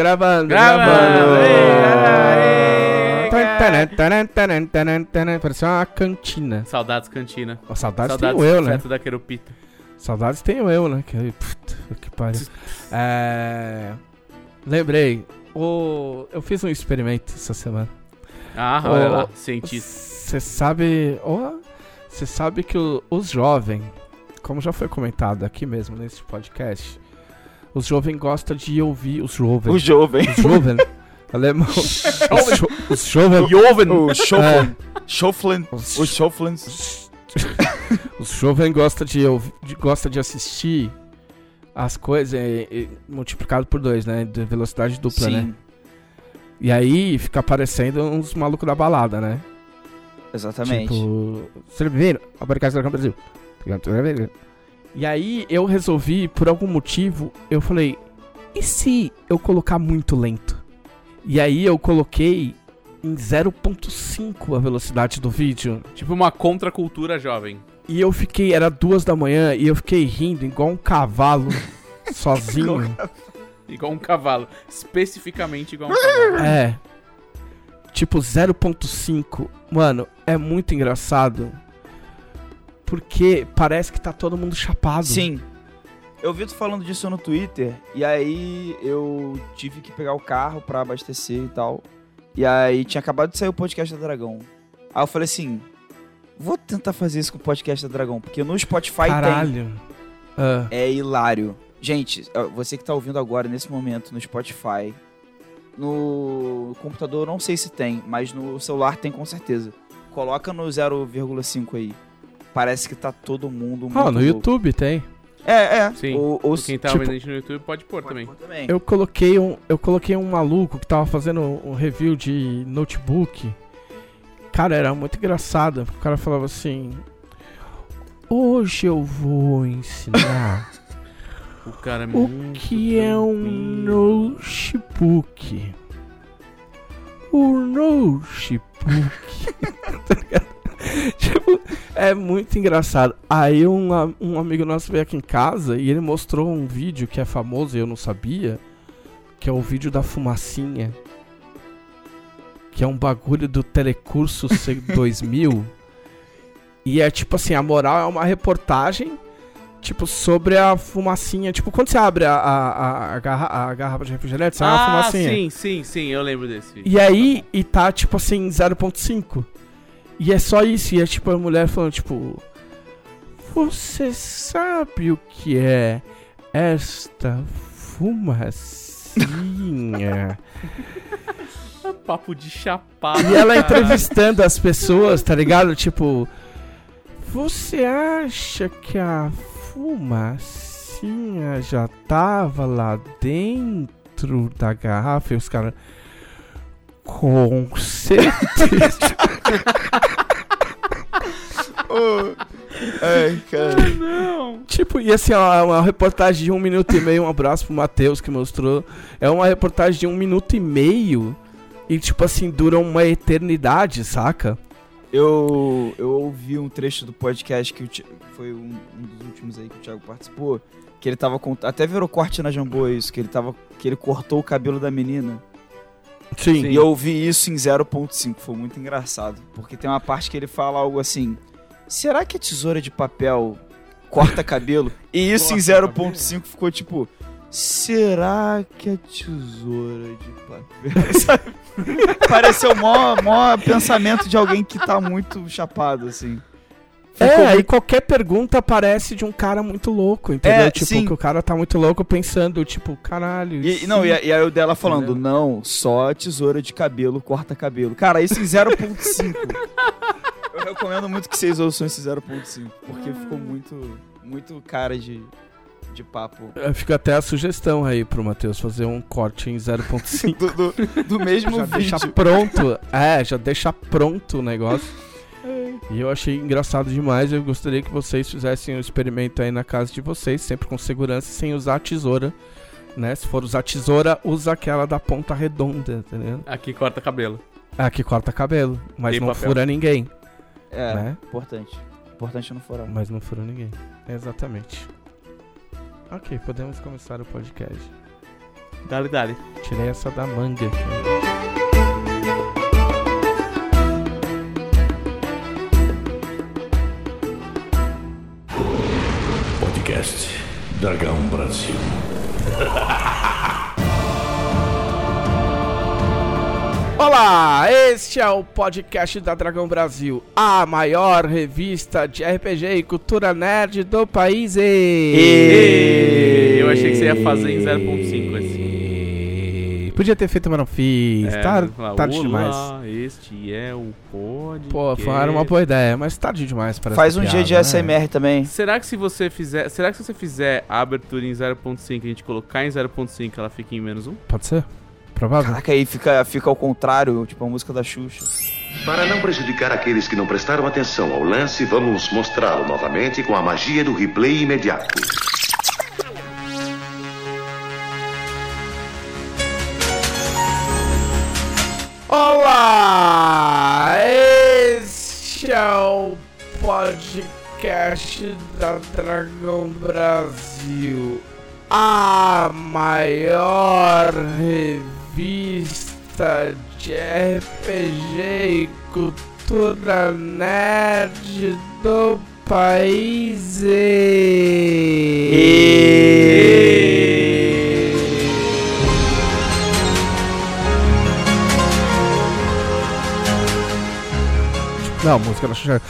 Gravando, Gravando. gravando. Parecia uma cantina. Saudades cantina. Ó, Saudades, Saudades tenho eu, né? da Querupita. Saudades tenho eu, né? Que, puta, que pariu. É... Lembrei. O... Eu fiz um experimento essa semana. Ah, olha lá, cientista. Você sabe. Você sabe que o- os jovens, como já foi comentado aqui mesmo nesse podcast, os jovens gostam de ouvir. Os jovens. O jovem. Os jovens. Alemão. Os jo- Os jovens. Joven. O Schoflin. É. Schoflin. Os- Os Schoflins. Os jovens gostam de, ouvi- de, gosta de assistir as coisas eh, eh, multiplicado por dois, né? De velocidade dupla, né? Sim, E aí fica aparecendo uns malucos da balada, né? exatamente. Tipo, vocês viram? A podcast do Brasil. E aí eu resolvi, por algum motivo, eu falei, e se eu colocar muito lento? E aí eu coloquei em 0.5 a velocidade do vídeo. Tipo uma contracultura jovem. E eu fiquei, era duas da manhã, e eu fiquei rindo igual um cavalo sozinho. Igual um cavalo. Especificamente igual um cavalo. É. Tipo 0.5. Mano, é muito engraçado. Porque parece que tá todo mundo chapado. Sim. Eu vi tu falando disso no Twitter, e aí eu tive que pegar o carro pra abastecer e tal. E aí tinha acabado de sair o podcast da Dragão. Aí eu falei assim: vou tentar fazer isso com o podcast da Dragão, porque no Spotify tem. Caralho. Ah, É hilário. Gente, você que tá ouvindo agora nesse momento no Spotify, no computador não sei se tem, mas no celular tem com certeza. Coloca no 0,5 aí. Parece que tá todo mundo muito Ah, no louco. YouTube tem. É, é. Sim. O, o, Quem tá tipo- ouvindo a gente no YouTube pode pôr também. também. Eu coloquei um, eu coloquei um maluco que tava fazendo um review de notebook. Cara, era muito engraçado. O cara falava assim: Hoje eu vou ensinar O cara é o que é um notebook. O notebook. Tá ligado? tipo, é muito engraçado. Aí um, um amigo nosso veio aqui em casa e ele mostrou um vídeo que é famoso e eu não sabia. Que é o vídeo da fumacinha. Que é um bagulho do Telecurso C- 2000. E é tipo assim, a moral é uma reportagem Tipo, sobre a fumacinha. Tipo, quando você abre a, a, a, garra- a garrafa de refrigerante, sai uma Ah, fumacinha. sim, sim, sim, eu lembro desse vídeo. E aí, e tá tipo assim, 0.5. E é só isso. E é tipo a mulher falando, tipo. Você sabe o que é esta fumacinha? Papo de chapado. e ela entrevistando as pessoas, tá ligado? Tipo. Você acha que a fumacinha já tava lá dentro da garrafa? E os caras. Com certeza. Ai, cara. Não. tipo, e assim, ó, é uma reportagem de um minuto e meio. Um abraço pro Matheus que mostrou. É uma reportagem de um minuto e meio. E, tipo assim, dura uma eternidade, saca? Eu, eu ouvi um trecho do podcast que Thi- foi um, um dos últimos aí que o Thiago participou. Que ele tava com. Até virou corte na Jambô isso, que ele tava. Que ele cortou o cabelo da menina. Sim. E eu ouvi isso em 0.5, foi muito engraçado. Porque tem uma parte que ele fala algo assim: será que a tesoura de papel corta cabelo? E isso em Corta 0.5 ficou tipo: será que a tesoura de papel. Pareceu mó, mó pensamento de alguém que tá muito chapado, assim. É, Ficou aí muito- qualquer pergunta parece de um cara muito louco, entendeu? É, tipo, sim. que o cara tá muito louco pensando, tipo, caralho. E, sim. não, e, e aí o dela falando, Entendeu? não, só a tesoura de cabelo corta cabelo. Cara, isso em 0.5. Eu recomendo muito que vocês ouçam esse 0.5, porque ficou muito, muito cara de, de papo. É, Fica até a sugestão aí pro Matheus fazer um corte em 0.5. Do, do, do mesmo já vídeo. deixa pronto. É, já deixa pronto o negócio. E eu achei engraçado demais. Eu gostaria que vocês fizessem um experimento aí na casa de vocês, sempre com segurança, sem usar a tesoura. Né? Se for usar tesoura, usa aquela da ponta redonda, entendeu? Aqui corta cabelo. Que corta cabelo, mas Tem não papel. fura ninguém, É, né? importante. Importante não furar. Mas não fura ninguém. Exatamente. Ok, podemos começar o podcast. Dale, dale. Tirei essa da manga aqui. Dragão Brasil. Olá, este é o podcast da Dragão Brasil, a maior revista de RPG e cultura nerd do país. E- Eu achei que você ia fazer em 0.5 esse. Podia ter feito, mas não fiz. É, tá falar, tarde "Olá, demais. Este é o podcast. Pô, era uma boa ideia, mas tarde demais para Faz um dia de piada, né? Também. Será que se você fizer, será que se você fizer a abertura em 0.5, a gente colocar em 0.5, ela fica em menos 1? Pode ser? Provável? Caraca, aí fica, fica ao contrário, tipo a música da Xuxa. Para não prejudicar aqueles que não prestaram atenção ao lance, vamos mostrá-lo novamente com a magia do replay imediato. Olá! Este é o podcast da Dragão Brasil, a maior revista de RPG e cultura nerd do país. Não, música da Xuxa.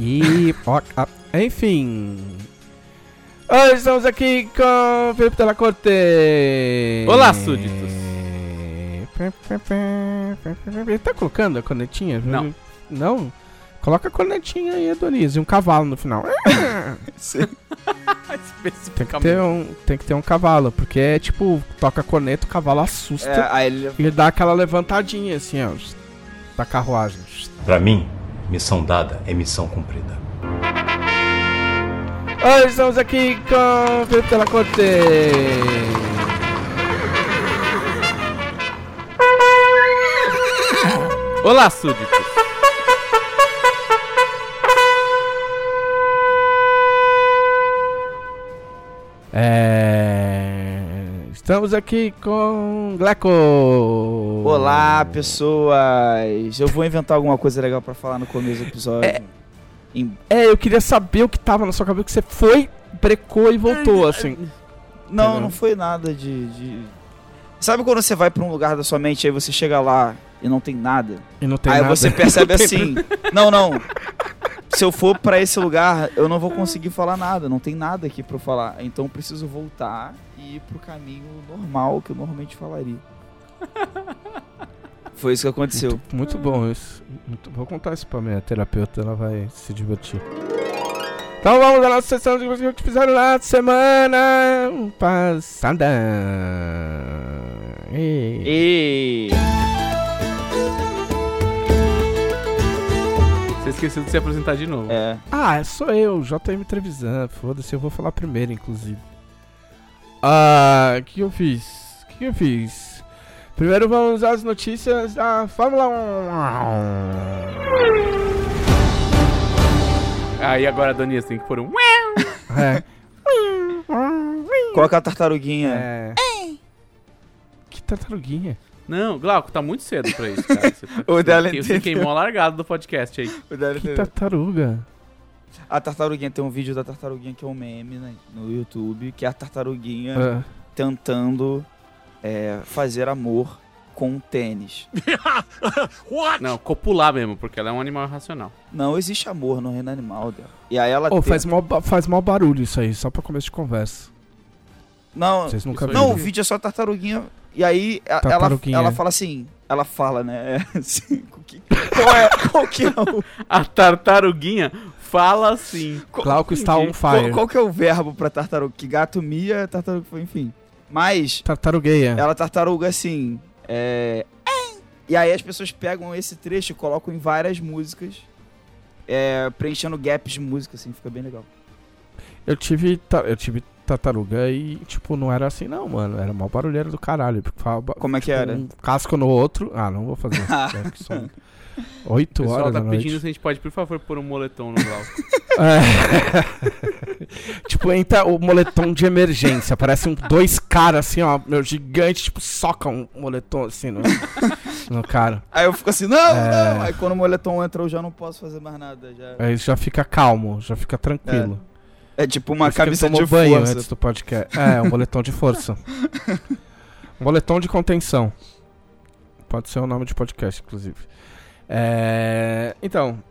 E Enfim. Hoje estamos aqui com Felipe Della Corte. Olá, súditos. Tá colocando a cornetinha? Não. Não? Coloca a cornetinha aí, Adonis, e um cavalo no final. Tem que, ter um, tem que ter um cavalo, porque é tipo, toca a corneta, o cavalo assusta. É, ele. E dá aquela levantadinha assim, ó. Da carruagem. Para mim, missão dada é missão cumprida. Hoje estamos aqui com Felipe Della Corte. Olá, súditos. É... Estamos aqui com Gleco. Olá, pessoas! Eu vou inventar alguma coisa legal pra falar no começo do episódio. É. Em- É, eu queria saber o que tava na sua cabeça, que você foi, brecou e voltou, assim. Não, Entendeu? não foi nada de, de- Sabe quando você vai pra um lugar da sua mente aí você chega lá e não tem nada? E não tem aí nada. você percebe assim: não, não. Se eu for pra esse lugar, eu não vou conseguir falar nada, não tem nada aqui pra eu falar. Então eu preciso voltar e ir pro caminho normal que eu normalmente falaria. Foi isso que aconteceu. Muito bom isso. Muito- Vou contar isso pra minha terapeuta, ela vai se divertir. Então vamos à nossa sessão de coisas que fizeram na semana passada. E... E. esqueceu de se apresentar de novo. É. Ah, sou eu, JM Trevisan. Foda-se, eu vou falar primeiro, inclusive. Ah, o que eu fiz? O que eu fiz? Primeiro vamos às notícias da Fórmula 1. Aí agora, Donias, tem que pôr um. É. Coloca a tartaruguinha. é. Que tartaruguinha. Não, Glauco, tá muito cedo pra isso, cara. Você, tá- O dela você entendeu. queimou a largada do podcast aí. Que tartaruga. A tartaruguinha tem um vídeo da tartaruguinha que é um meme né, no YouTube, que é a tartaruguinha Ah. tentando é, fazer amor com um tênis. Não, copular mesmo, porque ela é um animal irracional. Não existe amor no reino animal dela. E aí ela Ô, tenta- faz, mal, faz mal barulho isso aí, só pra começo de conversa. Não, Vocês nunca Isso aí. viram. não, o vídeo é só tartaruguinha. E aí a- ela, ela fala assim, ela fala, né? é, assim, o que- qual, é, qual que é o, A tartaruguinha fala assim. qual, Glauco está on qual, fire. qual que é o verbo pra tartaruga? Que gato mia, tartaruga, enfim. Mas Tartarugueia. ela tartaruga assim, é... E aí as pessoas pegam esse trecho e colocam em várias músicas, é, preenchendo gaps de música, assim, fica bem legal. Eu tive, eu tive tartaruga e, tipo, não era assim não, mano. Era mal barulheiro do caralho. Porque Fala ba- Como é que era? Um casco no outro. Ah, não vou fazer. Deve que são 8 O pessoal horas tá da noite. pedindo se a gente pode, por favor, pôr um moletom no Glauco. É. tipo, entra o moletom de emergência. Parece um, dois caras assim, ó, meu, gigante, tipo, socam um moletom assim no, no cara. Aí eu fico assim, não, É. não. Aí quando o moletom entra, eu já não posso fazer mais nada. Já... Aí já fica calmo, já fica tranquilo. É tipo uma camisa de banho força. antes do podcast. É, um moletom de força. um moletom de contenção. Pode ser o nome de podcast, inclusive. É, Então,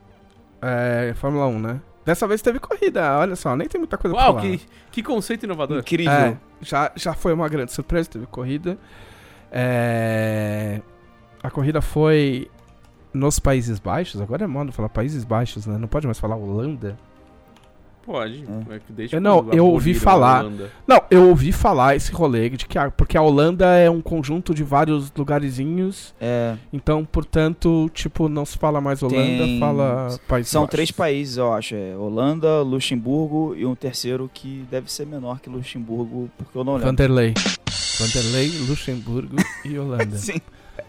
é, Fórmula 1, né? Dessa vez teve corrida, olha só, nem tem muita coisa pra Uau, falar. que, que conceito inovador. Incrível. É, já, já foi uma grande surpresa, teve corrida. É, A corrida foi nos Países Baixos, agora é moda falar Países Baixos, né? Não pode mais falar Holanda. Pode. É. É que desde Eu não, eu ouvi falar. Não, eu ouvi falar esse rolê de que a, porque a Holanda é um conjunto de vários lugarzinhos, É, então, portanto, tipo, não se fala mais Holanda, Tem- fala Países São Baixos. três países, eu acho. É Holanda, Luxemburgo e um terceiro que deve ser menor que Luxemburgo, porque eu não lembro. Vanderlei. Vanderlei, Luxemburgo e Holanda. Sim.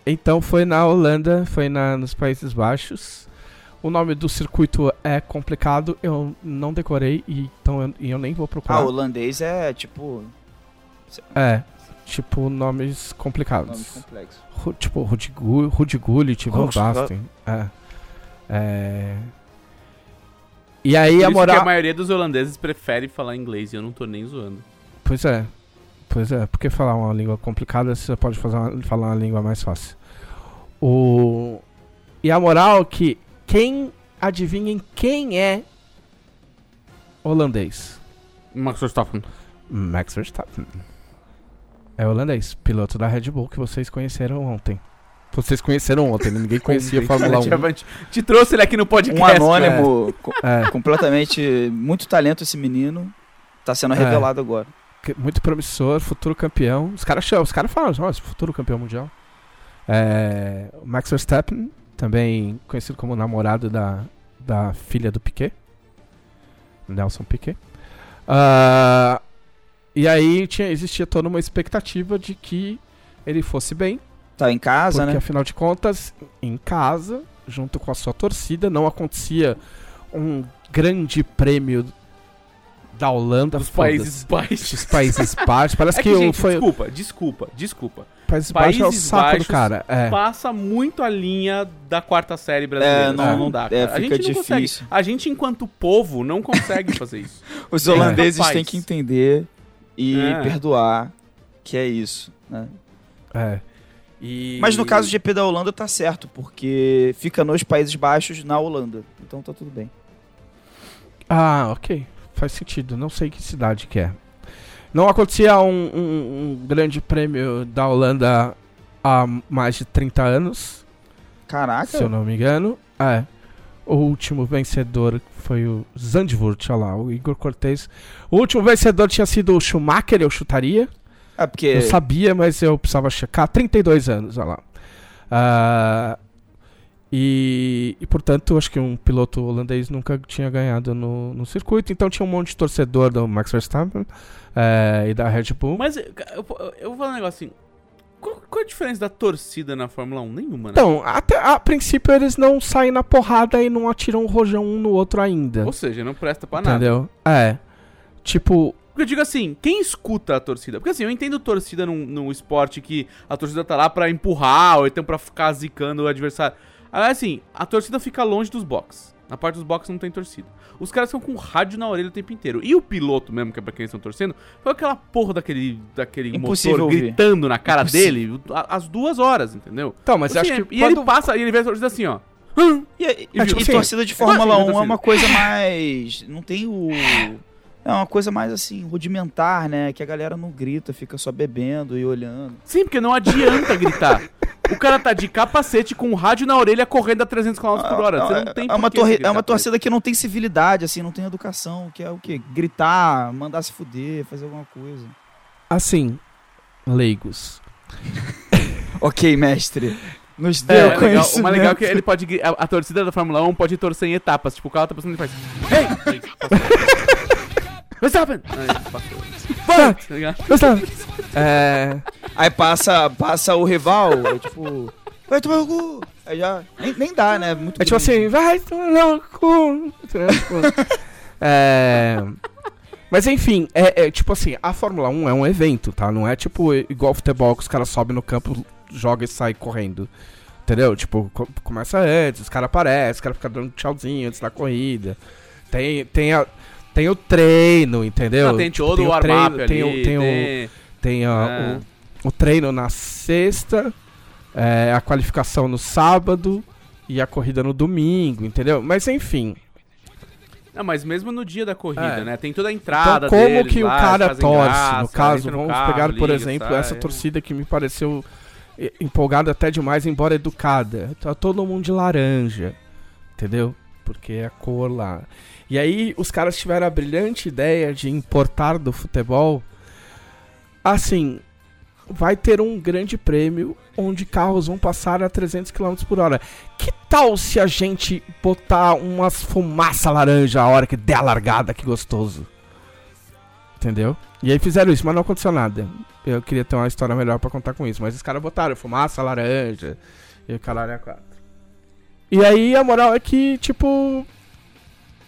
Então foi na Holanda, foi na, nos Países Baixos. O nome do circuito é complicado, eu não decorei, e, então eu, e eu nem vou procurar. Ah, holandês é tipo. É, tipo, nomes Nome complicados. complexo. Ru- tipo, Rudigu- Rudigullit, Van Basten. É. É. E aí Por a isso que moral. a maioria dos holandeses prefere falar inglês e eu não tô nem zoando. Pois é. Pois é, porque falar uma língua complicada você pode fazer uma- falar uma língua mais fácil. O... E a moral é que quem adivinhem quem é holandês? Max Verstappen. Max Verstappen. É holandês, piloto da Red Bull que vocês conheceram ontem. Vocês conheceram ontem, né? ninguém conhecia a Fórmula 1. Te, trouxe ele aqui no podcast. Um anônimo, co- É, completamente. Muito talento esse menino. Tá sendo É. revelado agora. que- muito promissor, futuro campeão. Os caras os caras falam, esse futuro campeão mundial. É, Max Verstappen, também conhecido como namorado da, da filha do Piquet. Nelson Piquet. Ah, e aí tinha, existia toda uma expectativa de que ele fosse bem, Tá em casa, porque né? afinal de contas, em casa, junto com a sua torcida, não acontecia um grande prêmio da Holanda. Dos. Países Baixos. Os Países Baixos. Parece É que, que, gente, foi. desculpa, desculpa, desculpa. Países Baixos é o Países saco Baixos do cara. É. Passa muito a linha da quarta série brasileira. É, não, não- dá. é, a gente não consegue. difícil. A gente, enquanto povo, não consegue fazer isso. Os É. holandeses têm que entender e É. perdoar que é isso, né? é. E... Mas no caso do GP da Holanda tá certo, porque fica nos Países Baixos na Holanda. Então tá tudo bem. Ah, ok. Faz sentido. Não sei que cidade que é. Não acontecia um, um- um grande prêmio da Holanda há mais de 30 anos, Caraca. se eu não me engano. É. O último vencedor foi o Zandvoort, olha lá, o Igor Cortez. O último vencedor tinha sido o Schumacher, eu chutaria. É porque Eu sabia, mas eu precisava checar. 32 anos, olha lá. Ah, e, e, portanto, acho que um piloto holandês nunca tinha ganhado no, no circuito. Então tinha um monte de torcedor do Max Verstappen eh, e da Red Bull. Mas eu, eu vou falar um negócio assim. Qual, qual a diferença da torcida na Fórmula 1? Nenhuma, né? Então, até, a princípio eles não saem na porrada e não atiram um rojão um no outro ainda. Ou seja, não presta pra nada. Entendeu? É. Tipo, Porque eu digo assim, quem escuta a torcida? Porque assim, eu entendo torcida num, num esporte que a torcida tá lá pra empurrar ou então pra ficar zicando o adversário. Agora assim, a torcida fica longe dos boxes. Na parte dos boxes não tem torcida. Os caras ficam com rádio na orelha o tempo inteiro. E o piloto mesmo, que é pra quem eles estão torcendo, foi aquela porra daquele, daquele Impossível motor ouvir. gritando na cara Impossível. dele as duas horas, entendeu? então, mas Assim, acho que e quando- ele passa, e ele vê a torcida assim, ó. E, e- É, tipo e assim, torcida de eu Fórmula gosto 1 da é torcida. uma coisa mais. Não tem o. É uma coisa mais assim, rudimentar, né? Que a galera não grita, fica só bebendo e olhando. Sim, porque não adianta gritar. O cara tá de capacete com o rádio na orelha correndo a 300 km por hora. Você não tem é, uma torre- é uma torcida que não tem civilidade, assim, não tem educação, que é o quê? Gritar, mandar se fuder, fazer alguma coisa. assim, leigos. Ok, mestre. Nos É, deu é legal, conhecimento. o mais legal é que ele pode. A, a torcida da Fórmula 1 pode torcer em etapas. Tipo, o carro tá passando e faz. Ei! Verstappen! Aí? Verstappen! É. Aí passa, passa o rival, aí tipo, vai tomar o cu. Aí já, nem, nem dá, né? Muito É tipo assim, vai tomar no cu. é... Mas enfim, é, é tipo assim, a Fórmula 1 é um evento, tá? Não é tipo igual futebol que os caras sobem no campo, jogam e saem correndo. Entendeu? Tipo, co- começa antes, os caras aparecem, os caras ficam dando tchauzinho antes da corrida. Tem, tem, a, tem o treino, entendeu? Ah, tem todo tem o warm-up tem o- tem o- tem- Tem a- É. o, o treino na sexta, é, a qualificação no sábado e a corrida no domingo, entendeu? Mas enfim. Não, mas mesmo no dia da corrida, É. né? Tem toda a entrada então, como deles que lá, o cara torce? graça, no caso, no vamos carro, pegar, por liga, exemplo, sai. essa torcida que me pareceu eh, empolgada até demais, embora educada. Tá todo mundo de laranja, entendeu? Porque é a cor lá. E aí os caras tiveram a brilhante ideia de importar do futebol. Assim, vai ter um grande prêmio onde carros vão passar a 300 km por hora. Que tal se a gente botar umas fumaça laranja a hora que der a largada, que gostoso. Entendeu? E aí fizeram isso, mas não aconteceu nada. Eu queria ter uma história melhor pra contar com isso. Mas os caras botaram fumaça laranja e o caralho é quatro. E aí a moral é que, tipo.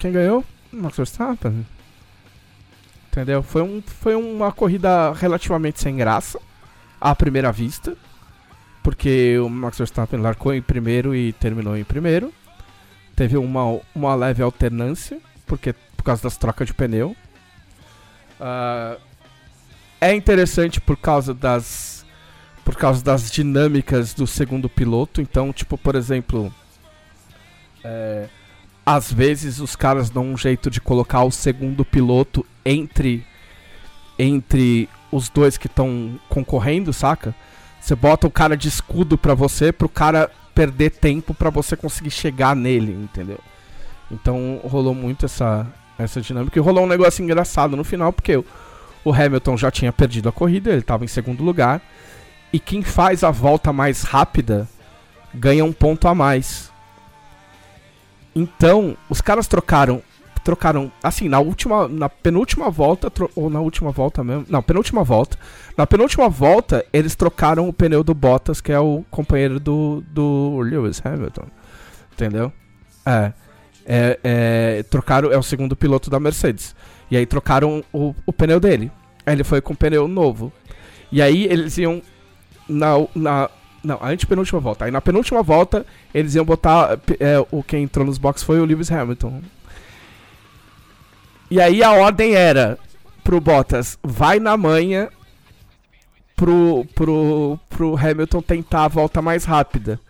Quem ganhou? Max Verstappen. Entendeu? Foi, um, foi uma corrida relativamente sem graça. À primeira vista. Porque o Max Verstappen largou em primeiro e terminou em primeiro. Teve uma, uma leve alternância. Porque, por causa das trocas de pneu. Ah, é interessante por causa das por causa das dinâmicas do segundo piloto. Então, tipo, por exemplo, é, às vezes os caras dão um jeito de colocar o segundo piloto entre entre os dois que estão concorrendo, saca? Você bota o cara de escudo pra você, pro cara perder tempo pra você conseguir chegar nele, entendeu? Então rolou muito essa essa dinâmica e rolou um negócio engraçado no final, porque o, o Hamilton já tinha perdido a corrida, ele estava em segundo lugar, e quem faz a volta mais rápida ganha um ponto a mais. Então, os caras trocaram trocaram assim, na última na penúltima volta ou na última volta mesmo, não, penúltima volta. Na penúltima volta, eles trocaram o pneu do Bottas, que é o companheiro do do Lewis Hamilton. Entendeu? É. É, é, trocaram, é o segundo piloto da Mercedes. E aí trocaram o, o pneu dele. Aí ele foi com pneu novo. E aí eles iam na, na não, a antepenúltima volta. Aí na penúltima volta eles iam botar é, o quem entrou nos boxes foi o Lewis Hamilton. E aí a ordem era pro Bottas vai na manha pro pro pro Hamilton tentar a volta mais rápida.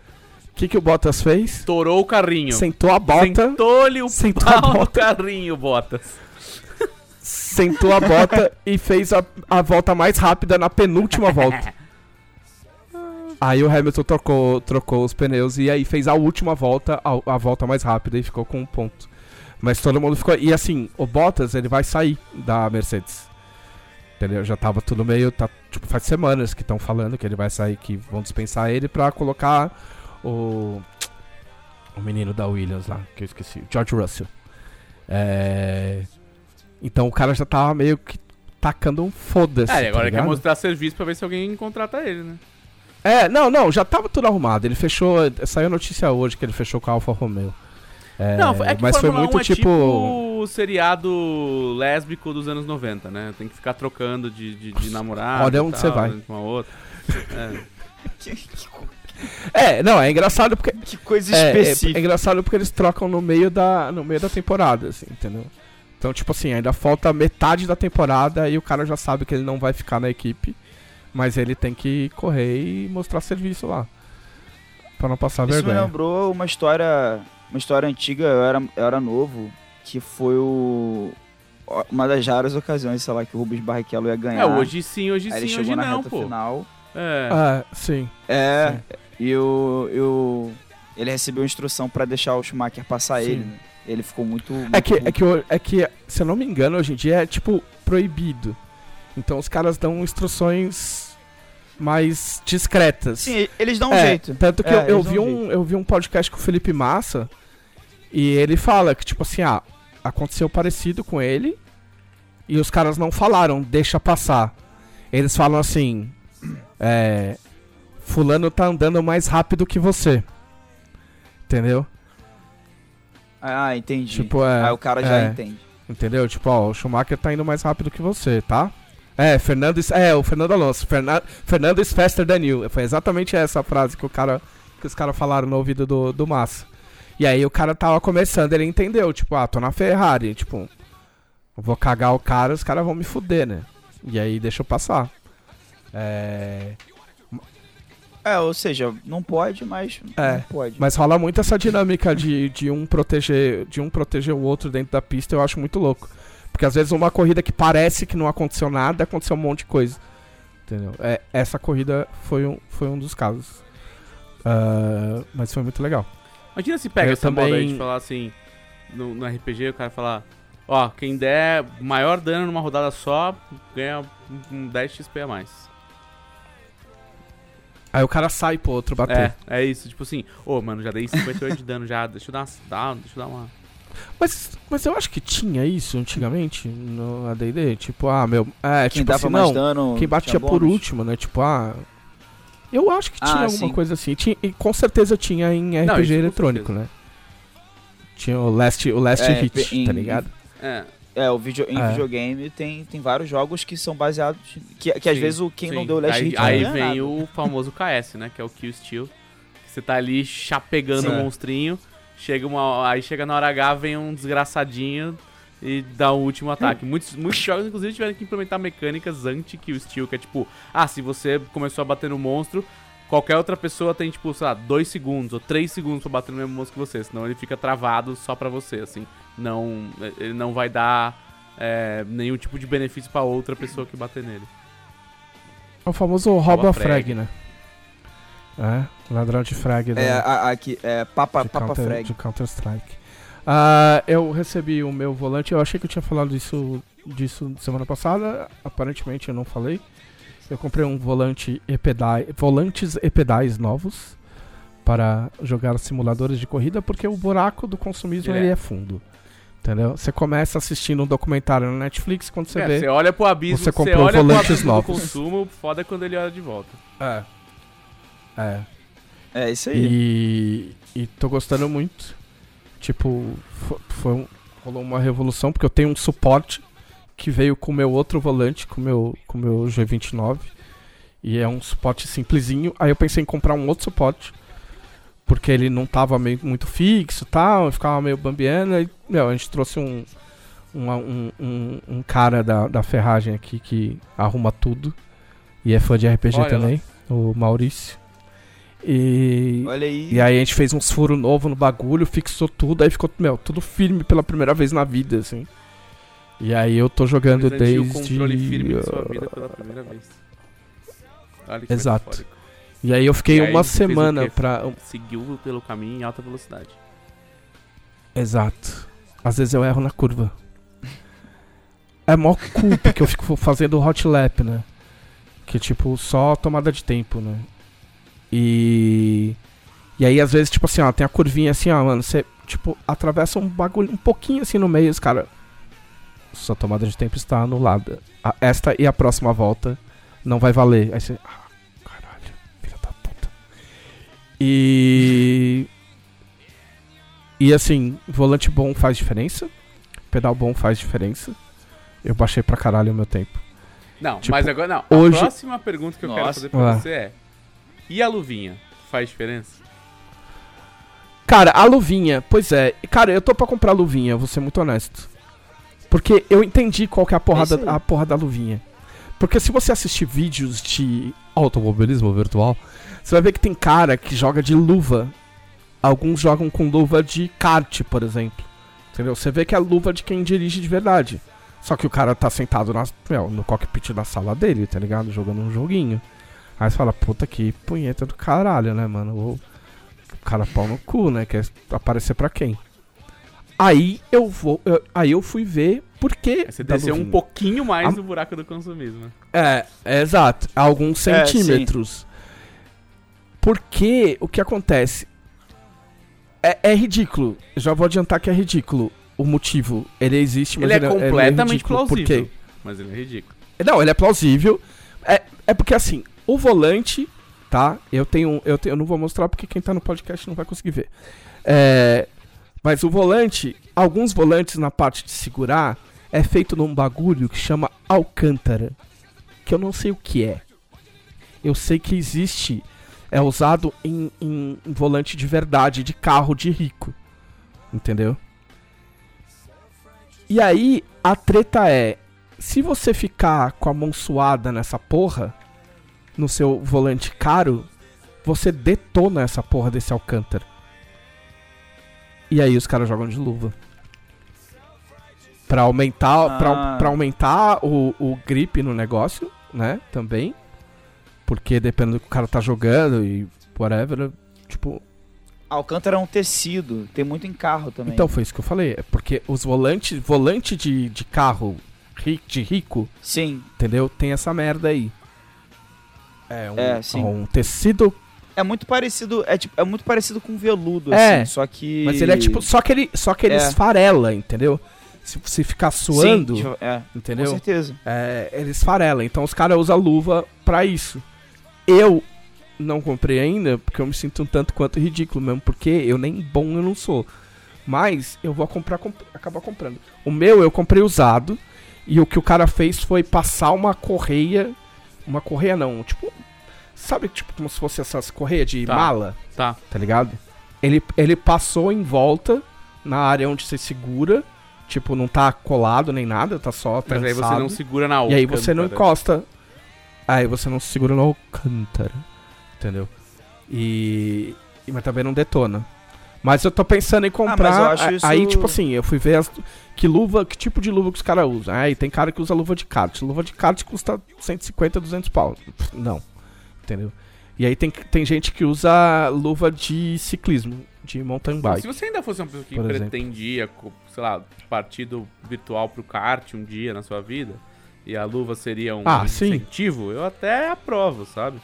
O que que o Bottas fez? Estourou o carrinho. Sentou a bota. Sentou-lhe o sentou a bota. carrinho, Bottas. sentou a bota e fez a, a volta mais rápida na penúltima volta. Aí o Hamilton trocou, trocou os pneus e aí fez a última volta, a, a volta mais rápida e ficou com um ponto. Mas todo mundo ficou. E assim, o Bottas ele vai sair da Mercedes. Entendeu? Já tava tudo meio. Tá, tipo, faz semanas que estão falando que ele vai sair, que vão dispensar ele pra colocar o. O menino da Williams lá, que eu esqueci. o George Russell. É. Então o cara já tava meio que tacando um foda-se. É, e agora tá ele quer mostrar serviço pra ver se alguém contrata ele, né? É, não, não, já tava tudo arrumado. Ele fechou. Saiu a notícia hoje que ele fechou com a Alfa Romeo. É, Não, é que mas foi Fórmula 1 muito é tipo. o seriado lésbico dos anos 90, né? Tem que ficar trocando de, de, de namorado. Olha onde tal, você vai. Uma outra. É. É, não, é engraçado porque. que coisa É, é, específica. é engraçado porque eles trocam no meio da, no meio da temporada, assim, entendeu? Então, tipo assim, ainda falta metade da temporada e o cara já sabe que ele não vai ficar na equipe, mas ele tem que correr e mostrar serviço lá. Pra não passar Isso me vergonha. lembrou uma história, uma história antiga, eu era, eu era novo, que foi o uma das raras ocasiões, sei lá, que o Rubens Barrichello ia ganhar. É, hoje sim, hoje Aí ele sim, chegou hoje na não, reta pô. final. É. Ah, sim. É, e o, eu, ele recebeu instrução pra deixar o Schumacher passar Sim. ele, né? Ele ficou muito. É que, muito é, que, o- é que, se eu não me engano, hoje em dia é tipo proibido. Então os caras dão instruções mais discretas. Sim, eles dão um É, jeito. Tanto que É, eu, eu vi um um, eu vi um podcast com o Felipe Massa e ele fala que, tipo assim, ah, aconteceu parecido com ele e os caras não falaram, deixa passar. Eles falam assim. é, fulano tá andando mais rápido que você. Entendeu? Ah, entendi. Tipo, é, Aí o cara já é. entende. Entendeu? Tipo, ó, o Schumacher tá indo mais rápido que você, tá? É, Fernando is- é, o Fernando Alonso. Ferna, Fernando is faster than you. Foi exatamente essa a frase que o cara que os caras falaram no ouvido do, do Massa. E aí o cara tava começando, ele entendeu, tipo, ah, tô na Ferrari, tipo, vou cagar o cara, os caras vão me fuder, né? E aí deixa eu passar. É, É, ou seja, não pode, mas É, não pode. Mas rola muito essa dinâmica de, de um proteger de um proteger o outro dentro da pista, eu acho muito louco. Porque às vezes uma corrida que parece que não aconteceu nada, aconteceu um monte de coisa. Entendeu? É, essa corrida foi um, foi um dos casos. Ah, mas foi muito legal. Imagina se pega Eu essa moda aí também- de falar assim, no, no RPG, o cara falar, ó, quem der maior dano numa rodada só, ganha um, um 10 XP a mais. Aí o cara sai pro outro bater. É, é isso, tipo assim, ô, mano, já dei 58 de dano já, deixa eu dar uma, deixa eu dar uma... Mas, mas eu acho que tinha isso antigamente no AD&D. Tipo, ah, meu... É, Quem tipo dava assim, mais não, dano. Quem batia por bônus. último, né? Tipo, ah. Eu acho que Ah, tinha alguma sim. coisa assim. Tinha, e com certeza tinha em RPG Não, eletrônico, né? Tinha o Last, o last É, Hit, em- tá ligado? É, É, o vídeo, em É. videogame tem, tem vários jogos que são baseados. Que, que às Sim, vezes o quem não sim. deu o last aí, hit não Aí vem nada. o famoso KS, né, que é o Kill Steal. Que você tá ali chapegando o monstrinho, chega uma, aí chega na hora H, vem um desgraçadinho e dá o último ataque. Muitos, muitos jogos, inclusive, tiveram que implementar mecânicas anti-Kill Steal, que é tipo, ah, se você começou a bater no monstro, qualquer outra pessoa tem, tipo, sei lá, 2 segundos ou 3 segundos pra bater no mesmo monstro que você, senão ele fica travado só pra você, assim. Não, ele não vai dar é, nenhum tipo de benefício pra outra pessoa que bater nele. É o famoso rouba frag. frag, né? É, ladrão de frag É, da, a- aqui, é Papa, de, Papa counter, Frag. de Counter-Strike. Ah, eu recebi o meu volante, eu achei que eu tinha falado disso, disso semana passada, aparentemente eu não falei. Eu comprei um volante e pedais, volantes e pedais novos para jogar simuladores de corrida, porque o buraco do consumismo É. ele é fundo. Entendeu? Você começa assistindo um documentário na Netflix, quando você É, vê. você olha pro abismo, você você, comprou olha pro volantes abismo do novos. consumo, foda é quando ele olha de volta. É. É. É isso aí. E, e tô gostando muito. Tipo, fo- foi um- rolou uma revolução, porque eu tenho um suporte que veio com o meu outro volante, com o meu, com o meu G29. E é um suporte simplesinho. Aí eu pensei em comprar um outro suporte. Porque ele não tava meio, muito fixo e tal, ficava meio bambiando. Aí, meu, a gente trouxe um, uma- um, um, um cara da, da ferragem aqui que arruma tudo. E é fã de RPG Olha lá. também, o Maurício. E, Olha aí. e aí a gente fez uns furos novos no bagulho, fixou tudo, aí ficou, meu, tudo firme pela primeira vez na vida, assim. E aí eu tô jogando desde. o controle firme de sua vida pela primeira vez. Olha que Exato. metafórico. E aí eu fiquei aí uma semana pra. Seguiu pelo caminho em alta velocidade. Exato. Às vezes eu erro na curva. É mó culpa que eu fico fazendo hot lap, né? Que tipo, só tomada de tempo, né? E. E aí, às vezes, tipo assim, ó, tem a curvinha assim, ó, mano, você, tipo, atravessa um bagulho um pouquinho assim no meio, os cara. Sua tomada de tempo está anulada. A- esta e a próxima volta não vai valer. Aí você. Ah, caralho, filha da puta. E. E assim, volante bom faz diferença. Pedal bom faz diferença. Eu baixei pra caralho o meu tempo. Não, Tipo, mas agora não. hoje- A próxima pergunta que eu quero Nossa. fazer pra Ah. você é: E a luvinha? Faz diferença? Cara, a luvinha, pois é. Cara, eu tô pra comprar a luvinha, vou ser muito honesto. Porque eu entendi qual que é a porra, É da, aí. a porra da luvinha. Porque se você assistir vídeos de automobilismo virtual, você vai ver que tem cara que joga de luva. Alguns jogam com luva de kart, por exemplo. Entendeu? Você vê que é a luva de quem dirige de verdade. Só que o cara tá sentado na, meu, no cockpit da sala dele, tá ligado? Jogando um joguinho. Aí você fala, puta que punheta do caralho, né, mano? O cara pau no cu, né? Quer aparecer pra quem? Aí eu vou. eu- aí eu fui ver por que. Aí você da desceu um pouquinho mais A- no buraco do consumismo. É, é exato. Alguns É, centímetros. Porque o que acontece? É, é ridículo. Eu já vou adiantar que é ridículo o motivo. Ele existe, mas Ele é ele, meio completamente ridículo plausível. Porque Mas ele é ridículo. não, ele é plausível. É, é porque assim, O volante, tá? Eu tenho, eu tenho, eu não vou mostrar porque quem tá no podcast não vai conseguir ver. É, mas o volante, alguns volantes na parte de segurar é feito num bagulho que chama alcântara, que eu não sei o que é. Eu sei que existe, é usado em, em, em volante de verdade, de carro de rico, entendeu? E aí a treta é, se você ficar com a mão suada nessa porra, no seu volante caro, você detona essa porra desse alcântara. E aí os caras jogam de luva. Pra aumentar, pra, Ah. pra aumentar o, o grip no negócio, né? Também. Porque dependendo do que o cara tá jogando e whatever, tipo. Alcântara é um tecido, tem muito em carro também. Então foi isso que eu falei. É porque os volantes, volante de, de carro de rico, Sim, entendeu? Tem essa merda aí. É um, É, um tecido é muito parecido, é tipo, é muito parecido com veludo É, assim, só que Mas ele é tipo. Só que ele, só que ele É. esfarela, entendeu? Se você ficar suando, Sim, tipo, é, com entendeu? certeza. É, ele esfarela. Então os caras usam luva pra isso. Eu não comprei ainda, porque eu me sinto um tanto quanto ridículo mesmo, porque eu nem bom eu não sou. Mas eu vou comprar, comp- acabar comprando. O meu eu comprei usado, e o que o cara fez foi passar uma correia. Uma correia não, tipo. Sabe, tipo, como se fosse essas correias de Tá. mala? Tá. tá ligado? Ele, ele passou em volta na área onde você segura, tipo, não tá colado nem nada, tá só Mas aí você trançado. não segura na E aí você não alcântara. encosta. Aí você não segura no alcântara, entendeu? E, e mas também não detona. Mas eu tô pensando em comprar. mas eu acho a- isso- Aí, tipo assim, eu fui ver as- que luva, que tipo de luva que os caras usam. Aí tem cara que usa luva de kart. Luva de kart custa 150, 200 pau. Não. Entendeu? E aí tem, tem gente que usa luva de ciclismo, de mountain bike. Se você ainda fosse uma pessoa que exemplo. pretendia, sei lá, partir do virtual pro kart um dia na sua vida, e a luva seria um Ah, sim. incentivo, eu até aprovo, sabe?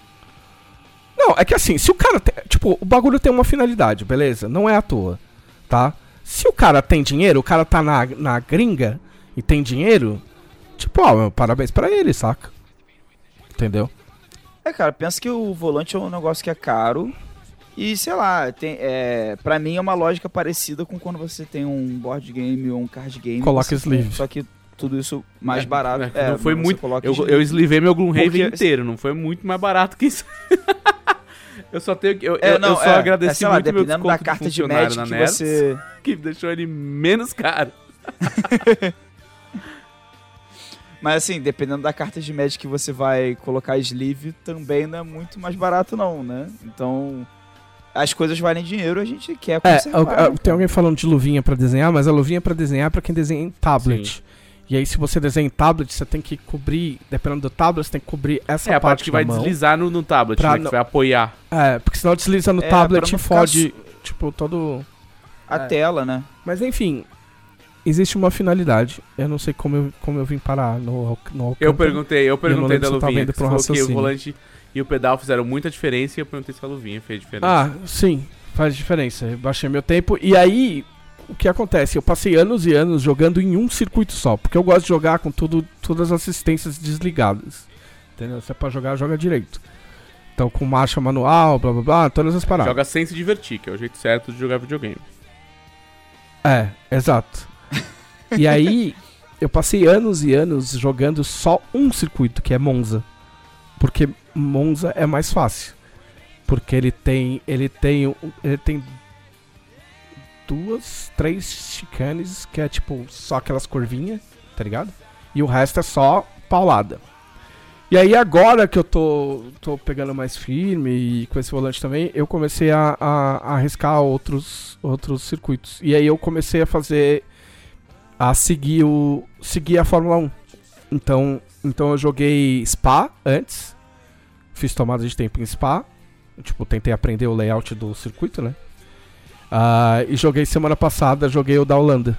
Não, é que assim, se o cara. Tem, tipo, o bagulho tem uma finalidade, beleza? Não é à toa, tá? Se o cara tem dinheiro, o cara tá na, na gringa e tem dinheiro, tipo, ó, meu, parabéns pra ele, saca? Entendeu? É, cara, pensa que o volante é um negócio que é caro. E, sei lá, tem, é, pra mim é uma lógica parecida com quando você tem um board game ou um card game. Coloca sleeve. Só que tudo isso mais É, barato. é, É, não foi você muito. coloca Eu, eu eslivei meu Gloomhaven Porque- inteiro, não foi muito mais barato que isso. eu só tenho que. Eu, É, não, eu só é, agradeci é, lá, muito meu dependendo da desconto carta de Magic na que você. que deixou ele menos caro. Mas assim, dependendo da carta de Magic que você vai colocar sleeve, também não é muito mais barato, não, né? Então. As coisas valem dinheiro, a gente quer É, conservar. né, tem alguém falando de luvinha pra desenhar, mas a luvinha é pra desenhar é pra quem desenha em tablet. E aí, se você desenha em tablet, você tem que cobrir, dependendo do tablet, você tem que cobrir essa É a parte parte que vai da mão. deslizar no, no tablet, Pra né? Que vai apoiar. É, porque senão desliza no É, tablet e fode, tipo, todo... A É. tela, né? Mas enfim, existe uma finalidade. Eu não sei como eu, como eu vim parar no, no Eu perguntei, eu perguntei da eu tava luvinha. você falou que o volante e o pedal fizeram muita diferença e eu perguntei se a luvinha fez diferença. Ah, sim, faz diferença. Eu baixei meu tempo. E aí, o que acontece? Eu passei anos e anos jogando em um circuito só. Porque eu gosto de jogar com tudo, todas as assistências desligadas. Entendeu? Se é pra jogar, joga direito. Então, com marcha manual, blá blá blá, todas as paradas. Joga sem se divertir, que é o jeito certo de jogar videogame. É, exato. e aí, eu passei anos e anos jogando só um circuito, que é Monza. Porque Monza é mais fácil. Porque ele tem. Ele tem. Ele tem duas, três chicanes, que é tipo só aquelas curvinhas, tá ligado? E o resto é só paulada. E aí agora que eu tô, tô pegando mais firme e com esse volante também, eu comecei a, a, a arriscar outros, outros circuitos. E aí eu comecei a fazer. a seguir o. seguir a Fórmula 1. Então, então eu joguei Spa antes. Fiz tomada de tempo em Spa. Tipo, tentei aprender o layout do circuito, né? Ah, e joguei semana passada, joguei o da Holanda.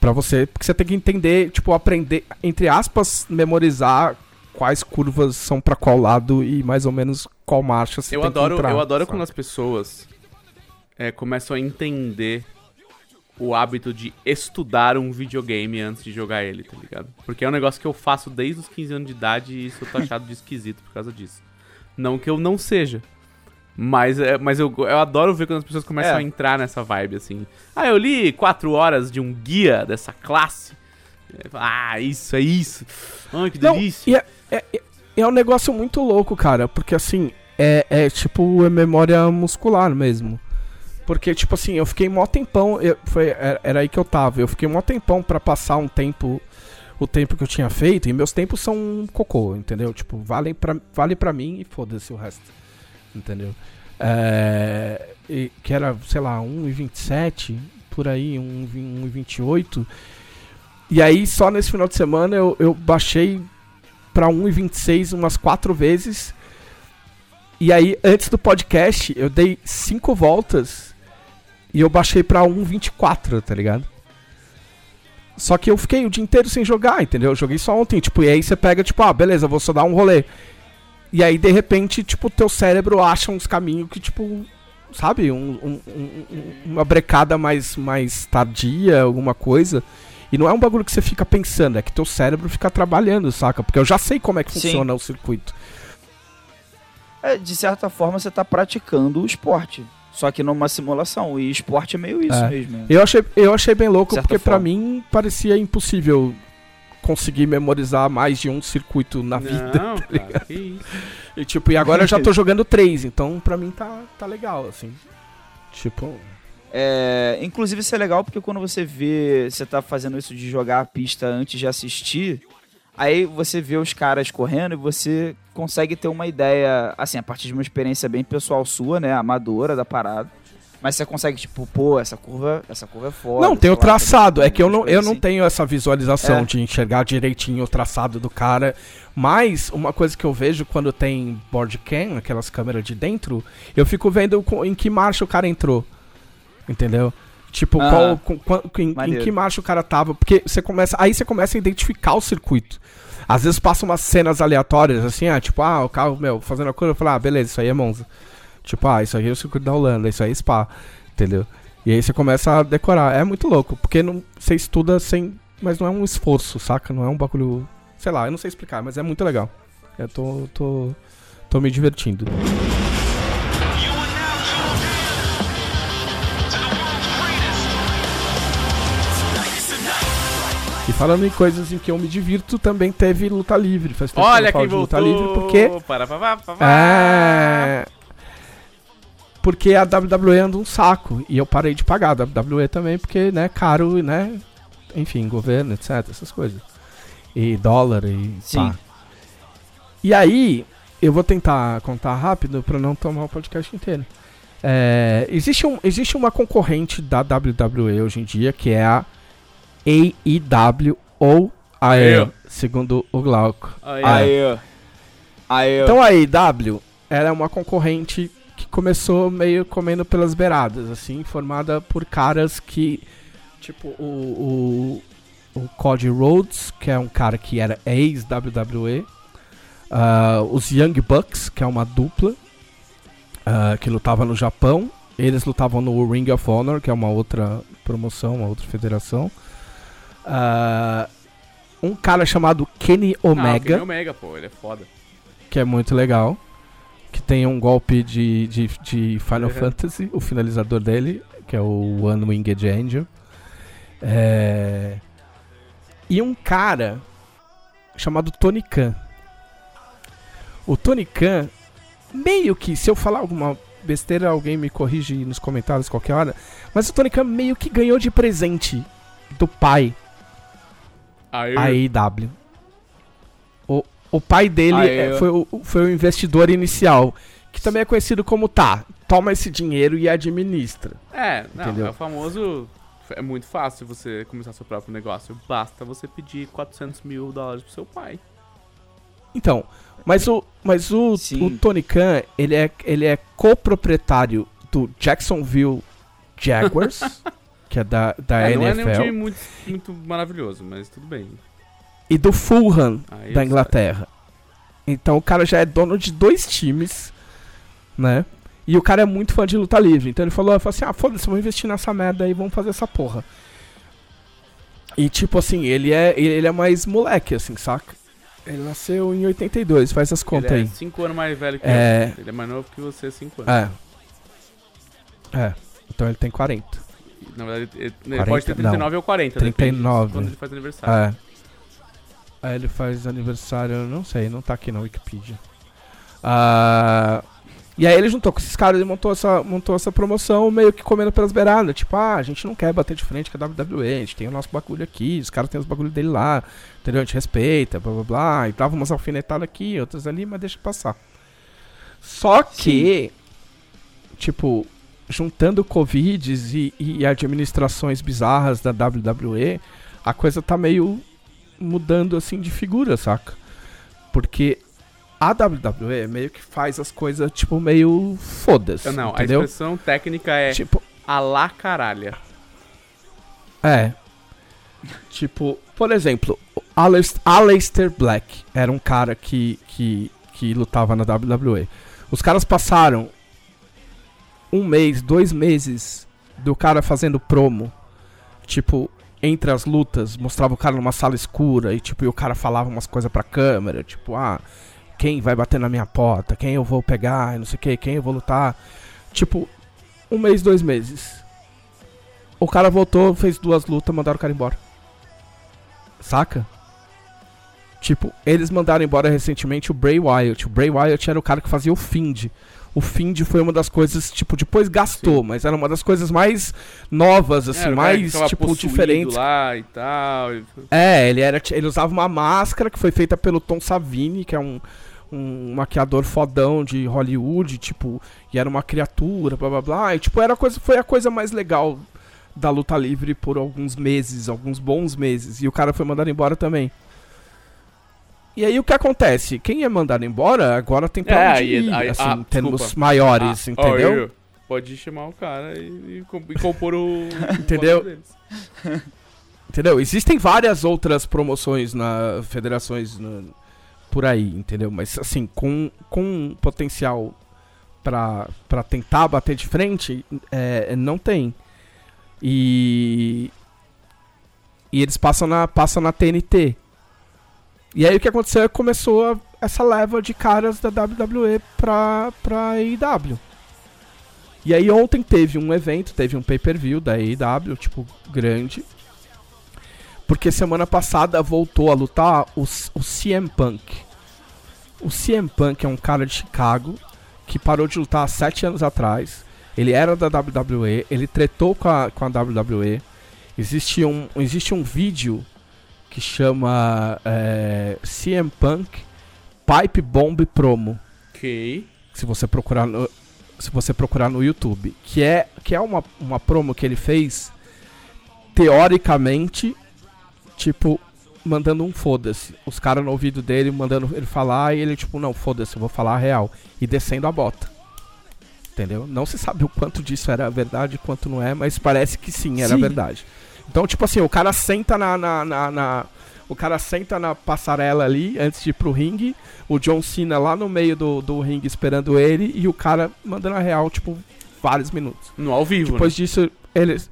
Pra você, porque você tem que entender, tipo, aprender, entre aspas, memorizar quais curvas são pra qual lado e mais ou menos qual marcha você Eu tem adoro, que entrar. eu adoro sabe? quando as pessoas é, começam a entender o hábito de estudar um videogame antes de jogar ele, tá ligado? Porque é um negócio que eu faço desde os 15 anos de idade e isso eu tô achado de esquisito por causa disso. Não que eu não seja. Mas, é, mas eu, eu adoro ver quando as pessoas começam É. a entrar nessa vibe, assim. Ah, eu li quatro horas de um guia dessa classe. Ah, isso, é isso. Ai, que Não, delícia. e é, é, é- é um negócio muito louco, cara, porque assim, é, é tipo é memória muscular mesmo. Porque, tipo assim, eu fiquei mó tempão, eu- foi, era, era aí que eu tava, eu fiquei mó tempão pra passar um tempo, o tempo que eu tinha feito, e meus tempos são um cocô, entendeu? Tipo, vale pra, vale pra mim e foda-se o resto, entendeu? É, que era, sei lá, 1,27, por aí, 1,28. E aí, só nesse final de semana, eu, eu baixei pra 1,26 umas quatro vezes. E aí, antes do podcast, eu dei cinco voltas e eu baixei pra 1,24, tá ligado? Só que eu fiquei o dia inteiro sem jogar, entendeu? Eu joguei só ontem, tipo, e aí você pega, tipo, ah, beleza, vou só dar um rolê. E aí, de repente, tipo, teu cérebro acha uns caminhos que, tipo, sabe, um- um- um- um- uma brecada mais, mais tardia, alguma coisa. E não é um bagulho que você fica pensando, é que teu cérebro fica trabalhando, saca? Porque eu já sei como é que Sim. funciona o circuito. É, de certa forma, você tá praticando o esporte. Só que numa simulação. E esporte é meio isso É. mesmo. né? Eu achei, eu achei bem louco, porque pra forma. mim parecia impossível conseguir memorizar mais de um circuito na vida. tá Não, cara, que isso. E tipo, e agora eu já tô jogando três, então pra mim tá, tá legal, assim. Tipo. É, inclusive, isso é legal porque quando você vê, você tá fazendo isso de jogar a pista antes de assistir, aí você vê os caras correndo e você consegue ter uma ideia, assim, a partir de uma experiência bem pessoal sua, né, amadora da parada. Mas você consegue, tipo, pô, essa curva, essa curva é foda. não, tem o sei lá, traçado. É que eu não, eu coisas não assim. tenho essa visualização É. de enxergar direitinho o traçado do cara. Mas uma coisa que eu vejo quando tem board cam, aquelas câmeras de dentro, eu fico vendo em que marcha o cara entrou. Entendeu? Tipo, Ah. qual, com- em, em que marcha o cara tava. Porque você começa. Aí você começa a identificar o circuito. Às vezes passam umas cenas aleatórias, assim, ah, tipo, ah, o carro, meu, fazendo a curva, eu falo, ah, beleza, isso aí é Monza. Tipo, ah, isso aí é o circuito da Holanda, isso aí é Spa, entendeu? E aí você começa a decorar. É muito louco, porque não, você estuda sem. Mas não é um esforço, saca? Não é um bagulho. Sei lá, eu não sei explicar, mas é muito legal. Eu tô. tô. tô me divertindo. E falando em coisas em que eu me divirto, também teve luta livre. Faz tempo que eu Olha não falo quem de luta livre, porque Para, para, para, para. é. Porque a WWE anda um saco. E eu parei de pagar a WWE também, porque, né, caro, né? Enfim, governo, etc. Essas coisas. E dólar e. Sim. pá. E aí, eu vou tentar contar rápido pra não tomar o podcast inteiro. É, existe, um, existe uma concorrente da WWE hoje em dia, que é a AEW ou AE, Aê. segundo o Glauco. Aí, Aí, aí, Então a AEW era uma concorrente começou meio comendo pelas beiradas, assim, formada por caras que, tipo, o, o, o Cody Rhodes, que é um cara que era ex-WWE, ah, os Young Bucks, que é uma dupla, ah, que lutava no Japão, eles lutavam no Ring of Honor, que é uma outra promoção, uma outra federação. Ah, um cara chamado Kenny Ah, Omega Kenny Omega, pô, ele é foda. que é muito legal. Que tem um golpe de, de, de Final Uhum. Fantasy, o finalizador dele, que é o One Winged Angel. É... E um cara chamado Tony Khan. O Tony Khan, meio que, se eu falar alguma besteira, alguém me corrige nos comentários qualquer hora, mas o Tony Khan meio que ganhou de presente do pai Aí, a AEW. O, pai dele Aí é, eu- foi, o, foi o investidor inicial, que também é conhecido como tá, toma esse dinheiro e administra. É, não, Entendeu? é o famoso. É muito fácil você começar seu próprio negócio. Basta você pedir 400 mil dólares pro seu pai. Então, mas o, mas o, Sim. o Tony Khan, ele é, ele é coproprietário do Jacksonville Jaguars, que é da, da É, não é nenhum NFL, time muito, muito maravilhoso, mas tudo bem. E do Fulham, Aí da eu- Inglaterra. Então o cara já é dono de dois times, né? E o cara é muito fã de luta livre. Então ele falou, falou assim: ah, foda-se, vou investir nessa merda aí, vamos fazer essa porra. E tipo assim, ele é, ele é mais moleque, assim, saca? Ele nasceu em 82, faz as contas Ele é aí. 5 anos mais velho que É. eu. Ele é mais novo que você, 5 anos. É. É. Então ele tem 40. Na verdade, ele, ele 40, pode ter 39 ou 40. depende 39. Quando ele faz aniversário. É. Aí ele faz aniversário, não sei, não tá aqui na Wikipedia. Ah, e aí ele juntou com esses caras e montou essa, montou essa promoção meio que comendo pelas beiradas. Tipo, ah, a gente não quer bater de frente com a WWE, a gente tem o nosso bagulho aqui, os caras têm os bagulho dele lá, entendeu? A gente respeita, blá blá blá. E dava umas alfinetadas aqui, outras ali, mas deixa passar. Só que, tipo, juntando Covids e, e administrações bizarras da WWE, a coisa tá meio mudando assim de figura, saca? Porque a WWE meio que faz as coisas, tipo, meio foda-se. Não, entendeu? a expressão técnica é Tipo, a la caralha. é. Tipo, por exemplo, Aleister Black era um cara que, que, que lutava na WWE. Os caras passaram um mês, dois meses do cara fazendo promo. Tipo, entre as lutas, mostrava o cara numa sala escura e tipo, e o cara falava umas coisas pra câmera, tipo, ah, quem vai bater na minha porta, quem eu vou pegar, não sei o que, quem eu vou lutar. Tipo, um mês, dois meses. O cara voltou, fez duas lutas, mandaram o cara embora. Saca? Tipo, eles mandaram embora recentemente o Bray Wyatt. O Bray Wyatt era o cara que fazia o Find. O Find foi uma das coisas, tipo, depois gastou, mas era uma das coisas mais novas, assim, que mais, tipo, diferentes. lá e tal. e- É, ele era. Ele usava uma máscara que foi feita pelo Tom Savini, que é um, um maquiador fodão de Hollywood, tipo, e era uma criatura, blá blá blá. E tipo, era coisa, foi a coisa mais legal da luta livre por alguns meses, alguns bons meses. E o cara foi mandado embora também. E aí o que acontece? Quem é mandado embora agora tem pra É, onde ir, aí- assim, ah, termos desculpa. maiores, Ah, entendeu? eu- Pode chamar o cara e, e com- compor o. Entendeu? o. Entendeu? Existem várias outras promoções na federações no- por aí, entendeu? Mas assim, com, com potencial pra, pra tentar bater de frente, é, não tem. E. E eles passam na, passam na TNT. E aí o que aconteceu é que começou a- essa leva de caras da WWE pra, pra AEW. E aí ontem teve um evento, teve um pay-per-view da AEW, tipo, grande. Porque semana passada voltou a lutar o, o CM Punk. O CM Punk é um cara de Chicago que parou de lutar há sete anos atrás. Ele era da WWE, ele tretou com a, com a WWE. Existe um, existe um vídeo que chama é, CM Punk Pipe Bomb Promo Ok. se você procurar no, se você procurar no YouTube, que é que é uma, uma promo que ele fez teoricamente tipo mandando um foda-se. Os caras no ouvido dele mandando ele falar e ele tipo, não, foda-se, eu vou falar a real e descendo a bota. Entendeu? Não se sabe o quanto disso era verdade e quanto não é, mas parece que sim, era Sim. verdade. Então, tipo assim, o cara senta na, na, na- na- o cara senta na passarela ali antes de ir pro ringue, o John Cena lá no meio do, do ringue esperando ele e o cara mandando a real, tipo, vários minutos. No ao vivo. Depois né? disso, ele.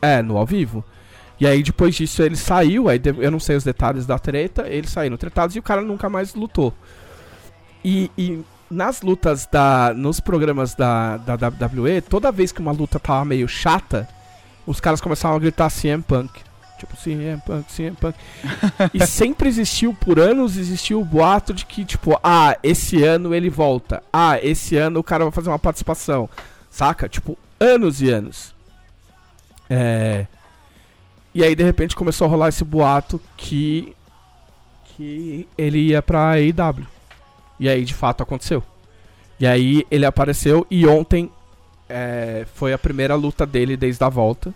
É, no ao vivo. E aí depois disso ele saiu, aí eu não sei os detalhes da treta, eles saíram tretados e o cara nunca mais lutou. E, e nas lutas da. Nos programas da, da WWE, toda vez que uma luta tava meio chata, os caras começavam a gritar CM Punk. Tipo, CM Punk, CM Punk. e sempre existiu, por anos, existiu o boato de que, tipo, ah, esse ano ele volta. Ah, esse ano o cara vai fazer uma participação. Saca? Tipo, anos e anos. É. E aí, de repente, começou a rolar esse boato que. que ele ia pra AEW. E aí, de fato, aconteceu. E aí, ele apareceu e ontem é, foi a primeira luta dele desde a volta.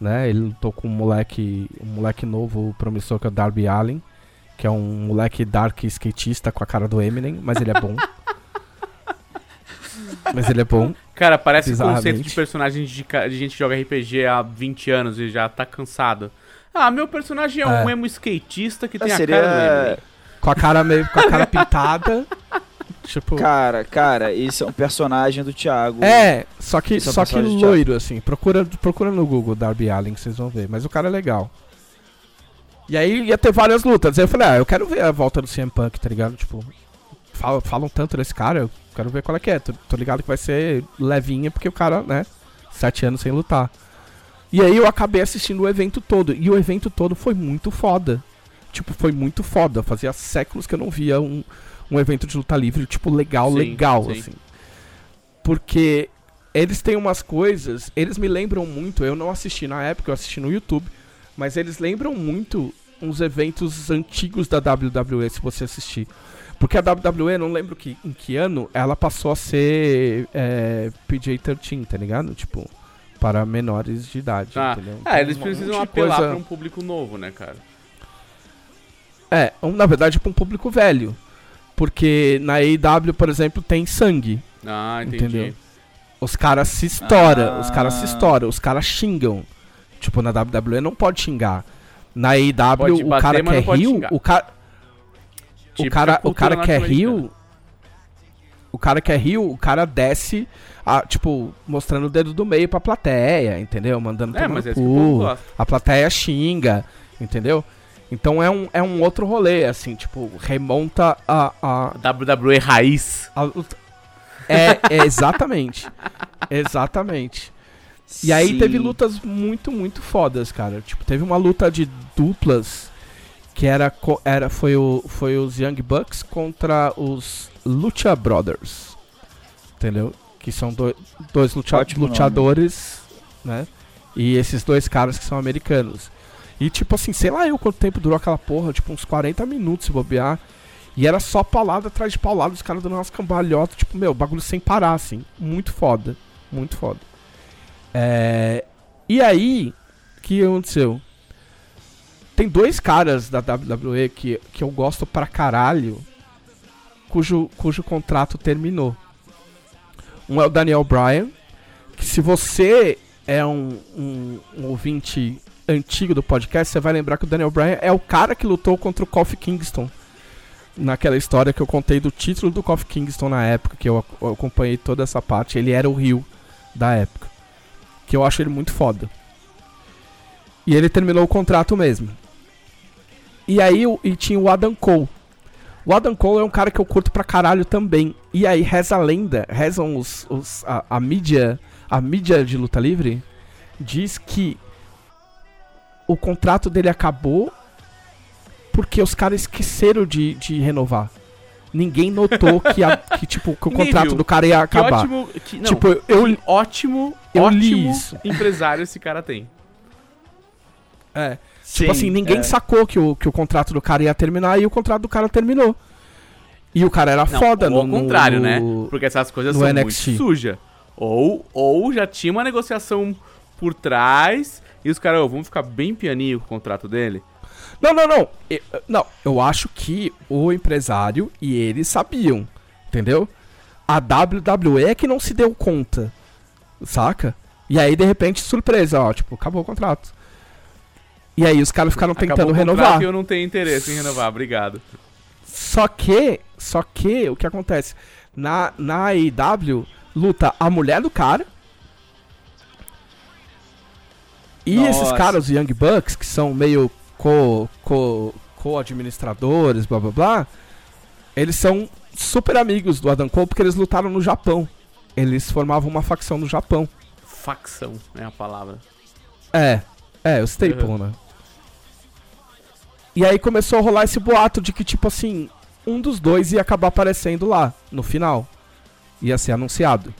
Né? Ele lutou com um moleque, um moleque novo, promissor, que é o Darby Allen. Que é um moleque dark skatista com a cara do Eminem, mas ele é bom. mas ele é bom. Cara, parece conceito de personagem de, de gente que joga RPG há 20 anos e já tá cansado. Ah, meu personagem é, um É. emo skatista que Ah, tem a seria- cara do Eminem. Com a cara meio. com a cara pintada. Tipo. Cara, cara, esse é um personagem do Thiago. É, só que, Esse é só que loiro, assim. Procura, procura no Google Darby Allen que vocês vão ver. Mas o cara é legal. E aí ia ter várias lutas. Aí eu falei, ah, eu quero ver a volta do CM Punk, tá ligado? Tipo, falam, falam tanto desse cara, eu quero ver qual é que é. Tô, tô ligado que vai ser levinha, porque o cara, né, sete anos sem lutar. E aí eu acabei assistindo o evento todo. E o evento todo foi muito foda. Tipo, foi muito foda. Fazia séculos que eu não via um, um evento de luta livre, tipo, legal, Sim, legal, sim. assim. Porque eles têm umas coisas, eles me lembram muito, eu não assisti na época, eu assisti no YouTube, mas eles lembram muito uns eventos antigos da WWE, se você assistir. Porque a WWE, não lembro que, em que ano, ela passou a ser é, PJ-13, tá ligado? Tipo, para menores de idade, Ah, entendeu? é, eles um precisam apelar coisa- pra um público novo, né, cara? É, um, na verdade, pra um público velho. Porque na AEW, por exemplo, tem sangue. Ah, entendi. Entendeu? Os caras se estouram, Ah. os caras se estouram, os caras xingam. Tipo, na WWE não pode xingar. Na AEW, o bater, cara que é rio, xingar. o cara. Tipo o cara, o cara que é rio. O cara que é rio, o cara desce, a, tipo, mostrando o dedo do meio pra plateia, entendeu? Mandando É, mas é cu. gosta. A plateia xinga, entendeu? Então é um, é um outro rolê, assim, tipo, remonta a, a, WWE raiz. a É, é, exatamente. exatamente. E aí Sim. teve lutas muito, muito fodas, cara. Tipo, teve uma luta de duplas que era, era foi, o, foi os Young Bucks contra os Lucha Brothers. Entendeu? Que são do- dois lucha- Ótimo nome. né? E esses dois caras que são americanos. E tipo assim, sei lá eu quanto tempo durou aquela porra, tipo uns 40 minutos se bobear. E era só paulada atrás de paulada, os caras dando umas cambalhotas, tipo, meu, bagulho sem parar, assim. Muito foda. Muito foda. É, E aí, o que aconteceu? Tem dois caras da WWE que, que eu gosto pra caralho, cujo, cujo contrato terminou. Um é o Daniel Bryan, que se você é um, um, um ouvinte antigo do podcast, você vai lembrar que o Daniel Bryan é o cara que lutou contra o Kofi Kingston. Naquela história que eu contei do título do Kofi Kingston na época, que eu, ac- eu acompanhei toda essa parte. Ele era o Rio da época. Que eu acho ele muito foda. E ele terminou o contrato mesmo. E aí e tinha o Adam Cole. O Adam Cole é um cara que eu curto pra caralho também. E aí reza a lenda, rezam os, os- a, a mídia, a mídia de luta livre, diz que o contrato dele acabou porque os caras esqueceram de, de renovar. Ninguém notou que, a- que, tipo, que o contrato do cara ia Que acabar. ótimo. Que, não, tipo, eu, que ótimo, eu ótimo isso. empresário esse cara tem. é, Sim, Tipo assim, ninguém é. sacou que o, que o contrato do cara ia terminar e o contrato do cara terminou. E o cara era Não, foda ou ao no, no- contrário, no- né? Porque essas coisas são NXT. muito sujas. Ou, ou já tinha uma negociação por trás e os caras, "Ô, vamos ficar bem pianinho com o contrato dele. Não, não, não. Eu, não, eu acho que o empresário e eles sabiam, entendeu? A WWE é que não se deu conta, saca? E aí, de repente, surpresa, ó, tipo, acabou o contrato. E aí os caras ficaram Acabou tentando o contrato renovar. E eu não tenho interesse em renovar, obrigado. Só que, só que, o que acontece? Na, na AEW, luta a mulher do cara. E esses Nossa. caras, os Young Bucks, que são meio co, co, co-administradores, blá blá blá, eles são super amigos do Adam Cole porque eles lutaram no Japão. Eles formavam uma facção no Japão. Facção é a palavra. É, é, o Staple, Uhum. né? E aí começou a rolar esse boato de que, tipo assim, um dos dois ia acabar aparecendo lá, no final. Ia ser anunciado.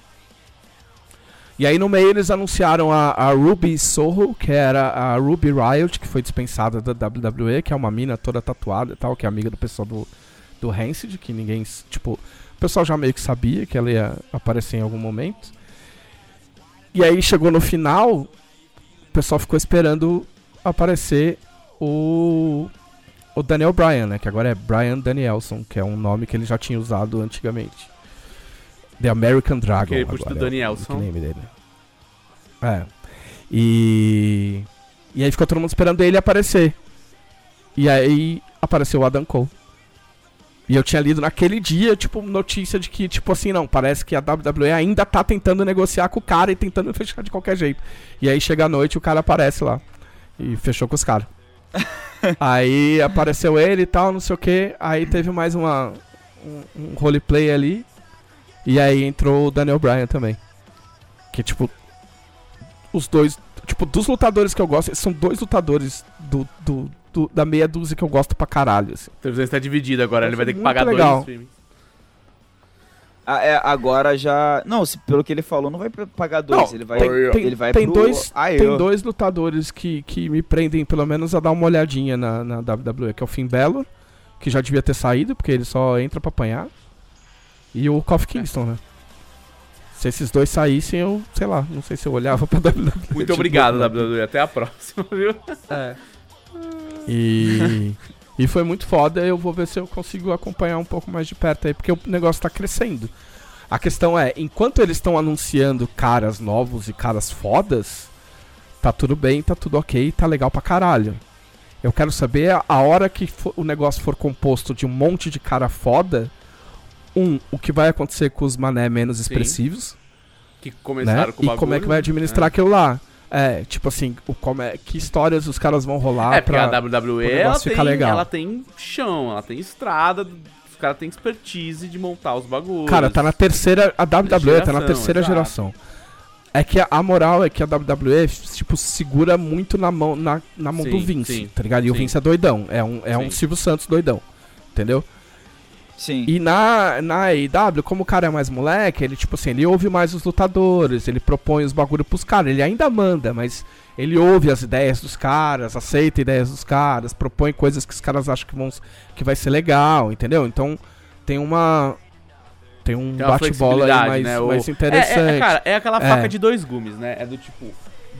E aí no meio eles anunciaram a, a Ruby Soho, que era a Ruby Riot, que foi dispensada da WWE, que é uma mina toda tatuada e tal, que é amiga do pessoal do, do Rancid, que ninguém, tipo, o pessoal já meio que sabia que ela ia aparecer em algum momento. E aí chegou no final, o pessoal ficou esperando aparecer o o Daniel Bryan, né? Que agora é Brian Danielson, que é um nome que ele já tinha usado antigamente. The American Dragon. Aquele puxa do agora é o Danielson. nickname dele. É. E e aí ficou todo mundo esperando ele aparecer. E aí apareceu o Adam Cole. E eu tinha lido naquele dia, tipo, notícia de que, tipo assim, não, parece que a WWE ainda tá tentando negociar com o cara e tentando fechar de qualquer jeito. E aí chega a noite e o cara aparece lá. E fechou com os caras. aí apareceu ele e tal, não sei o que. Aí teve mais uma, um, um roleplay ali. E aí entrou o Daniel Bryan também. Que, tipo, os dois. Tipo, dos lutadores que eu gosto, são dois lutadores do, do, do- da meia dúzia que eu gosto pra caralho, assim. A televisão está dividida agora, ele vai ter que pagar legal. dois. Ah, é, agora já. Não, se, pelo que ele falou, não vai pagar dois. Não, ele vai, tem, tem, ele vai tem pro dois, tem dois lutadores que, que me prendem, pelo menos, a dar uma olhadinha na, na WWE, que é o Finn Balor, que já devia ter saído, porque ele só entra pra apanhar. E o Kofi Kingston, né? Se esses dois saíssem, eu, sei lá, não sei se eu olhava pra WWE. Muito de obrigado, novo. WWE. Até a próxima, viu? E, e foi muito foda. Eu vou ver se eu consigo acompanhar um pouco mais de perto aí, porque o negócio tá crescendo. A questão é, enquanto eles estão anunciando caras novos e caras fodas, tá tudo bem, tá tudo ok, tá legal pra caralho. Eu quero saber a, a hora que for- o negócio for composto de um monte de cara foda, um, o que vai acontecer com os mané menos Sim. expressivos, Que né? começaram com o E como é que bagulho. vai administrar aquilo lá. É, tipo assim, o, como é, que histórias os caras vão rolar É, pra... a WWE o ela tem, ela tem chão, ela tem estrada, os caras têm expertise de montar os bagulhos. Cara, tá na terceira. A WWE tá na Geração, terceira exato. geração. É que a, a moral é que a WWE, tipo, segura muito na mão, na, na mão Sim, do Vince, sim, tá ligado? E o sim. Vince é doidão. É um, é um. Silvio Santos doidão. Entendeu? Sim. E na, na AEW, como o cara é mais moleque, ele, tipo assim, ele ouve mais os lutadores, ele propõe os bagulho pros caras, ele ainda manda, mas ele ouve as ideias dos caras, aceita ideias dos caras, propõe coisas que os caras acham que, vão, que vai ser legal, entendeu? Então tem uma. Tem um bate-bola mais, né? O- mais É, interessante. é, cara, é aquela É. faca de dois gumes, né? É do tipo,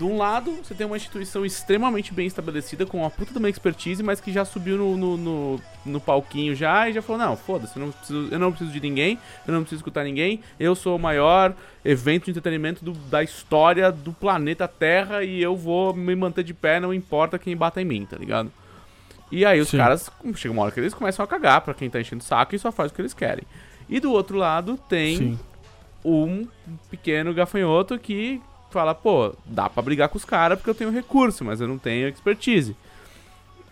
de um lado, você tem uma instituição extremamente bem estabelecida, com uma puta de uma expertise, mas que já subiu no, no, no, no palquinho já e já falou, não, foda-se, eu, não preciso- eu não preciso de ninguém, eu não preciso escutar ninguém, eu sou o maior evento de entretenimento do- da história do planeta Terra e eu vou me manter de pé, não importa quem bata em mim, tá ligado? E aí os Sim. caras, chega uma hora que eles começam a cagar pra quem tá enchendo o saco e só faz o que eles querem. E do outro lado tem Sim. um pequeno gafanhoto que fala, pô, dá pra brigar com os caras porque eu tenho recurso, mas eu não tenho expertise.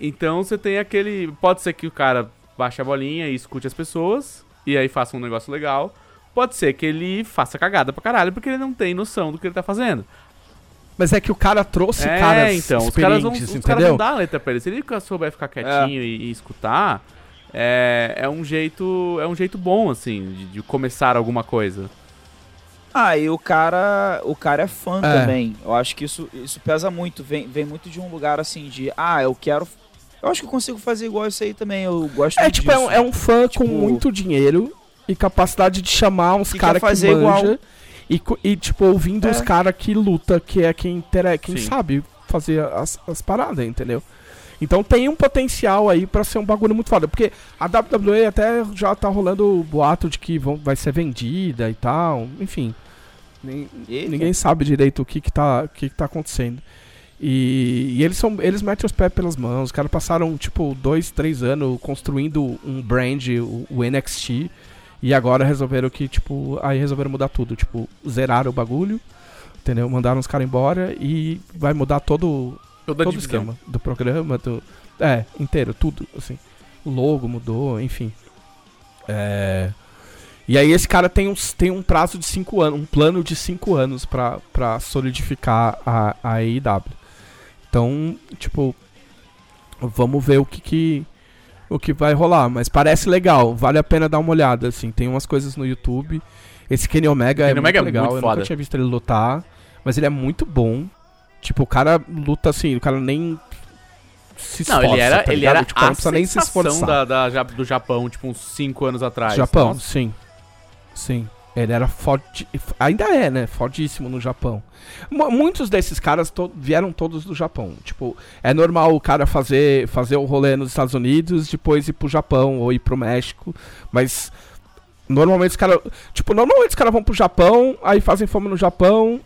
Então você tem aquele. Pode ser que o cara baixe a bolinha e escute as pessoas, e aí faça um negócio legal. Pode ser que ele faça cagada pra caralho, porque ele não tem noção do que ele tá fazendo. Mas é que o cara trouxe é, caras então, os caras vão, os caras vão dar a letra pra ele. Se ele souber ficar quietinho e, e escutar, é, é um jeito. É um jeito bom, assim, de, de começar alguma coisa. Ah, e o cara, o cara é fã É. também. Eu acho que isso, isso pesa muito. Vem, vem muito de um lugar assim de, ah, eu quero. Eu acho que eu consigo fazer igual isso aí também. Eu gosto É tipo, é um, é um fã Tipo- com muito dinheiro e capacidade de chamar uns Que caras quer que fazer manja igual. e, e, tipo, ouvindo É. os caras que luta, que é quem, quem Sim. sabe fazer as, as paradas, entendeu? Então tem um potencial aí pra ser um bagulho muito foda. Porque a WWE até já tá rolando o boato de que vão, vai ser vendida e tal. Enfim. Nem- ninguém sabe direito o que que tá, o que que tá acontecendo. E, e eles são eles metem os pés pelas mãos. Os caras passaram, tipo, dois, três anos construindo um brand, o, o NXT. E agora resolveram que, tipo, aí resolveram mudar tudo. Tipo, zeraram o bagulho, entendeu? Mandaram os caras embora e vai mudar todo, Toda todo o esquema do programa, do. É, inteiro, tudo, assim. O logo mudou, enfim. É. E aí esse cara tem, uns, tem um prazo de 5 anos, um plano de 5 anos pra, pra solidificar a, a AEW. Então, tipo, vamos ver o que, que o que vai rolar, mas parece legal, vale a pena dar uma olhada, assim, tem umas coisas no YouTube. Esse Kenny Omega é Kenny Omega é muito legal, muito eu foda. nunca tinha visto ele lutar, mas ele é muito bom. Tipo, o cara luta assim, o cara nem se Não, esforça, ele era, tá ele era tipo, não a precisa nem se esforçar. da, da do Japão, tipo, uns 5 anos atrás. Japão, Nossa, sim. Sim. Ele era forte. Ainda é, né? Fortíssimo no Japão. Mu- Muitos desses caras to- vieram todos do Japão. Tipo, é normal o cara fazer, fazer o rolê nos Estados Unidos, depois ir pro Japão ou ir pro México. Mas normalmente os caras. Tipo, normalmente os caras vão pro Japão, aí fazem fome no Japão.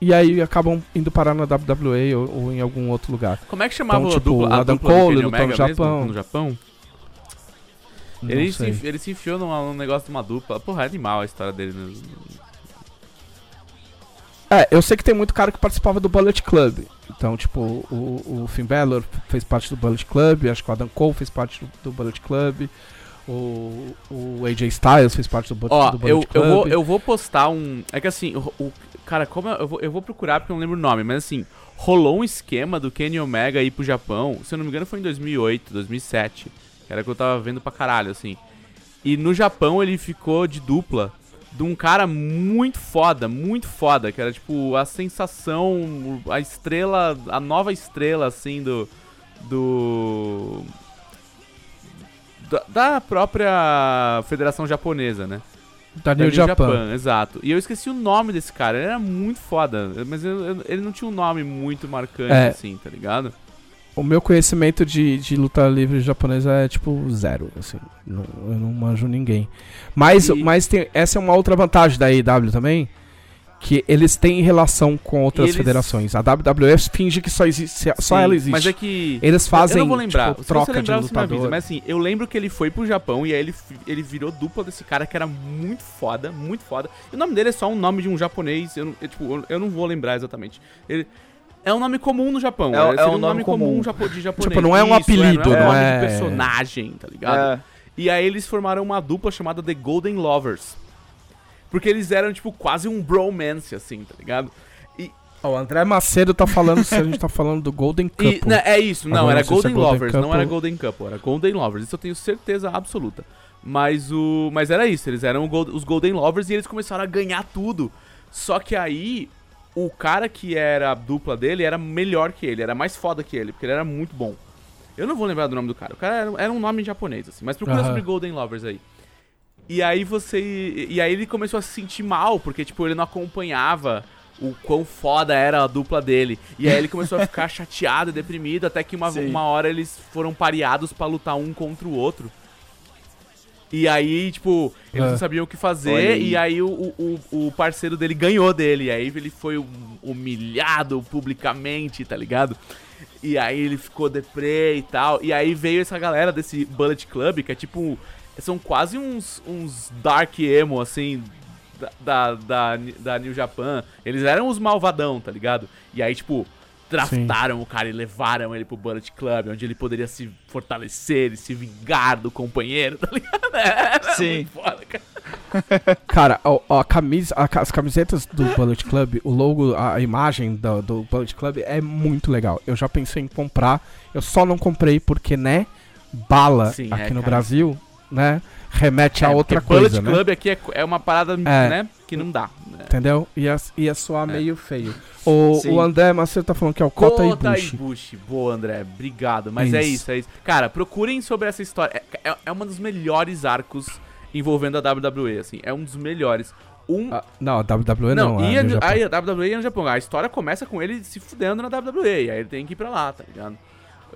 E aí acabam indo parar na WWE ou, ou em algum outro lugar. Como é que chamava Então, a tipo, dupla, a Adam dupla Cole no mesmo, Japão. no Japão? Não Ele se, sei. ele se enfiou numa- num negócio de uma dupla. Porra, é animal a história dele. É, eu sei que tem muito cara que participava do Bullet Club. Então, tipo, o, o Finn Balor fez parte do Bullet Club, acho que o Adam Cole fez parte do, do Bullet Club, o, o AJ Styles fez parte do, Ó, do Bullet eu, Club. eu, vou, eu vou postar um. É que assim, o, o- cara, como eu, vou, eu vou procurar porque eu não lembro o nome, mas assim, rolou um esquema do Kenny Omega ir pro Japão. Se eu não me engano, foi em 2008, 2007. Que era que eu tava vendo pra caralho, assim. E no Japão ele ficou de dupla de um cara muito foda, muito foda, que era tipo a sensação, a estrela, a nova estrela, assim, do. Do. Da própria Federação Japonesa, né? Da Da New Japan. exato. E eu esqueci o nome desse cara, ele era muito foda, mas eu- ele não tinha um nome muito marcante, É. assim, tá ligado? O meu conhecimento de, de luta livre japonesa é tipo zero, assim. Não, eu não manjo ninguém. Mas, E- mas tem, essa é uma outra vantagem da AEW também. Que eles têm relação com outras eles- federações. A WWE finge que só existe, só Sim, ela existe. Mas é que. Eles fazem eu não vou lembrar. tipo, troca lembrar, de me avisa. lutador. Mas assim, eu lembro que ele foi pro Japão e aí ele, ele virou dupla desse cara que era muito foda, muito foda. E o nome dele é só um nome de um japonês. Eu não, eu, tipo, eu- eu não vou lembrar exatamente. Ele. É um nome comum no Japão. É- seria é um nome comum. japo- de japonês. Tipo, não é um apelido, não é um não nome é- de personagem, tá ligado? É, E aí eles formaram uma dupla chamada The Golden Lovers. Porque eles eram, tipo, quase um bromance, assim, tá ligado? Ó, O André Macedo tá falando se a gente tá falando do Golden E, Couple. né, é isso, não, Agora era não se é Golden Golden Lovers, não Couple. era Golden Couple, era Golden Lovers, isso eu tenho certeza absoluta. Mas o. Mas era isso, eles eram Gold- os Golden Lovers e eles começaram a ganhar tudo. Só que aí, o cara que era a dupla dele era melhor que ele, era mais foda que ele, porque ele era muito bom. Eu não vou lembrar do nome do cara, o cara era, era um nome em japonês, assim, mas procura Aham. sobre Golden Lovers aí. E aí você. E aí ele começou a se sentir mal, porque, tipo, ele não acompanhava o quão foda era a dupla dele. E aí ele começou a ficar chateado e deprimido, até que uma, Sim. uma hora eles foram pareados pra lutar um contra o outro. E aí, tipo, eles É. não sabiam o que fazer, aí. e aí o, o, o parceiro dele ganhou dele. E aí ele foi hum- humilhado publicamente, tá ligado? E aí ele ficou deprê e tal. E aí veio essa galera desse Bullet Club, que é tipo. São quase uns, uns Dark Emo, assim, da, da, da, da New Japan. Eles eram os malvadão, tá ligado? E aí, tipo, draftaram o cara e levaram ele pro Bullet Club, onde ele poderia se fortalecer e se vingar do companheiro, tá ligado? Era Sim. muito foda, cara. Cara, a, a camisa, a as camisetas do Bullet Club, o logo, a, a imagem do, do Bullet Club é muito legal. Eu já pensei em comprar, eu só não comprei porque, né, bala Sim, aqui é, no cara. Brasil, né, remete a É, outra porque Bullet coisa, né? Club aqui é, é uma parada, né, que não dá. né? Entendeu? Ia, ia soar É. meio feio. O, Sim. o André Macedo tá falando que é o Kota, Kota Ibushi. Ibushi. Boa, André. Obrigado. Mas é Isso. isso, é isso. Cara, procurem sobre essa história. É, é, é uma dos melhores arcos envolvendo a WWE, assim. É um dos melhores. Um... Ah, não, a WWE não, não, é e a, Japão. aí a WWE ia no Japão. A história começa com ele se fudendo na WWE. E aí ele tem que ir pra lá, tá ligado?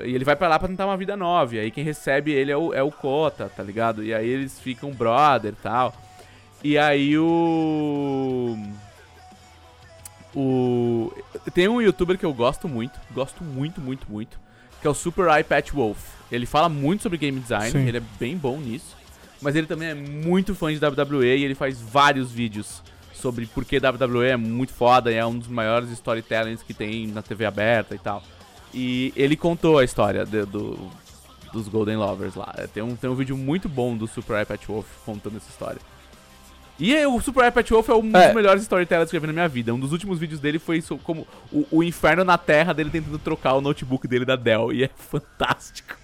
E ele vai pra lá pra tentar uma vida nova. E aí quem recebe ele é o, é o Kota, tá ligado? E aí eles ficam brother e tal. E aí o. O. Tem um youtuber que eu gosto muito, gosto muito, muito, muito, que é o Super Eye Patch Wolf. Ele fala muito sobre game design, Sim. ele é bem bom nisso. Mas ele também é muito fã de WWE e ele faz vários vídeos sobre por que WWE é muito foda e é um dos maiores storytellings que tem na TV aberta e tal. E ele contou a história de- do, dos Golden Lovers lá. Tem um, tem um vídeo muito bom do Super Patch Wolf contando essa história. E é, o Super Patch Wolf é um É. dos melhores storytellers que eu já vi na minha vida. Um dos últimos vídeos dele foi como o, o inferno na Terra dele tentando trocar o notebook dele da Dell. E é fantástico.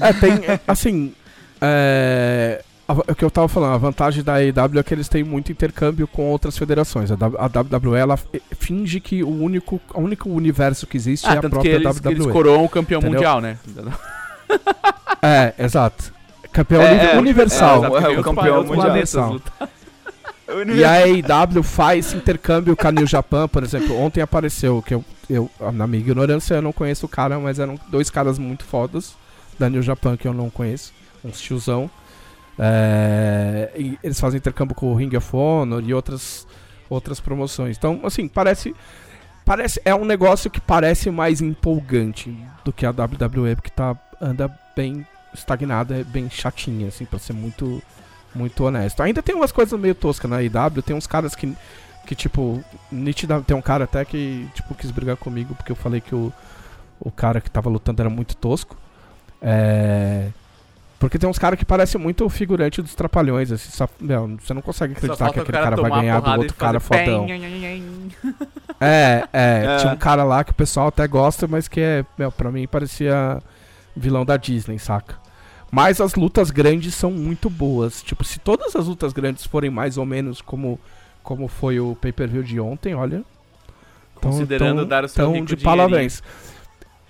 É, tem, é, assim, é, é o que eu tava falando, a vantagem da AEW é que eles têm muito intercâmbio com outras federações. A, a WWE, ela finge que o único, o único universo que existe é a Ah, tanto que própria eles, que eles WWE. coroam o campeão Entendeu? mundial, né? É, exato. Campeão É, é, universal. é, Exato, o que outros campeão mundial. lutam. E a AEW faz intercâmbio com a New Japan, por exemplo. Ontem apareceu, que eu, eu, na minha ignorância, eu não conheço o cara, mas eram dois caras muito fodas da New Japan que eu não conheço. Uns tiozão. É, eles fazem intercâmbio com o Ring of Honor e outras, outras promoções. Então, assim, parece. Parece, é um negócio que parece mais empolgante do que a WWE, porque tá, anda bem estagnada, é bem chatinha, assim, pra ser muito, muito honesto. Ainda tem umas coisas meio toscas na IW, tem uns caras que, que tipo, nítida, tem um cara até que, tipo, quis brigar comigo porque eu falei que o, o cara que tava lutando era muito tosco. É... Porque tem uns caras que parecem muito o figurante dos Trapalhões, assim, só, meu, você não consegue acreditar que aquele cara vai tomar a ganhar do outro cara fodão. É, é, É. tinha um cara lá que o pessoal até gosta, mas que é, meu, pra mim parecia vilão da Disney, saca? Mas as lutas grandes são muito boas. Tipo, se todas as lutas grandes forem mais ou menos como, como foi o pay-per-view de ontem, olha. Considerando tão- dar o seu tão rico de dinheirinho. parabéns.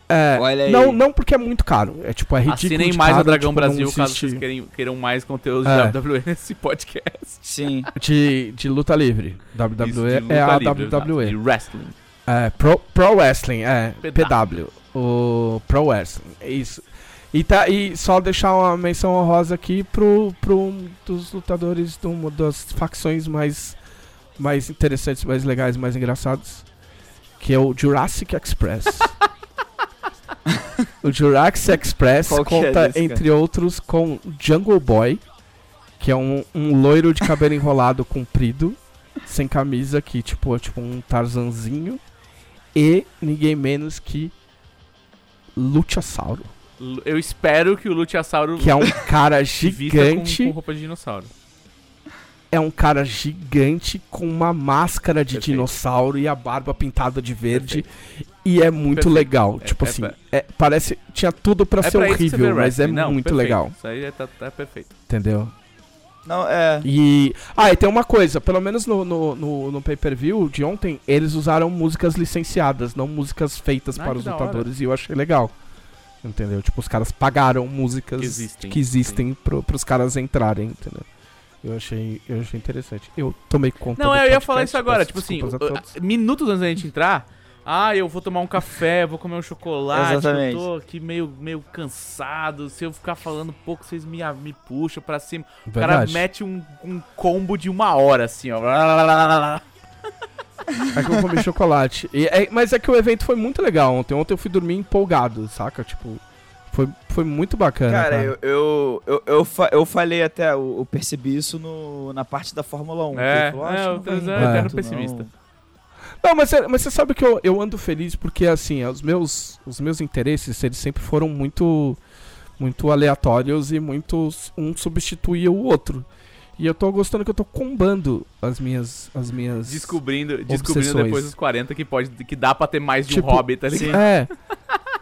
É, Olha aí. não, não porque é muito caro. É tipo, é ridículo. Assinem mais caro, a Dragão tipo, Brasil caso vocês queiram, queiram mais conteúdo É. de WWE nesse podcast. Sim. De, de luta livre. WWE Isso, de luta é a livre, WWE. De wrestling. É, Pro, Pro Wrestling, é. PW. PW. O Pro Wrestling, é isso. E, tá, e só deixar uma menção honrosa aqui pro, pro um dos lutadores de uma das facções mais, mais interessantes, mais legais, mais engraçados. Que é o Jurassic Express. o Jurassic Express Qual é conta, desse, entre outros, com Jungle Boy, que é um, um loiro de cabelo enrolado comprido, sem camisa, que tipo, é tipo um Tarzanzinho. E ninguém menos que Luchasauro, Eu espero que o Luchasauro que é um cara gigante, com, com roupa de dinossauro. É um cara gigante com uma máscara de Perfeito. dinossauro e a barba pintada de verde e é muito Perfeito. legal. É- tipo é assim, é, parece tinha tudo pra é ser pra horrível, mas é. Não, muito perfeito. legal, Isso aí é, tá, tá perfeito. entendeu? Não, é. E. Ah, e tem uma coisa, pelo menos no, no, no, no pay-per-view de ontem, eles usaram músicas licenciadas, não músicas feitas Ah, para os lutadores, e eu achei legal. Entendeu? Tipo, os caras pagaram músicas Que existem, que existem pro, pros caras entrarem, entendeu? Eu achei, eu achei interessante. Eu tomei conta Não, do eu ia podcast, falar isso agora. Tipo assim, minutos antes da gente entrar. Ah, eu vou tomar um café, vou comer um chocolate. Exatamente. Eu tô aqui meio, meio cansado. Se eu ficar falando pouco, vocês me, me puxam pra cima. O cara Verdade. mete um, um combo de uma hora, assim, ó. É que eu comi chocolate. E é- mas é que o evento foi muito legal ontem. Ontem eu fui dormir empolgado, saca? Tipo, foi, foi muito bacana. Cara, Cara, eu, eu, eu, eu, fa- eu falei até, eu, eu percebi isso no, na parte da Fórmula 1. que É, falou, "Ah, é, acho que o é eterno pessimista. não." Não, mas, é- mas você sabe que eu, eu ando feliz porque, assim, os meus, os meus interesses, eles sempre foram muito, muito aleatórios e muito um substituía o outro. E eu tô gostando que eu tô combando as minhas, as minhas... Descobrindo, descobrindo Obsessões. depois dos 40 que, pode, que dá pra ter mais de Tipo, um hobby, tá ligado? É.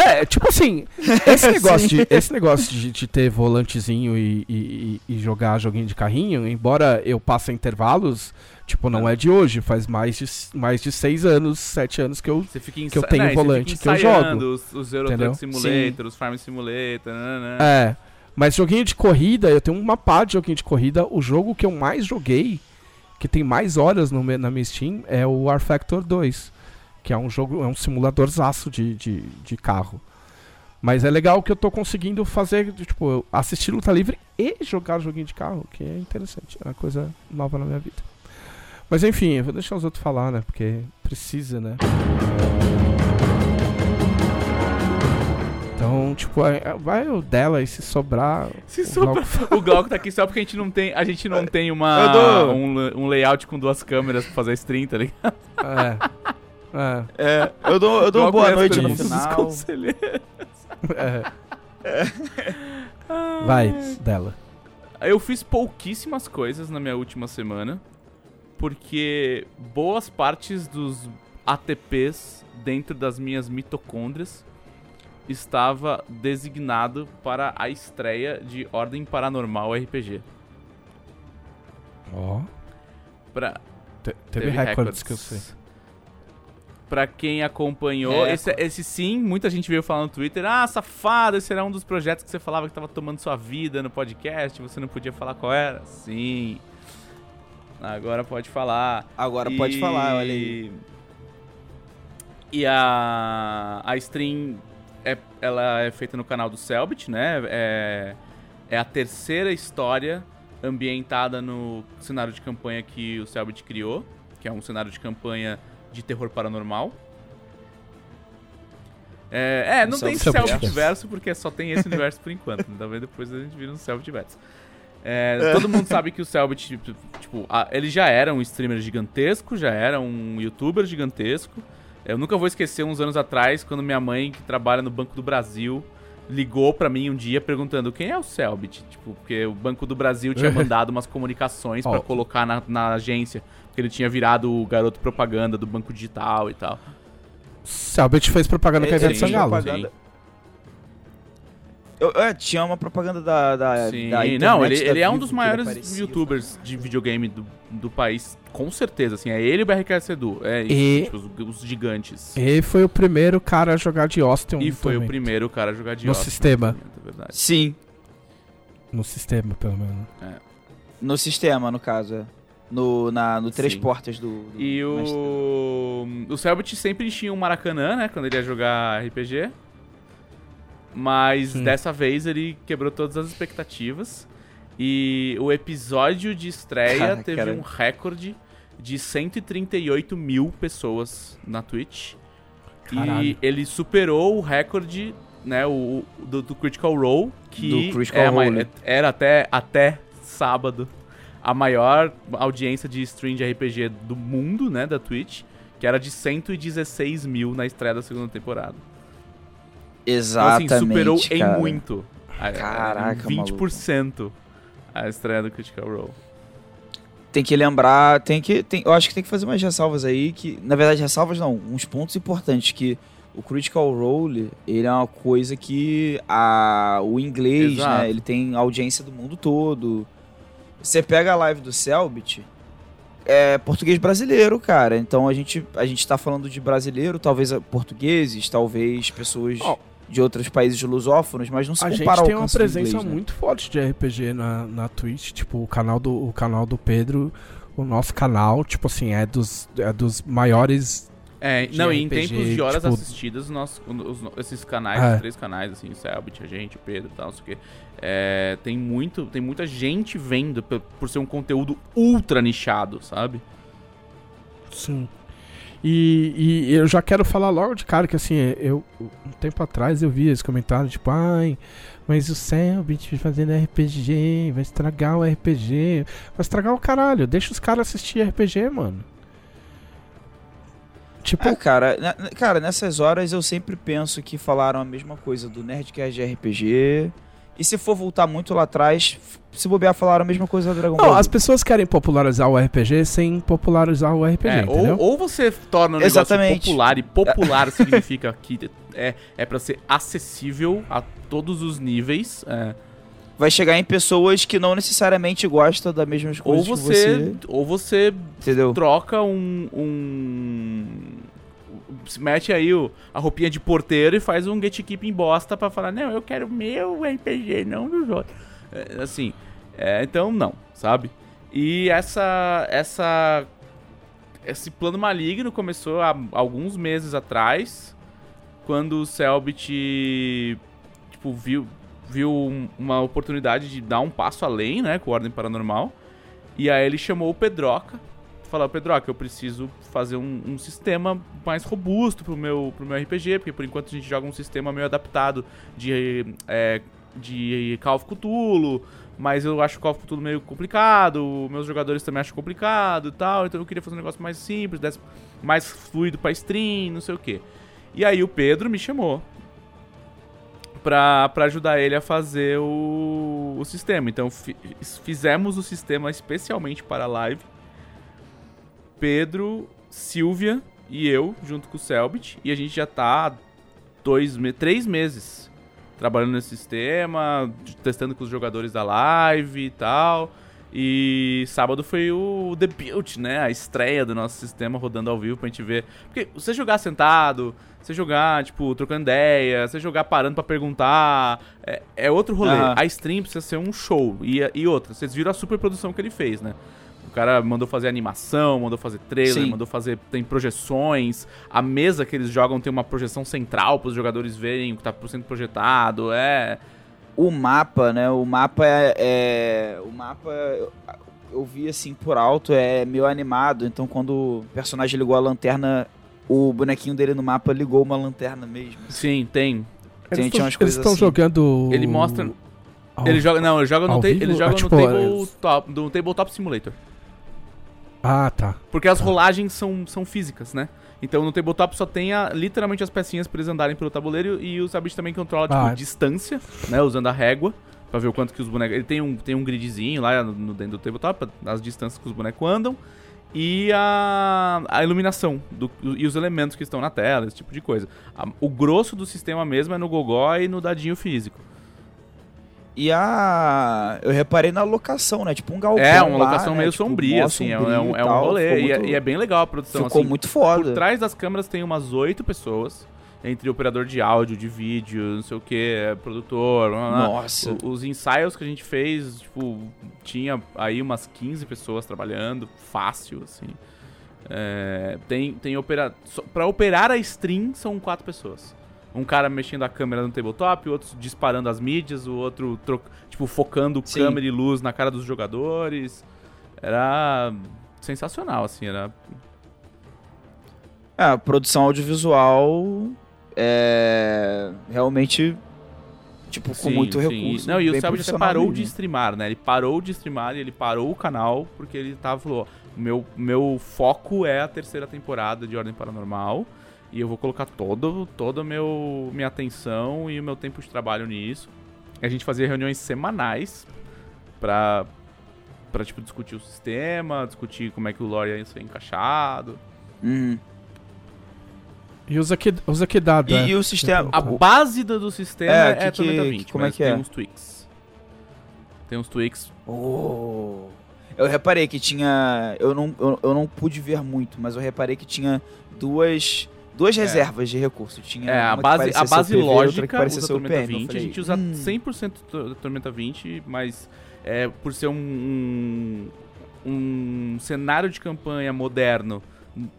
É, tipo assim, esse negócio, de, esse negócio de, de ter volantezinho e, e- e jogar joguinho de carrinho, embora eu passe intervalos, tipo, não é de hoje, faz mais de, mais de seis anos, sete anos que eu Que eu tenho né, você volante que eu jogo. Os, os Euro? Truck Simulator, os Farm Simulator, nananã. É. Mas joguinho de corrida, eu tenho uma pá de joguinho de corrida. O jogo que eu mais joguei, que tem mais horas no, na minha Steam, é o War Factor 2. Que é um jogo, é um simuladorzaço de, de, de carro. Mas é legal que eu tô conseguindo fazer, tipo, assistir luta livre e jogar joguinho de carro, que é interessante. É uma coisa nova na minha vida. Mas enfim, eu vou deixar os outros falar, né? Porque precisa, né? Então, tipo, é- vai o dela e se sobrar. Se o sobrar- Glauco O Glauco tá aqui só porque a gente não tem, a gente não tem uma, dou- um, um layout com duas câmeras pra fazer stream, tá ligado? É. É. É, eu dou, eu dou uma boa é noite no final. conselheiros. é. Vai, dela. Eu fiz pouquíssimas coisas na minha última semana, porque boas partes dos ATPs dentro das minhas mitocôndrias estava designado para a estreia de Ordem Paranormal RPG. Ó. Pra, Te- Teve, recordes que eu sei. Pra quem acompanhou, É, esse, esse sim, muita gente veio falar no Twitter, ah, safado, esse era um dos projetos que você falava que tava tomando sua vida no podcast, você não podia falar qual era. Sim. Agora pode falar. Agora pode falar, olha aí. E a, a stream, é, ela é feita no canal do Selbit, né? É, é a terceira história ambientada no cenário de campanha que o Selbit criou, que é um cenário de campanha de terror paranormal. É, é não Um tem Selbit Selbit verso. verso porque só tem esse universo por enquanto. né? Talvez depois a gente vira um Selbit verso. É, Todo mundo sabe que o Selbit, tipo, tipo, a- ele já era um streamer gigantesco, já era um youtuber gigantesco. Eu nunca vou esquecer uns anos atrás, quando minha mãe, que trabalha no Banco do Brasil, ligou pra mim um dia perguntando quem é o Selbit. Tipo, porque o Banco do Brasil tinha mandado umas comunicações pra Ó. colocar na, na agência. Porque ele tinha virado o garoto propaganda do banco digital e tal. Selbit fez propaganda com a Ivete Sangalo. propaganda. Eu, é, tinha uma propaganda da, da, Sim, da internet não, ele, da ele é um dos maiores aparecia. youtubers de videogame do, do país, com certeza, assim, é ele e o BRK Sedu, é E- tipo, os, os gigantes. E foi o primeiro cara a jogar de Austin. E foi o primeiro cara a jogar de No Austin, sistema. É verdade. Sim, No sistema, pelo menos. no sistema, no caso. é. No, na, no Três Sim. Portas do... do E o. O Selbit sempre enchia um Maracanã, né? Quando ele ia jogar RPG. Mas Sim. dessa vez ele quebrou todas as expectativas. E o episódio de estreia teve cara. um recorde de 138 mil pessoas na Twitch. E Caralho. ele superou o recorde, né, o, do, do Critical Role, que Critical é Role. era até, até sábado a maior audiência de stream de RPG do mundo, né, da Twitch, que era de 116 mil na estreia da segunda temporada. Então, Exatamente, assim, superou cara. em muito. Caraca, em 20% a estreia do Critical Role. Tem que lembrar, tem que. Tem, eu acho que tem que fazer umas ressalvas aí, que. Na verdade, ressalvas não, uns pontos importantes, que o Critical Role, ele é uma coisa que a, o inglês, Exato. né? Ele tem audiência do mundo todo. Você pega a live do Selbit, é português brasileiro, cara. Então a gente, a gente tá falando de brasileiro, talvez portugueses, talvez pessoas Ó. de outros países lusófonos, mas não se A compara gente ao tem uma alcance do presença inglês, né? muito forte de RPG na, na Twitch. Tipo, o canal, do, o canal do Pedro, o nosso canal, tipo assim, é dos, é dos maiores. É, não, e em RPG, tempos de horas tipo- assistidas, nós, os- esses canais, É. os três canais, assim, o Selbit, a gente, o Pedro e tal, não sei o quê, é, tem, muito, tem muita gente vendo por, por ser um conteúdo ultra nichado, sabe? Sim. E, e eu já quero falar logo de cara que assim, eu um tempo atrás eu vi esse comentário, tipo, ai, mas o Selbit fazendo RPG, vai estragar o RPG. Vai estragar o caralho, deixa os caras assistir RPG, mano. Tipo, Ah, cara, cara, nessas horas eu sempre penso que falaram a mesma coisa do Nerdcast de RPG. E se for voltar muito lá atrás, se bobear, falaram a mesma coisa do Dragon não, Ball. as pessoas querem popularizar o RPG sem popularizar o RPG, É, entendeu? ou, ou você torna o negócio Exatamente. popular, e popular significa que é, é para ser acessível a todos os níveis, é, Vai chegar em pessoas que não necessariamente gostam das mesmas ou coisas você, que você. ou você Entendeu? troca um, um mete aí o, a roupinha de porteiro e faz um gatekeeping bosta pra falar, não, eu quero meu RPG, não dos outros. É, assim, é, então não, sabe? E essa, essa, esse plano maligno começou há alguns meses atrás, quando o Selbit, tipo, viu, viu um- uma oportunidade de dar um passo além, né, com Ordem Paranormal. E aí ele chamou o Pedroca, falou, Pedroca, eu preciso fazer um, um sistema mais robusto pro meu, pro meu RPG, porque por enquanto a gente joga um sistema meio adaptado de, é, de Call of Cthulhu, mas eu acho o Call of Cthulhu meio complicado, meus jogadores também acham complicado e tal, então eu queria fazer um negócio mais simples, desse- mais fluido pra stream, não sei o que. E aí o Pedro me chamou pra, ajudar ele a fazer o, o sistema. Então fi- fizemos o sistema especialmente para a live. Pedro, Silvia e eu, junto com o Selbit, e a gente já tá dois, me- três meses trabalhando nesse sistema, testando com os jogadores da live e tal. E sábado foi o debut, né? A estreia do nosso sistema rodando ao vivo pra gente ver. Porque você jogar sentado, você jogar, tipo, trocando ideia, você jogar parando pra perguntar, é, é outro rolê. A stream precisa ser um show. E, e outra, vocês viram a super produção que ele fez, né? O cara mandou fazer animação, mandou fazer trailer, Sim. mandou fazer. Tem projeções. A mesa que eles jogam tem uma projeção central para os jogadores verem o que tá sendo projetado. É. O mapa, né? O mapa é. é- o mapa. Eu, eu vi assim por alto, é meio animado. Então quando o personagem ligou a lanterna, o bonequinho dele no mapa ligou uma lanterna mesmo. Sim, tem. Tem- Eles umas estão assim. jogando. Ele mostra- ao- Ele joga, não, ele joga no, ta- ele joga Ah, tipo, no, tabletop, no Tabletop Simulator. Ah, tá. Porque as Tá. rolagens são, são físicas, né? Então no tabletop só tem a- literalmente as pecinhas pra eles andarem pelo tabuleiro e o Sabit também controla, tipo, Ah. distância, né? Usando a régua pra ver o quanto que os bonecos... Ele tem um, tem um gridzinho lá no, no- dentro do tabletop, as distâncias que os bonecos andam e a, a iluminação do- e os elementos que estão na tela, esse tipo de coisa. A- o grosso do sistema mesmo é no gogó e no dadinho físico. E a. Eu reparei na locação, né? Tipo um galpão. é uma locação né? meio Tipo, sombria, assim, é, um- é um, é um rolê. E, é, muito- e é bem legal a produção, Ficou assim. muito foda. Por trás das câmeras tem umas oito pessoas, entre operador de áudio, de vídeo, não sei o que, produtor. Nossa. O- Os ensaios que a gente fez, tipo, tinha aí umas 15 pessoas trabalhando, fácil, assim. É, tem, tem opera... Pra operar a stream, são quatro pessoas. Um cara mexendo a câmera no tabletop, o outro disparando as mídias, o outro, tro- tipo, focando Sim. câmera e luz na cara dos jogadores. Era sensacional, assim, era... É, a produção audiovisual é. Realmente. Tipo, com Sim, muito sim. recurso. Não, e o Selbit parou mesmo. de streamar, né? Ele parou de streamar e ele parou o canal porque ele tava falou, meu meu foco é a terceira temporada de Ordem Paranormal e eu vou colocar todo toda meu minha atenção e o meu tempo de trabalho nisso. A gente fazia reuniões semanais pra para tipo discutir o sistema, discutir como é que o lore ia ser encaixado. Uhum. E usa que, usa que dado, E, é. e o sistema. A base do sistema É, é, que- que- Tormenta 20, como é que tem é? uns tweaks. Tem uns tweaks Oh. Eu reparei que tinha. Eu não, eu, eu não pude ver muito, mas eu reparei que tinha duas. Duas reservas de recurso. Tinha É, a base, a base o PV, outra que lógica parecia ser o Tormenta PM. Eu 20, falei, a gente usa hum, 100% to- Tormenta 20, mas é, por ser um, um, um cenário de campanha moderno,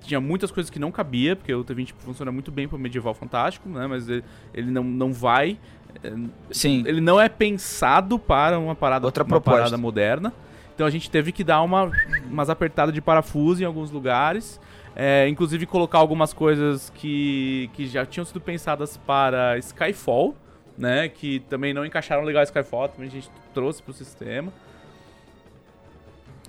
tinha muitas coisas que não cabia, porque o T20 funciona muito bem pro medieval fantástico, né, mas ele, ele não, não vai... é, Sim. Ele não é pensado para uma parada, Outra uma proposta. parada moderna. Então a gente teve que dar uma, umas apertadas de parafuso em alguns lugares. É, inclusive colocar algumas coisas que, que já tinham sido pensadas para Skyfall, né? Que também não encaixaram legal Skyfall, também a gente trouxe pro sistema.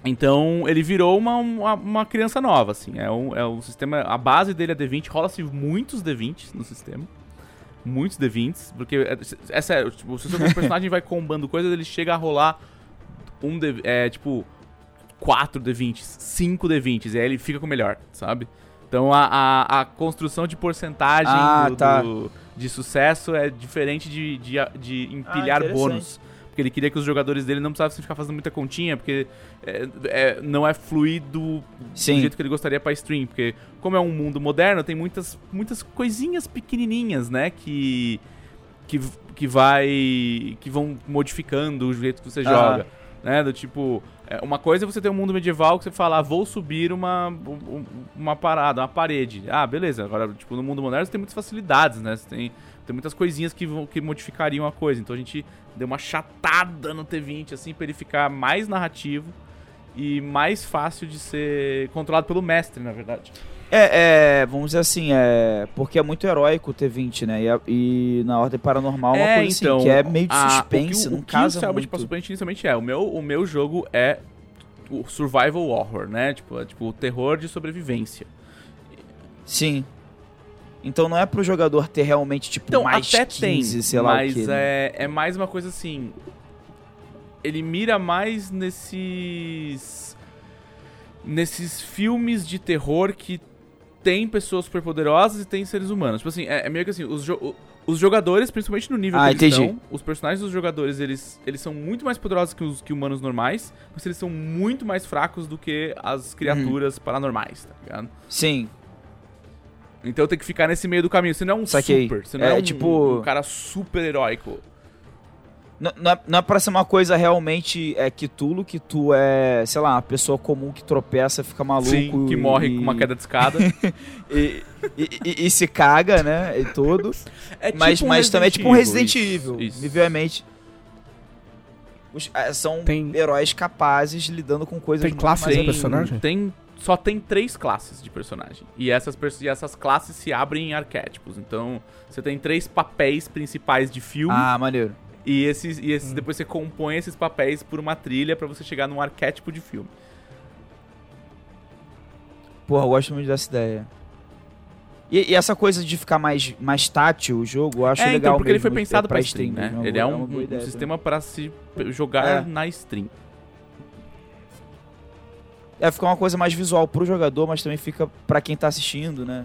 Então ele virou uma, uma, uma criança nova, assim. É um, é um sistema. A base dele é D20, rola-se muitos D20s no sistema. Muitos D20s, porque é, é sério, tipo, se o seu personagem vai combando coisas, ele chega a rolar um D, é, tipo, 4 D20s, 5 D20s, e aí ele fica com o melhor, sabe? Então a, a, a construção de porcentagem Ah, do- tá. do- de sucesso é diferente de, de, de empilhar interessante. bônus. Porque ele queria que os jogadores dele não precisassem ficar fazendo muita continha, porque é, é- não é fluido do Sim. jeito que ele gostaria pra stream. Porque, como é um mundo moderno, tem muitas, muitas coisinhas pequenininhas, né? Que, que, que vai. que vão modificando o jeito que você Ah. joga. Né? Do tipo. É, Uma coisa é você ter um mundo medieval que você fala, ah, vou subir uma, um- uma parada, uma parede. Ah, beleza. Agora, tipo, no mundo moderno você tem muitas facilidades, né? Você tem, tem muitas coisinhas que, que modificariam a coisa. Então a gente deu uma chatada no T20, assim, pra ele ficar mais narrativo e mais fácil de ser controlado pelo mestre, na verdade. É, é, vamos dizer assim, é. Porque é muito heróico o T20, né? E, a- e na Ordem Paranormal é uma coisa assim, que é meio de a- suspense, o que, o- não o que casa o Selbit muito. passou pra gente inicialmente é, o meu, o meu jogo é o survival horror, né? Tipo, é, tipo o terror de sobrevivência. Sim. Então não é pro jogador ter realmente, tipo, Então, mais até 15, tem, sei lá mas o quê. né? é, é mais uma coisa assim. Ele mira mais nesses. Nesses filmes de terror que tem pessoas superpoderosas e tem seres humanos. Tipo assim, é, é meio que assim, os, jo- os jogadores, principalmente no nível Ah, que eles entendi. estão, os personagens dos jogadores, eles, eles são muito mais poderosos que os que humanos normais, mas eles são muito mais fracos do que as criaturas paranormais, tá ligado? Sim. Então tem que ficar nesse meio do caminho. Você não é um Saquei. super, você não É, é, um, tipo- um cara super heróico. Não, não é, não é pra ser uma coisa realmente é Cthulhu, que tu é, sei lá, uma pessoa comum que tropeça, fica maluco. Sim, que morre e, com uma queda de escada. E, e, e- e se caga, né? E tudo. É mas tipo um mas também é tipo um Resident isso, Evil. Os- é, são Tem- heróis capazes lidando com coisas Tem classe de Tem, personagem? tem só tem três classes de personagem. E essas, e essas classes se abrem em arquétipos. Então, você tem três papéis principais de filme. Ah, maneiro. E esses, e Hum. esses depois você compõe esses papéis por uma trilha pra você chegar num arquétipo de filme. Porra, eu gosto muito dessa ideia. E, e essa coisa de ficar mais, mais tátil o jogo, eu acho é, legal então, porque ele mesmo, foi pensado é, pra stream, né? mesmo, Ele é um, boa um ideia sistema pra se jogar É. na stream. É, fica uma coisa mais visual pro jogador, mas também fica pra quem tá assistindo, né?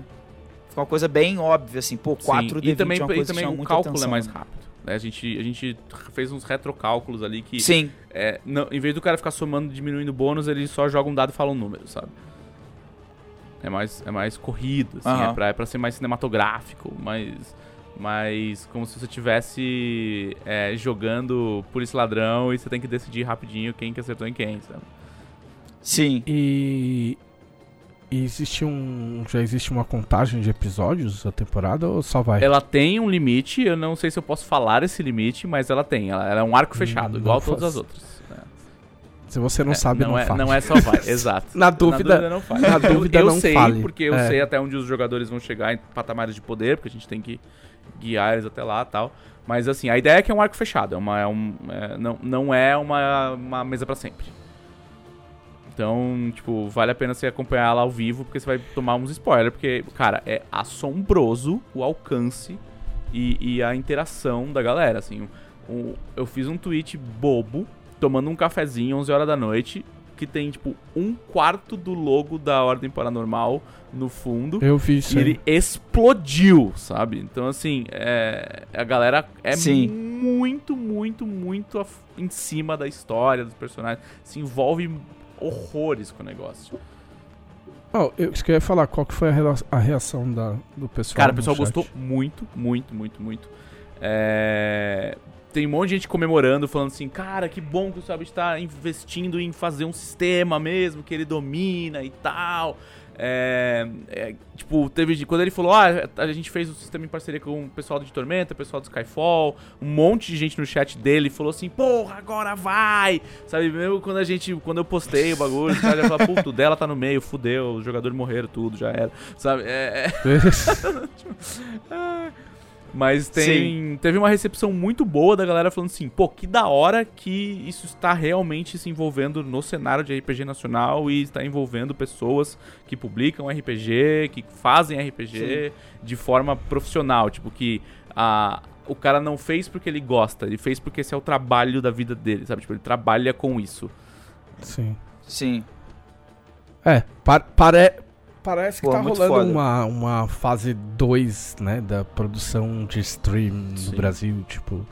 Fica uma coisa bem óbvia, assim, pô, 4 Sim, d e também, é uma e coisa que também o cálculo atenção, é mais rápido. Né? A, gente, a gente fez uns retrocálculos ali que, Sim, é, não, em vez do cara ficar somando e diminuindo bônus, ele só joga um dado e fala um número, sabe? É mais, é mais corrido, assim, Aham. é, pra, é pra ser mais cinematográfico, mais, mais como se você estivesse é, jogando polícia e ladrão e você tem que decidir rapidinho quem que acertou em quem, sabe? sim. E, e existe um. Já existe uma contagem de episódios da temporada ou só vai? Ela tem um limite, eu não sei se eu posso falar esse limite, mas ela tem. Ela, ela é um arco Hum, fechado, não igual todas faz. as outras. né? Se você não É, sabe, não, é, faz. Não é só vai, exato. Na dúvida, não faz. na Eu- dúvida eu, não sei, fale. porque eu É. sei até onde os jogadores vão chegar em patamares de poder, porque a gente tem que guiar eles até lá e tal. Mas assim, a ideia é que é um arco fechado, é uma, é um, é, não, não é uma, uma mesa pra sempre. Então, tipo, vale a pena você acompanhar ela ao vivo, porque você vai tomar uns spoilers, porque, cara, é assombroso o alcance e, e a interação da galera, assim. O- eu fiz um tweet bobo, tomando um cafezinho, 11 horas da noite, que tem, tipo, um quarto do logo da Ordem Paranormal no fundo. Eu vi isso E ele explodiu, sabe? Então, assim, é, a galera é Sim. muito, muito, muito em cima da história, dos personagens. Se envolve horrores com o negócio. Oh, eu, isso que eu ia falar, qual que foi a, reação da, do pessoal? Cara, o pessoal chat? gostou muito, muito, muito, muito. É, Tem um monte de gente comemorando, falando assim, cara, que bom que o Sabe está investindo em fazer um sistema mesmo, que ele domina e tal. É, é, tipo, teve quando ele falou, ah, a gente fez o sistema em parceria com o pessoal de Tormenta, o pessoal do Skyfall, um monte de gente no chat dele falou assim, porra, agora vai! Sabe, mesmo quando a gente, quando eu postei o bagulho, os caras já falaram, puto, o dela tá no meio, fudeu, os jogadores morreram, tudo, já era. Sabe, é- é, mas tem, teve uma recepção muito boa da galera falando assim, pô, que da hora que isso está realmente se envolvendo no cenário de RPG nacional e está envolvendo pessoas que publicam RPG, que fazem RPG de forma profissional, tipo que a o cara não fez porque ele gosta, ele fez porque esse é o trabalho da vida dele, sabe? Tipo, ele trabalha com isso. Sim. Sim. É, pa- pare- parece que Pô, tá rolando foda. uma, uma fase 2, né, da produção de stream no Sim. Brasil, tipo,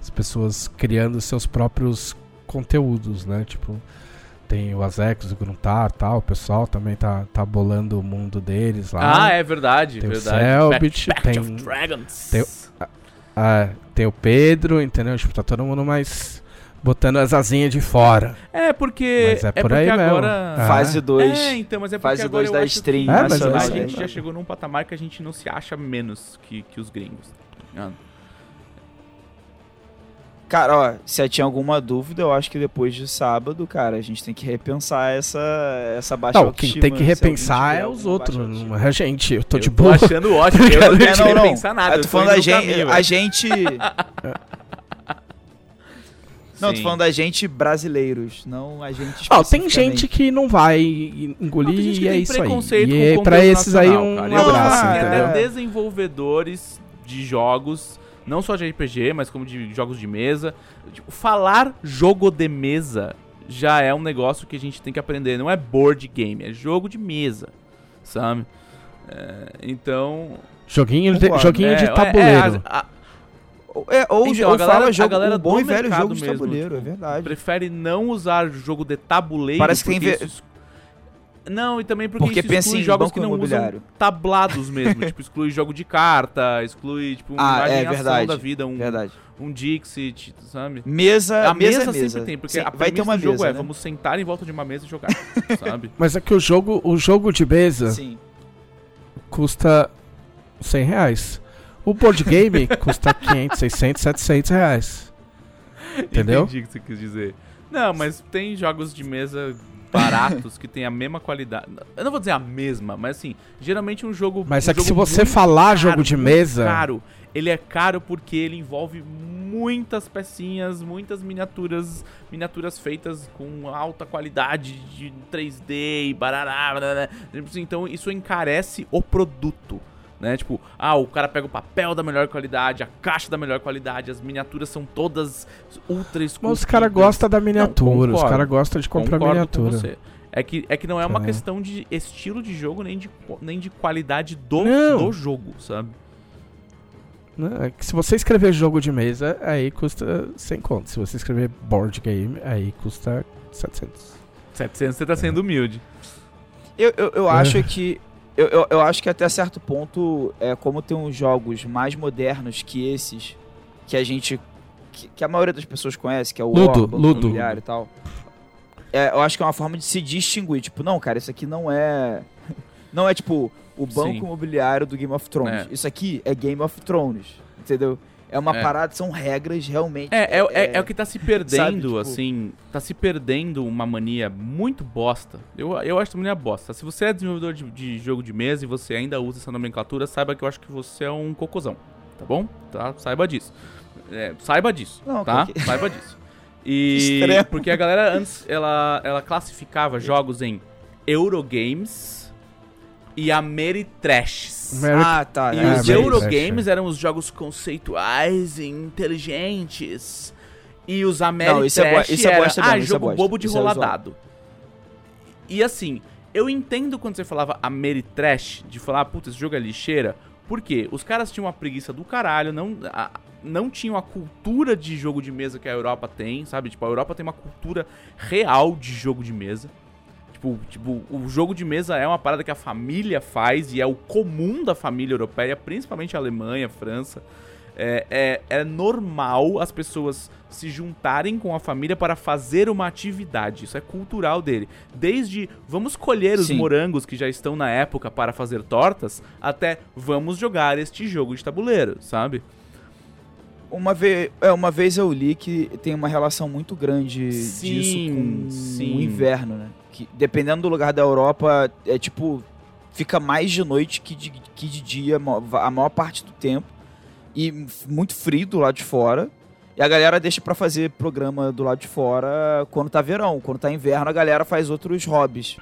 as pessoas criando seus próprios conteúdos, né, tipo, tem o Azex, o Gruntar tal, o pessoal também tá, tá bolando o mundo deles lá. Ah, é verdade, Tem o verdade. Selbit, Pact, Pact tem- of Dragons. tem o- Ah, tem o Pedro, entendeu? Tipo, tá todo mundo mais botando as asinhas de fora. É porque Mas é é por porque aí mesmo. agora Ah. Fase 2. É, então, mas é porque Fase agora 2 eu da acho stream que É, nacional. é a isso aí, gente já chegou num patamar que a gente não se acha menos que, que os gringos. tá ligado? Cara, ó, se tinha alguma dúvida, eu acho que depois de sábado, cara, a gente tem que repensar essa, essa baixa Não, autoestima. quem tem que repensar é os outros, não é a gente. Eu tô de eu tô boa. achando ótimo. Eu não É, tenho não, que não. repensar nada. Eu tô falando no gente. a gente. Não, tô Sim. falando da gente brasileiros, não a gente Ó, tem gente que não vai Não, engolir que e é tem isso aí. preconceito E é pra esses aí um cara. Abraço, que entendeu? até desenvolvedores de jogos, não só de RPG, mas como de jogos de mesa. Tipo, falar jogo de mesa já é um negócio que a gente tem que aprender. Não é board game, é jogo de mesa, sabe? É, então... Joguinho, de, joguinho é, de é, tabuleiro. a- a- Ou, é, ou, Então, ou a galera- fala a jogo, galera o bom do e velho mercado jogo de mesmo, tabuleiro, é tipo, verdade. prefere não usar jogo de tabuleiro. Parece que tem porque ve- isso Não, e também porque, Porque isso pensa exclui em jogos que não usam tablados mesmo. tipo, exclui jogo de carta, exclui, tipo, uma Ah, é verdade, da vida, um, Verdade. um Dixit, sabe? Mesa, A mesa, mesa, é mesa. sempre tem, porque Sim, a vai ter uma do jogo mesa, é, né? vamos sentar em volta de uma mesa e jogar, sabe? Mas é que o jogo, o jogo de mesa Sim. custa 100 reais. O board game custa 500, 600, 700 reais. Entendeu? Entendi o que você quis dizer. Não, mas tem jogos de mesa baratos que tem a mesma qualidade. Eu não vou dizer a mesma, mas assim, geralmente um jogo. Mas um é que se você falar caro, jogo de mesa. Caro. Ele é caro porque ele envolve muitas pecinhas, muitas miniaturas, miniaturas feitas com alta qualidade de 3D e barará, barará. Então isso encarece o produto. Né? Tipo, ah, o cara pega o papel da melhor qualidade, a caixa da melhor qualidade, as miniaturas são todas ultra esculpidas. Mas os caras gostam da miniatura, os concordo. caras gostam de comprar Concordo miniatura. É que, é que não é uma É. questão de estilo de jogo, nem de, nem de qualidade do, Não. do jogo, sabe? Né? É que se você escrever jogo de mesa, aí custa 100 conto. Se você escrever board game, aí custa 700. 700 você tá sendo humilde. Eu, eu, eu É. acho que. Eu, eu, eu acho que até certo ponto, é, como tem uns jogos mais modernos que esses, que a gente. que, que a maioria das pessoas conhece, que é o Ludo, War, Banco Ludo. Imobiliário e tal. É, eu acho que é uma forma de se distinguir. Tipo, não, cara, isso aqui não é. Não é tipo o banco Sim. imobiliário do Game of Thrones. É. Isso aqui é Game of Thrones. Entendeu? É uma É. parada, são regras realmente. É, é, é, é o que tá se perdendo, sabe, tipo- assim. Tá se perdendo uma mania muito bosta. Eu, eu acho essa mania bosta. Se você é desenvolvedor de, de jogo de mesa e você ainda usa essa nomenclatura, saiba que eu acho que você é um cocôzão. Tá bom? Tá? Saiba disso. É, saiba disso. Não, tá? porque- Saiba disso. E. Extremo. Porque a galera antes ela, ela classificava jogos em Eurogames e Ameritrashes. Ah, tá. E é, os bem, Eurogames eram os jogos conceituais e inteligentes. E os Ameritrash isso é bo- isso é era, bosta ah, mesmo, é jogo bosta. bobo de Isso é. E assim, eu entendo quando você falava Ameritrash, de falar, puta, esse jogo é lixeira. Por quê? Os caras tinham uma preguiça do caralho, não, a- não tinham a cultura de jogo de mesa que a Europa tem, sabe? Tipo, a Europa tem uma cultura real de jogo de mesa. Tipo, tipo, o jogo de mesa é uma parada que a família faz e é o comum da família europeia, principalmente a Alemanha, a França. É, é, é normal as pessoas se juntarem com a família para fazer uma atividade. Isso é cultural dele. Desde vamos colher os Sim. morangos que já estão na época para fazer tortas, até vamos jogar este jogo de tabuleiro, sabe? Uma vez, é, uma vez eu li que tem uma relação muito grande Sim, disso com sim. o inverno, né? Que dependendo do lugar da Europa, é tipo fica mais de noite que de, que de dia a maior parte do tempo e muito frio do lado de fora. E a galera deixa pra fazer programa do lado de fora quando tá verão. Quando tá inverno, a galera faz outros hobbies.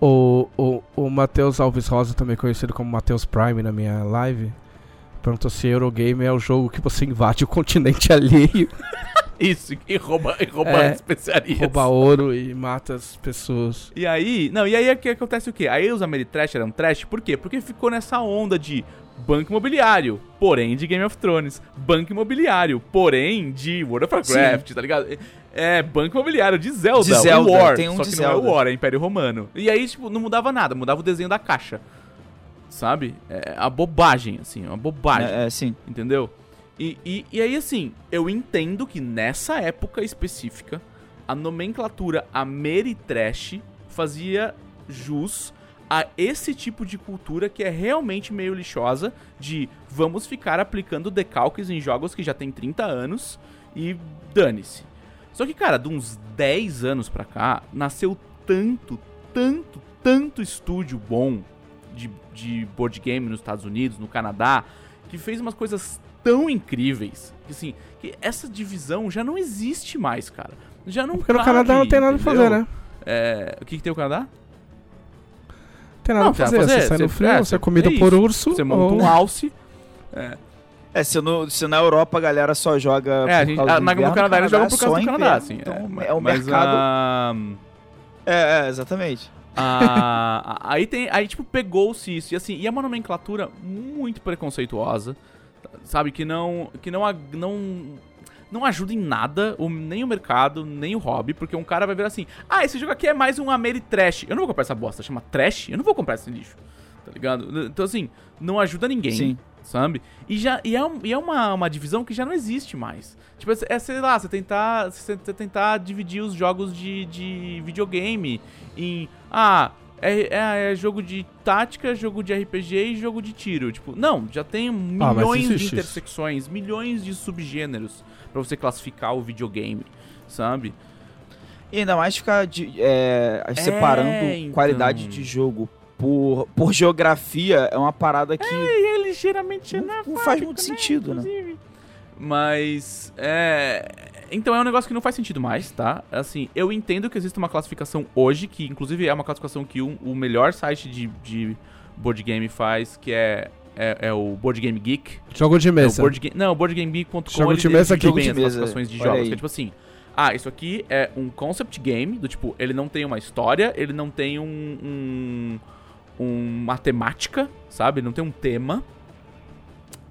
O, o, o Matheus Alves Rosa, também conhecido como Matheus Prime na minha live, perguntou se Eurogame é o jogo que você invade o continente alheio, Isso, e rouba, e rouba É, especiarias. rouba ouro e mata as pessoas. E aí, não, e aí é que acontece o quê? Aí os Ameritrash eram trash, por quê? Porque ficou nessa onda de banco imobiliário, porém de Game of Thrones, banco imobiliário, porém de World of Warcraft, tá ligado? É, banco imobiliário de Zelda, De Zelda, o War, tem um só de que não é o Zelda. War, é Império Romano. E aí, tipo, não mudava nada, mudava o desenho da caixa, sabe? É a bobagem, assim, uma bobagem. É, é, sim. Entendeu? E, e, e aí, assim, eu entendo que nessa época específica, a nomenclatura Ameritrash fazia jus a esse tipo de cultura que é realmente meio lixosa, de vamos ficar aplicando decalques em jogos que já tem 30 anos e dane-se. Só que, cara, de uns 10 anos pra cá, nasceu tanto, tanto, tanto estúdio bom de, de board game nos Estados Unidos, no Canadá, que fez umas coisas tão incríveis que assim, que essa divisão já não existe mais, cara. Já não Porque no cabe, Canadá não tem nada pra fazer, entendeu? né? É, o que, que tem o Canadá? Não tem nada Não, pra fazer. pra Você sai fazer, no frio, é, você é comido é por urso. Você monta ou- um alce. É, se, no, se na Europa a galera só joga. É, a por gente, causa a, do na, inverno, no Canadá eles jogam por só causa do Canadá, inverno. assim. Então é, é, um mas, mercado. ah, É, é, exatamente. Ah, aí tem. Aí, tipo, pegou-se isso. E assim, e é uma nomenclatura muito preconceituosa. Sabe? Que não. Que não. não não ajuda em nada, o, nem o mercado, nem o hobby, porque um cara vai ver assim: ah, esse jogo aqui é mais um Ameritrash. Eu não vou comprar essa bosta, chama Trash. Eu não vou comprar esse lixo. Tá ligado? Então, assim, não ajuda ninguém. Sim. Sabe? E, já, e é, um- e é uma, uma divisão que já não existe mais. Tipo, é, sei lá, você tentar, você tentar dividir os jogos de, de videogame em. Ah, é, é- é jogo de tática, jogo de RPG e jogo de tiro. Tipo, não, já tem Ah, milhões de existe isso. intersecções, milhões de subgêneros pra você classificar o videogame, sabe? E ainda mais ficar de- é, separando então. qualidade de jogo por, por geografia é uma parada que E é ligeiramente não, não faz muito sentido, né? inclusive. Mas, é... Então é um negócio que não faz sentido mais, tá? Assim, eu entendo que existe uma classificação hoje, que inclusive é uma classificação que um- o melhor site de, de board game faz, que é, é, é o Board Game Geek. Jogo de É o mesa. board game, não, boardgamegeek.com Jogo de mesa aqui. bem Jogo as de mesa, classificações de olha jogos, aí. que é tipo assim, ah, isso aqui é um concept game, do tipo, ele não tem uma história, ele não tem um, um uma temática, sabe? Não tem um tema.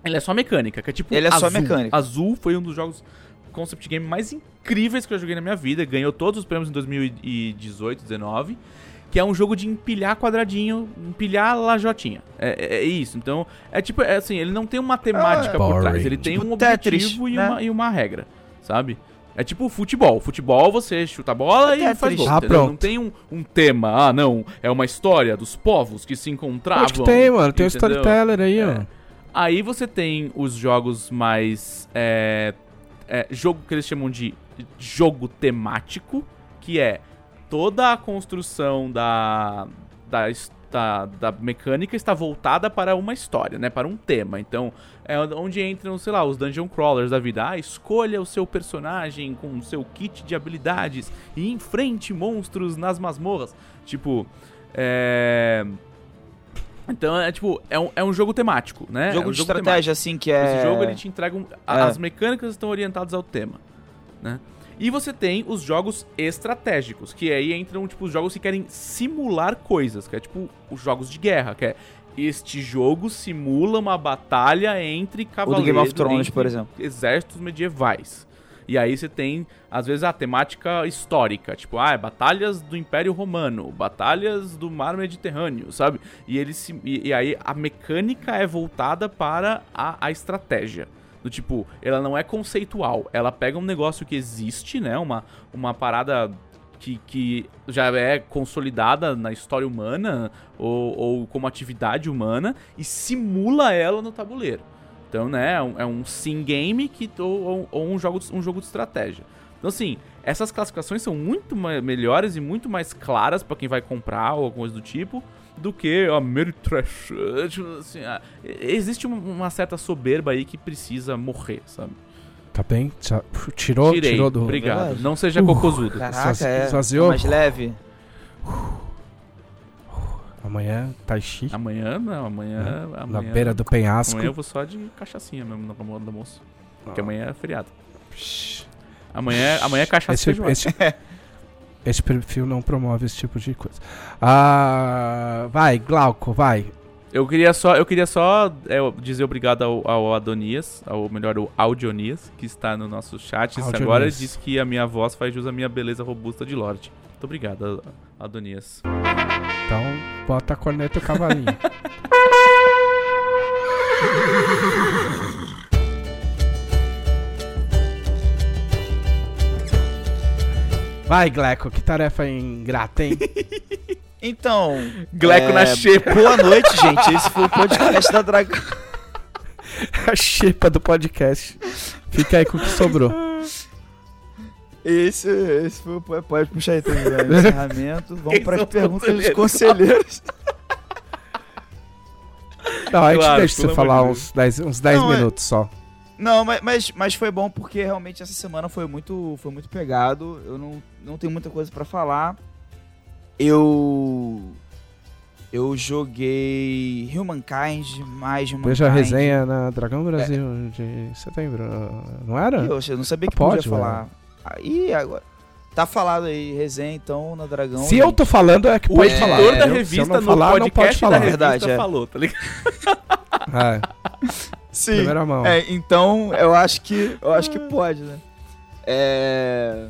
Ele é só mecânica, que é tipo Ele é só Azul. mecânica. Azul foi um dos jogos concept game mais incríveis que eu joguei na minha vida, ganhou todos os prêmios em 2018, 19 que é um jogo de empilhar quadradinho, empilhar lajotinha. É, é- é isso. Então, é tipo, é assim, ele não tem uma temática por Boring. trás. Ele tem Tipo um Tetris, objetivo e, né? uma, e uma regra, sabe? É tipo futebol. Futebol, você chuta a bola É e faz Tetris. gol. Ah. Não tem um, um tema. Ah, não. É uma história dos povos que se encontravam. Acho que tem, mano. Tem o entendeu? storyteller aí, É. ó. Aí você tem os jogos mais. É, jogo que eles chamam de jogo temático, que é toda a construção da, da, da, da mecânica está voltada para uma história, né? Para um tema. Então, é onde entram, sei lá, os dungeon crawlers da vida. Ah, escolha o seu personagem com o seu kit de habilidades e enfrente monstros nas masmorras. Tipo, é. Então é tipo, é um, é um jogo temático, né? jogo é um de temático. estratégia, assim, que é. Esse jogo ele te entrega um, a- É. as mecânicas estão orientadas ao tema, né? E você tem os jogos estratégicos, que aí entram tipo os jogos que querem simular coisas, que é tipo os jogos de guerra, que é este jogo simula uma batalha entre O do cavaleiros, Game of Thrones, por exemplo. exércitos medievais. E aí você tem, às vezes, a temática histórica, tipo, ah, é batalhas do Império Romano, batalhas do Mar Mediterrâneo, sabe? E, ele se, e, e aí a mecânica é voltada para a, a estratégia. Do tipo, ela não é conceitual, ela pega um negócio que existe, né? Uma, uma parada que, que já é consolidada na história humana ou, ou como atividade humana e simula ela no tabuleiro. Então, né, é um, é um sim game que, ou, ou- ou um, jogo, de- um jogo de estratégia. Então, assim, essas classificações são muito melhores e muito mais claras pra quem vai comprar ou alguma coisa do tipo do que a Meritrash. Tipo, assim, ah, existe uma, certa soberba aí que precisa morrer, sabe? Tá bem? Tirou, Tirei. tirou do. Obrigado. Verdade. Não seja Uh, cocosudo. Caraca, Esvazi- é. esvaziou? Mais leve. Amanhã, Tai Chi. Amanhã, não, amanhã. Na amanhã beira do penhasco. Amanhã eu vou só de cachaçinha mesmo no almo- no almoço. Porque Ah. amanhã é feriado. Amanhã, amanhã é cachaça Esse, esse, esse perfil não promove esse tipo de coisa. Ah, vai, Glauco, vai. Eu queria só, eu queria só é, dizer obrigado ao, ao Adonias, ao melhor, o Audionias, que está no nosso chat. Audionias. Agora diz que a minha voz faz jus à minha beleza robusta de Lorde. Muito obrigado, Adonias. Então, bota a corneta e o cavalinho. Vai, Gleco, que tarefa ingrata, hein? Então. Gleco é, na xepa. Boa noite, gente. Esse foi o podcast da Dragão. a xepa do podcast. Fica aí com o que sobrou. Esse, esse foi o. Pode puxar aí também. né? Encerramento. Vamos Quem para as perguntas dos conselheiros? Não, a gente Claro, deixa você falar uns 10 uns 10 Não, é- minutos só. Não, mas, mas, mas foi bom porque realmente essa semana foi muito, foi muito pegado. Eu não, não tenho muita coisa pra falar. Eu. Eu joguei Humankind, mais Humankind. Veja a resenha na Dragão Brasil de setembro. Não era? Poxa, eu não sabia que Pode, podia falar. Aí, agora. Tá falado aí, resenha então na Dragão. Se eu tô falando, é que O pode editor falar. da entendeu? Se eu revista não no falar, não pode podcast da falar. revista Verdade, é. falou, tá ligado? É, Sim. primeira mão. É, então eu acho que eu acho que pode, né? É...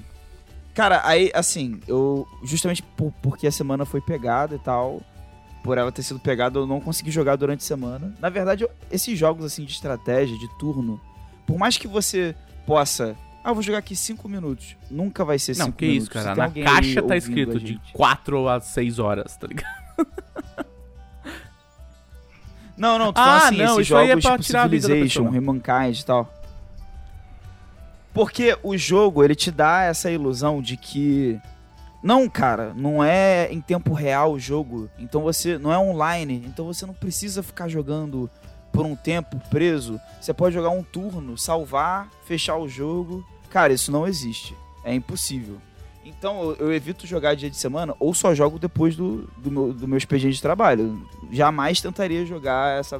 Cara, aí assim, eu justamente por- porque a semana foi pegada e tal, por ela ter sido pegada, eu não consegui jogar durante a semana. Na verdade, eu- esses jogos assim de estratégia, de turno, por mais que você possa, ah, vou jogar aqui 5 minutos, nunca vai ser 5 Não, minutos. que isso, cara. Na caixa tá escrito de gente. 4 a 6 horas, tá ligado? Não, não, tô Ah, falando assim, não, esses isso aí é jogos pra tipo tirar Civilization, pessoa. Humankind e tal. Porque o jogo, ele te dá essa ilusão de que Não, cara, não é em tempo real o jogo. Então você não é online, então você não precisa ficar jogando por um tempo preso. Você pode jogar um turno, salvar, fechar o jogo. Cara, isso não existe. É impossível. Então eu, eu evito jogar dia de semana ou só jogo depois do, do, meu, do meu expediente de trabalho. Jamais tentaria jogar essa.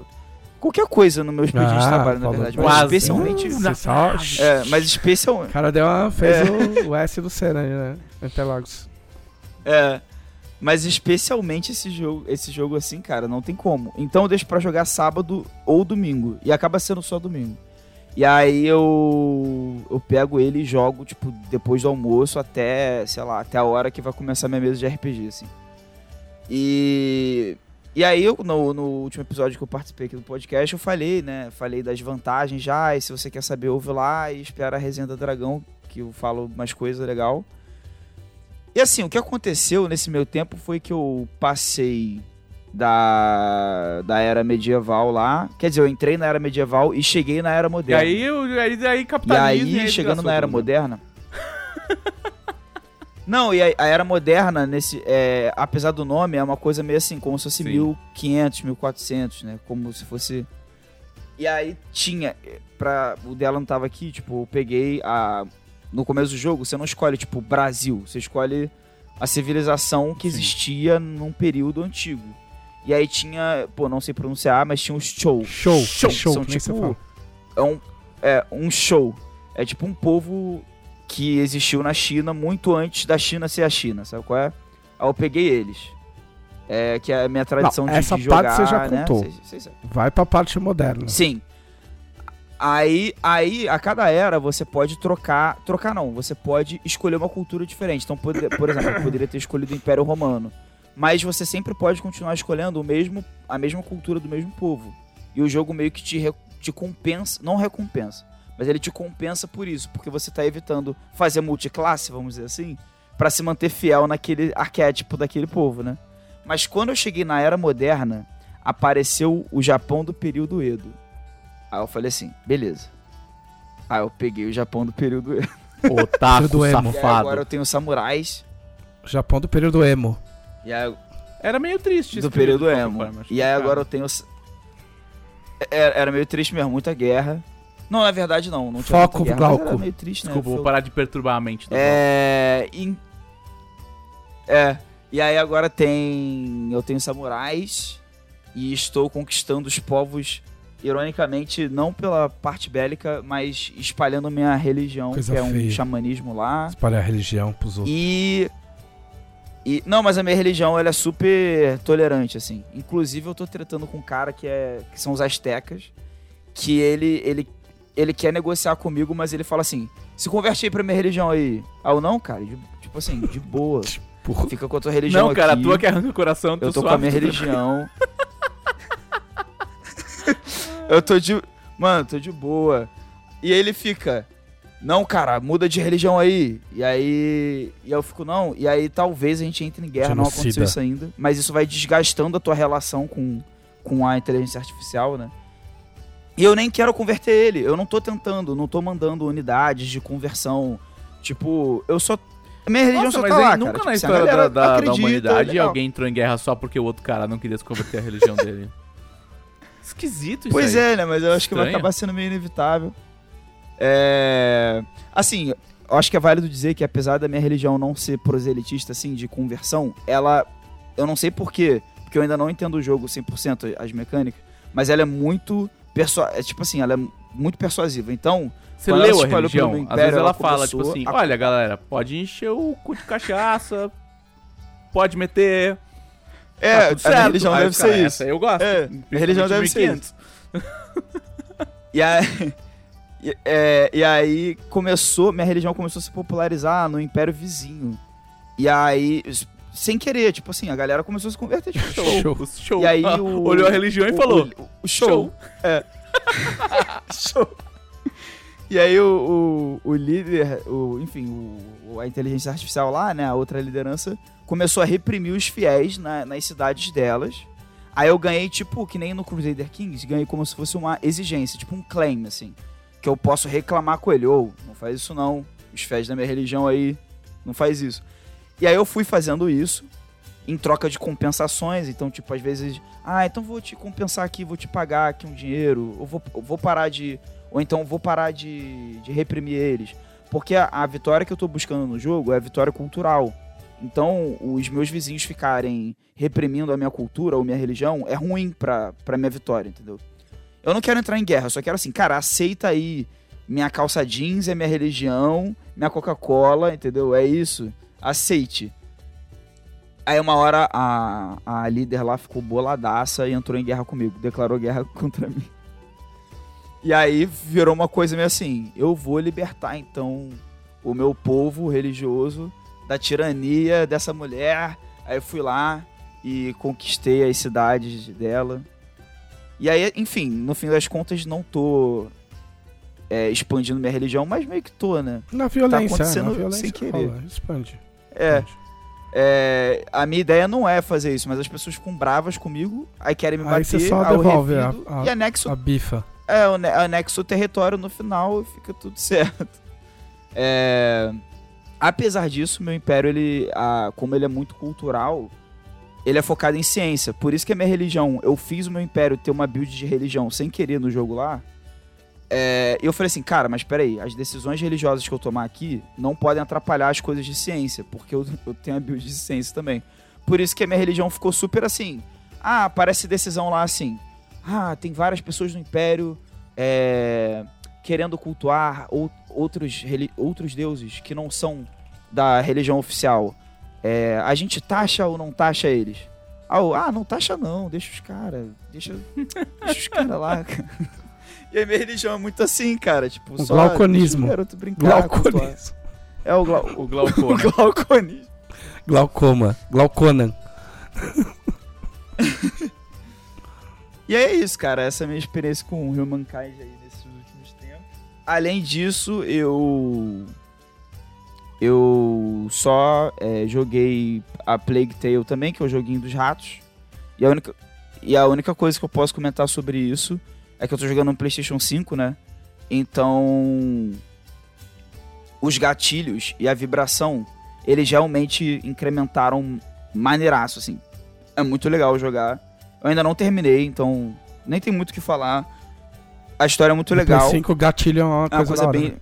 Qualquer coisa no meu expediente de Ah, trabalho, na verdade. quase. Mas especialmente. Você só... É, mas especialmente. O cara deu uma, fez É. o, o S do Senna aí, né? Interlagos. É. Mas especialmente esse jogo, esse jogo assim, cara, não tem como. Então eu deixo pra jogar sábado ou domingo. E acaba sendo só domingo. E aí eu eu pego ele e jogo, tipo, depois do almoço até, sei lá, até a hora que vai começar minha mesa de RPG, assim. E e aí eu no, no último episódio que eu participei aqui do podcast, eu falei, né, falei das vantagens já, e se você quer saber, ouve lá e espera a resenha da Dragão, que eu falo umas coisas legal. E assim, o que aconteceu nesse meu tempo foi que eu passei da, da era medieval lá. Quer dizer, eu entrei na era medieval e cheguei na era E moderna. aí, eu- aí, aí E capitalismo. aí, chegando na era tudo. moderna. Não, e a, a era moderna, nesse, é, apesar do nome, é uma coisa meio assim, como se fosse Sim. 1500, 1400, né? Como se fosse. E aí tinha, eh, pra, o dela não tava aqui, tipo, eu peguei a. No começo do jogo, você não escolhe, tipo, Brasil, você escolhe a civilização que Sim. existia num período antigo. E aí tinha, pô, não sei pronunciar, mas tinha os Chou. Show. Show. Show. São tipo é um, é um show. É tipo um povo que existiu na China muito antes da China ser a China, sabe qual é? Aí eu peguei eles. É, que é a minha tradição Não, de, essa de jogar, parte você já né? contou. Vocês- vocês sabem. Vai pra parte moderna. Sim. Aí, aí, a cada era, você pode trocar... Trocar não, você pode escolher uma cultura diferente. Então, por, por exemplo, eu poderia ter escolhido o Império Romano. Mas você sempre pode continuar escolhendo o mesmo, a mesma cultura do mesmo povo. E o jogo meio que te, te compensa... Não recompensa, mas ele te compensa por isso. Porque você tá evitando fazer multiclasse, vamos dizer assim, pra se manter fiel naquele arquétipo daquele povo, né? Mas quando eu cheguei na Era Moderna, apareceu o Japão do período Edo. Aí eu falei assim, beleza. Aí eu peguei o Japão do período Edo. Otaku emo. E aí safado. agora eu tenho samurais. Japão do período emo. E aí, Era meio triste do período qualquer emo. forma, E aí que, agora cara. eu tenho. Era, era meio triste mesmo, muita guerra. Não, na verdade não. não tinha Foco, guerra, Glauco. Era meio triste, né? Desculpa, vou Foi- parar de perturbar a mente. do É. em- É. E aí agora tem. Eu tenho samurais. E estou conquistando os povos, ironicamente, não pela parte bélica, mas espalhando minha religião, Coisa que é um feia. xamanismo lá. Espalhar a religião pros outros. E. E, não, mas a minha religião ela é super tolerante, assim. Inclusive, eu tô tratando com um cara que, é, que são os astecas, que ele, ele, ele quer negociar comigo, mas ele fala assim: se converte aí pra minha religião aí. Ah, eu não, cara, de- tipo assim, de boa. Porra. Fica com a tua religião Não, cara, a aqui. tua que arranca o coração, Eu tô com a minha religião. eu tô de. Mano, tô de boa. E aí ele fica. Não, cara, muda de religião aí. E aí. E eu fico, não. E aí talvez a gente entre em guerra. Não aconteceu Genocida. isso ainda. Mas isso vai desgastando a tua relação com, com a inteligência artificial, né? E eu nem quero converter ele. Eu não tô tentando, não tô mandando unidades de conversão. Tipo, eu só. Minha religião Nossa, só mas tá aí lá, nunca cara. na Tipo, história da, da- da acredita, humanidade legal. alguém entrou em guerra só porque o outro cara não queria se converter à religião dele. Esquisito isso Pois aí. é, né? Mas eu acho que vai Estranho. acabar sendo meio inevitável. É... Assim, eu acho que é válido dizer que apesar da minha religião não ser proselitista, assim, de conversão, ela... Eu não sei porquê, porque eu ainda não entendo o jogo 100% as mecânicas, mas ela é muito... Persu... É, tipo assim, ela é muito persuasiva. Então, Você leu a religião? pelo Às Império, vezes ela ela fala, tipo assim, a- olha galera, pode encher o cu de cachaça, pode meter... é, tá a religião Aí deve cara, ser isso. Essa eu gosto. É, minha religião deve ser 1500. E aí, e, é, e aí começou, minha religião começou a se popularizar no Império Vizinho. E aí, sem querer, tipo assim, a galera começou a se converter, tipo, show. Show. show. E aí Ah, o- Olhou a religião e O- falou, O, o show. É. show. E aí o, o, líder, o, enfim, a inteligência artificial lá, né, a outra liderança, começou a reprimir os fiéis na- nas cidades delas. Aí eu ganhei, tipo, que nem no Crusader Kings, ganhei como se fosse uma exigência, tipo um claim, assim. Que eu posso reclamar com ele, ou, não faz isso não, os fiéis da minha religião aí, não faz isso. E aí eu fui fazendo isso em troca de compensações. Então, tipo, às vezes, ah, então vou te compensar aqui, vou te pagar aqui um dinheiro, ou vou, eu vou parar de. Ou então vou parar de, de reprimir eles. Porque a, a vitória que eu tô buscando no jogo é a vitória cultural. Então, os meus vizinhos ficarem reprimindo a minha cultura ou minha religião é ruim pra, pra minha vitória, entendeu? Eu não quero entrar em guerra, eu só quero assim, cara, aceita aí minha calça jeans é minha religião, minha Coca-Cola, entendeu? É isso. Aceite. Aí uma hora a, a líder lá ficou boladaça e entrou em guerra comigo, declarou guerra contra mim. E aí virou uma coisa meio assim, eu vou libertar então o meu povo religioso da tirania dessa mulher. Aí fui lá e conquistei as cidades dela. E aí, enfim, no fim das contas não tô é, expandindo minha religião, mas meio que tô, né? Na violência, acontecendo na violência sem querer. rola, expande. É, expande. é, a minha ideia não é fazer isso, mas as pessoas ficam bravas comigo, aí querem me Aí bater, você só devolve a, revido, a, e anexo, a bifa. é, anexo o território no final e fica tudo certo. É, apesar disso, meu império, ele, a- como ele é muito cultural, ele é focado em ciência. Por isso que a minha religião, eu fiz o meu império ter uma build de religião sem querer no jogo lá. É, eu falei assim, cara, mas peraí, as decisões religiosas que eu tomar aqui não podem atrapalhar as coisas de ciência, porque eu, eu tenho a build de ciência também. Por isso que a minha religião ficou super assim. Ah, aparece decisão lá assim. Ah, tem várias pessoas no Império é, querendo cultuar ou- outros, outros deuses que não são da religião oficial. É, a gente taxa ou não taxa eles? Ah, ah, não taxa não, deixa os caras. Deixa, deixa os caras lá. E a minha religião é muito assim, cara. Tipo, Um só glauconismo. o garoto brincar. Glauconismo. É o, glau, O o glaucoma. glauconismo. Glaucoma. Glauconan. E é isso, cara. Essa é a minha experiência com o Humankind aí nesses últimos tempos. Além disso, eu. Eu só é, joguei a Plague Tale também, que é o joguinho dos ratos. E a, única, e a única coisa que eu posso comentar sobre isso é que eu tô jogando no PlayStation 5, né? Então. Os gatilhos e a vibração, eles realmente incrementaram maneiraço, assim. É muito legal jogar. Eu ainda não terminei, então nem tem muito o que falar. A história é muito legal. 5 o gatilho é uma É uma coisa, coisa hora, né?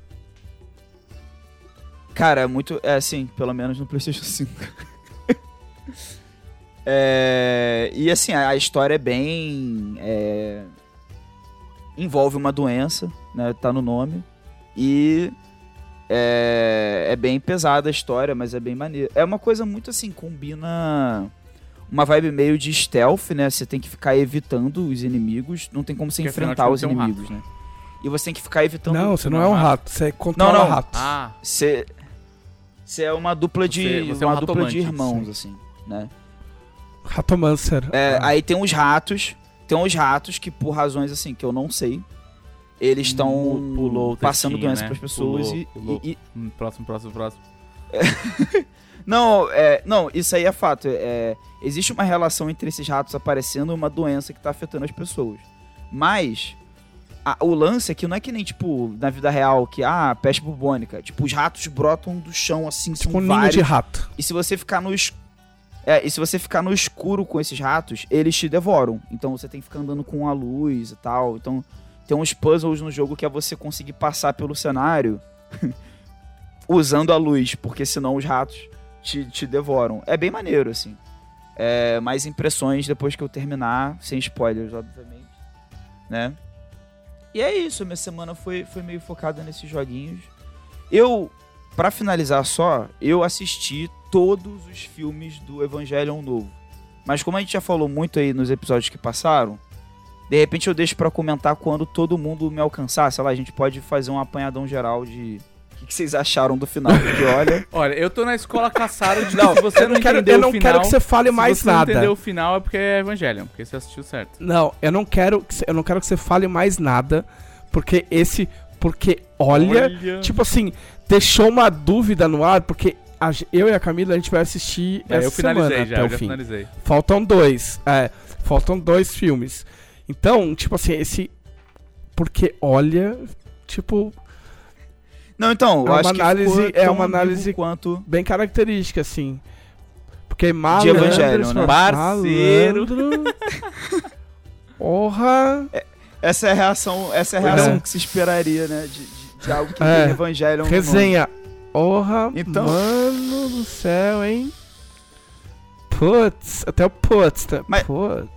Cara, é muito. É assim, pelo menos no PlayStation 5. É, E assim, a a história é bem. é, Envolve uma doença, né? Tá no nome. E. É... é bem pesada a história, mas é bem maneiro. É uma coisa muito assim, combina uma vibe meio de stealth, né? Você tem que ficar evitando os inimigos. Não tem como você Porque enfrentar os contas é um inimigos, né? E você tem que ficar evitando. Não, você não é um rato, você controla Não, não. ratos. Ah, Você, você é uma dupla de, Você- você é um uma dupla de irmãos, sim. assim, né? Ratomancer. É, Ah. Aí tem os ratos, tem os ratos que por razões assim que eu não sei, eles estão o passando doença né? pras pessoas Pulou, e- pulou. e, e- hum, próximo, próximo, próximo. não, é, não, isso aí é fato. É, existe uma relação entre esses ratos aparecendo e uma doença que tá afetando as pessoas. Mas a- o lance é que não é que nem tipo na vida real que ah, peste bubônica, tipo os ratos brotam do chão assim, Tipo são um ninho vários. de rato. E se você ficar no es- é, e se você ficar no escuro com esses ratos, eles te devoram. Então você tem que ficar andando com a luz e tal. Então tem uns puzzles no jogo que é você conseguir passar pelo cenário usando a luz, porque senão os ratos te, te devoram. É bem maneiro, assim. É, mais impressões depois que eu terminar, sem spoilers, obviamente. Né? E é isso, minha semana foi, foi meio focada nesses joguinhos. Eu, Pra finalizar só, eu assisti todos os filmes do Evangelion novo. Mas como a gente já falou muito aí nos episódios que passaram, de repente eu deixo pra comentar quando todo mundo me alcançar. Sei lá, a gente pode fazer um apanhadão geral de o que, vocês acharam do final. Porque olha, Olha, eu tô na escola caçada de Não, se você não, não, quero, entendeu eu não o final, quero que você fale se mais você não nada. entendeu o final é porque é Evangelion, porque você assistiu certo. Não, eu não quero que você, eu não quero que você fale mais nada, porque esse porque olha, tipo assim, deixou uma dúvida no ar, porque a eu e a Camila a gente vai assistir É, essa eu finalizei semana já, até eu o já fim. finalizei. Faltam dois, é, faltam dois filmes. Então, tipo assim, esse porque olha, tipo, Não, então, É uma acho que análise- ficou é uma análise- quanto... Bem característica, assim. Porque malandro... Evangelho, né? Parceiro. Porra... Essa é a reação, essa é a É. reação que se esperaria, né? De, de- de algo que É. tem evangelho. Resenha. Porra, Então- mano do céu, hein? Putz, até o putz, tá? Mas- Putz.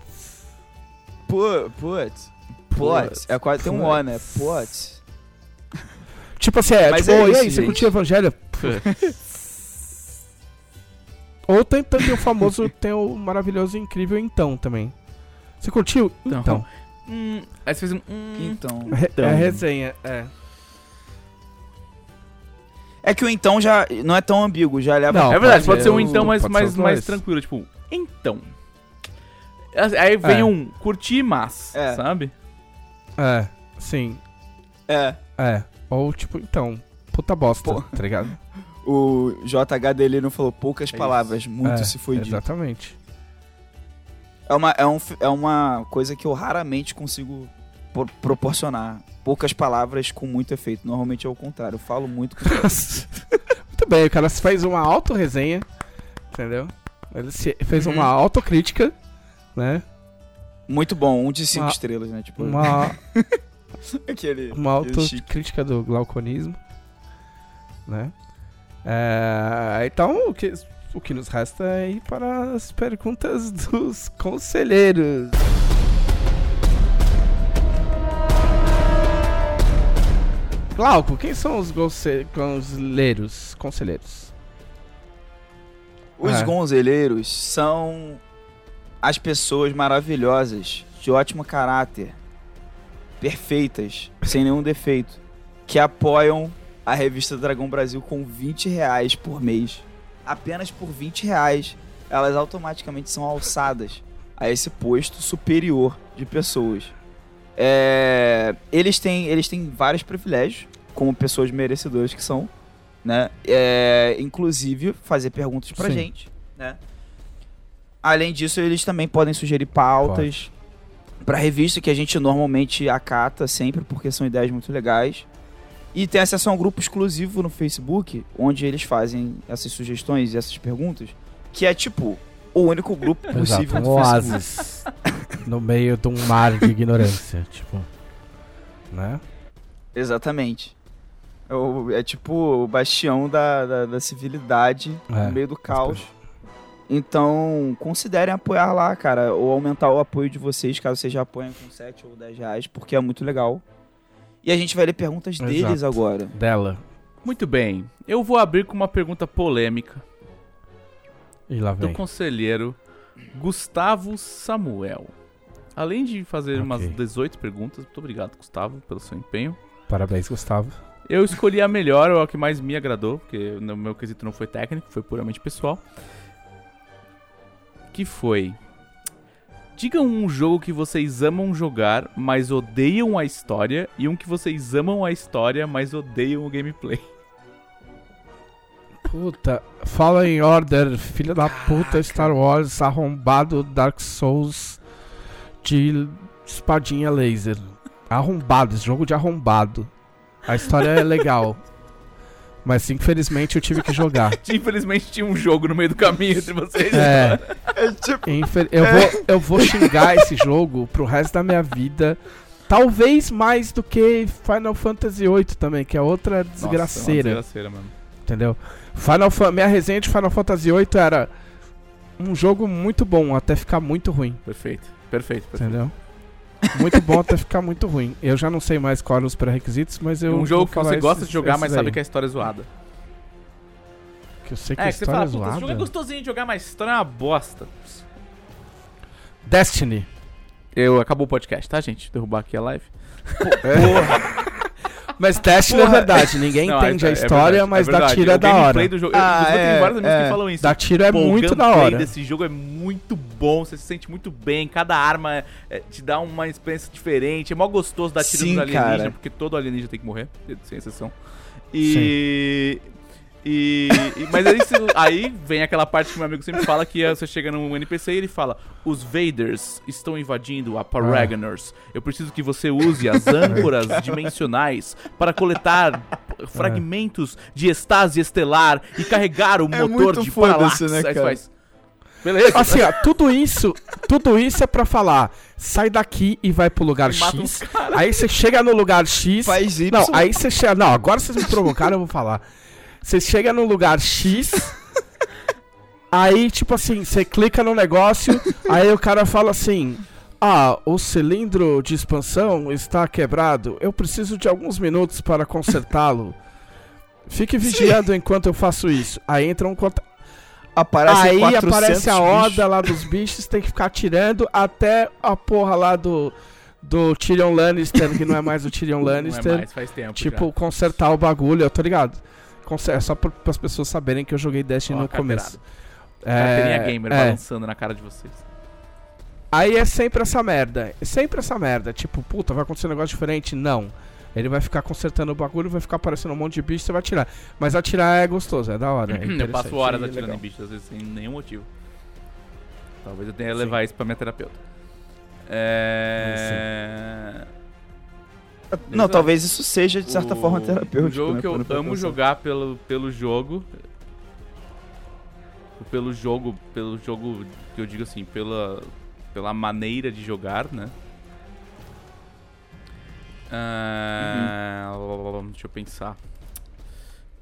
Pu- Putz. Putz. É quase tem um O, né? Putz. Tipo assim, é, Mas tipo, é "Oi, e isso, aí, você gente." curtiu o Evangelho? Ou tem também o famoso, tem o maravilhoso e incrível então também. Você curtiu? Então. Então. Hum, aí você fez um. Hum, Então. Re- Então. É resenha, é. É que o então já não é tão ambíguo, já leva. Não, é verdade, pode pode ser um então mais, mais, mais tranquilo, tipo, então. Aí vem É. um curti, mas, É. sabe? É, sim, É. é. Ou tipo, então, puta bosta, Pô. tá ligado? O JH dele não falou poucas isso. palavras, muito É, se foi dito. Exatamente. É uma, é, um, é uma coisa que eu raramente consigo por- proporcionar. Poucas palavras com muito efeito. Normalmente é o contrário. Eu falo muito com Muito bem, o cara fez uma auto-resenha, entendeu? Ele se- fez Uhum. uma autocrítica, né? Muito bom, um de cinco Uma- estrelas, né? Tipo, Uma, aquele. uma autocrítica do glauconismo, né? É, então, o que, o que nos resta é ir para as perguntas dos conselheiros. Glauco, quem são os conselheiros? Conselheiros. Os É. gonzeleiros são as pessoas maravilhosas, de ótimo caráter, perfeitas, sem nenhum defeito, que apoiam a revista Dragão Brasil com 20 reais por mês. Apenas por 20 reais, elas automaticamente são alçadas a esse posto superior de pessoas. É, eles, têm, eles têm vários privilégios, como pessoas merecedoras que são, né? É, inclusive fazer perguntas pra Sim. gente, né? Além disso, eles também podem sugerir pautas pra revista que a gente normalmente acata sempre, porque são ideias muito legais. E tem acesso a um grupo exclusivo no Facebook, onde eles fazem essas sugestões e essas perguntas, que é tipo o único grupo possível Exato, no um oásis no meio de um mar de ignorância, tipo, né? Exatamente. É, o- é tipo o bastião da, da, da civilidade É, no meio do caos. Então, considerem apoiar lá, cara, ou aumentar o apoio de vocês, caso vocês já apoiem com 7 ou 10 reais, porque é muito legal. E a gente vai ler perguntas deles Exato. agora. Dela. Muito bem. Eu vou abrir com uma pergunta polêmica E lá do vem. conselheiro Gustavo Samuel. Além de fazer Ok. umas 18 perguntas, muito obrigado, Gustavo, pelo seu empenho. Parabéns, Gustavo. Eu escolhi a melhor, ou a que mais me agradou, porque no meu quesito não foi técnico, foi puramente pessoal. Que foi. Digam um jogo que vocês amam jogar, mas odeiam a história, e um que vocês amam a história, mas odeiam o gameplay. Puta, fala em order, filho da puta, Star Wars, arrombado, Dark Souls de espadinha laser. Arrombado, esse jogo de arrombado. A história é legal. Mas infelizmente eu tive que jogar. Infelizmente tinha um jogo no meio do caminho entre vocês. É, É tipo. infel- eu, vou, eu vou xingar esse jogo pro resto da minha vida. Talvez mais do que Final Fantasy VIII também, que é outra Nossa, é uma desgraceira. desgraceira, mano. Entendeu? Final Fa- minha resenha de Final Fantasy VIII era um jogo muito bom até ficar muito ruim, Perfeito, perfeito, perfeito. entendeu? Muito bom até ficar muito ruim. Eu já não sei mais quais eram os pré-requisitos, mas eu um jogo vou que você gosta esses- de jogar, mas esses sabe aí. que a história é zoada. que eu sei que É, a que você história fala, é puta, esse jogo é zoada. gostosinho de jogar, mas a história é uma bosta. Destiny. Eu acabou o podcast, tá, gente? Derrubar aqui a live. Mas Destiny é Porra. verdade, ninguém Não, entende é- a é história, verdade, mas é verdade. tiro é da gameplay hora. Do jogo, Ah, eu, é, vários amigos é. que falam isso. Dar tiro é Pô, muito o da gameplay hora. desse jogo é muito bom, você se sente muito bem, cada arma é- é- te dá uma experiência diferente, é mó gostoso dar tiro Sim, nos alienígenas, cara. porque todo alienígena tem que morrer, sem exceção. E E, e- mas aí, você- aí vem aquela parte que meu amigo sempre fala que é, você chega num NPC e ele fala: Os Vaders estão invadindo a Paragoners. Eu preciso que você use as âncoras dimensionais para coletar fragmentos de estase estelar e carregar o É motor muito de Parallax. né, cara? faz, Beleza. Assim, ó, tudo isso, tudo isso é pra falar, sai daqui e vai pro lugar X. Aí você chega no lugar X. Faz Y. Não, aí você chega. Não, agora vocês me provocaram, eu vou falar. Você chega no lugar X. aí, tipo assim, você clica no negócio. aí o cara fala assim: Ah, o cilindro de expansão está quebrado. Eu preciso de alguns minutos para consertá-lo. Fique vigiando enquanto eu faço isso. Aí entra um conta. Aparece aí 400 aparece a horda lá dos bichos, tem que ficar atirando até a porra lá do. Do Tyrion Lannister, que não é mais o Tyrion Não é Lannister. mais, faz tempo. Tipo, consertar o bagulho, eu tô ligado. É só para as pessoas saberem que eu joguei Destiny no começo. já. Carteirinha É, gamer é. balançando na cara de vocês. Aí é sempre essa merda. É sempre essa merda. Tipo, puta, vai acontecer um negócio diferente? Não. Ele vai ficar consertando o bagulho, vai ficar aparecendo um monte de bicho, você vai atirar. Mas atirar é gostoso, é da hora. É eu passo horas é atirando legal. em bichos, às vezes sem nenhum motivo. Talvez eu tenha que Sim. levar isso pra minha terapeuta. É... Não, talvez isso seja, de certa O- forma, terapêutico. Um jogo né, que eu amo jogar pelo, pelo jogo. Pelo jogo, pelo jogo que eu digo assim, pela, pela maneira de jogar, né? Ah, Deixa eu pensar.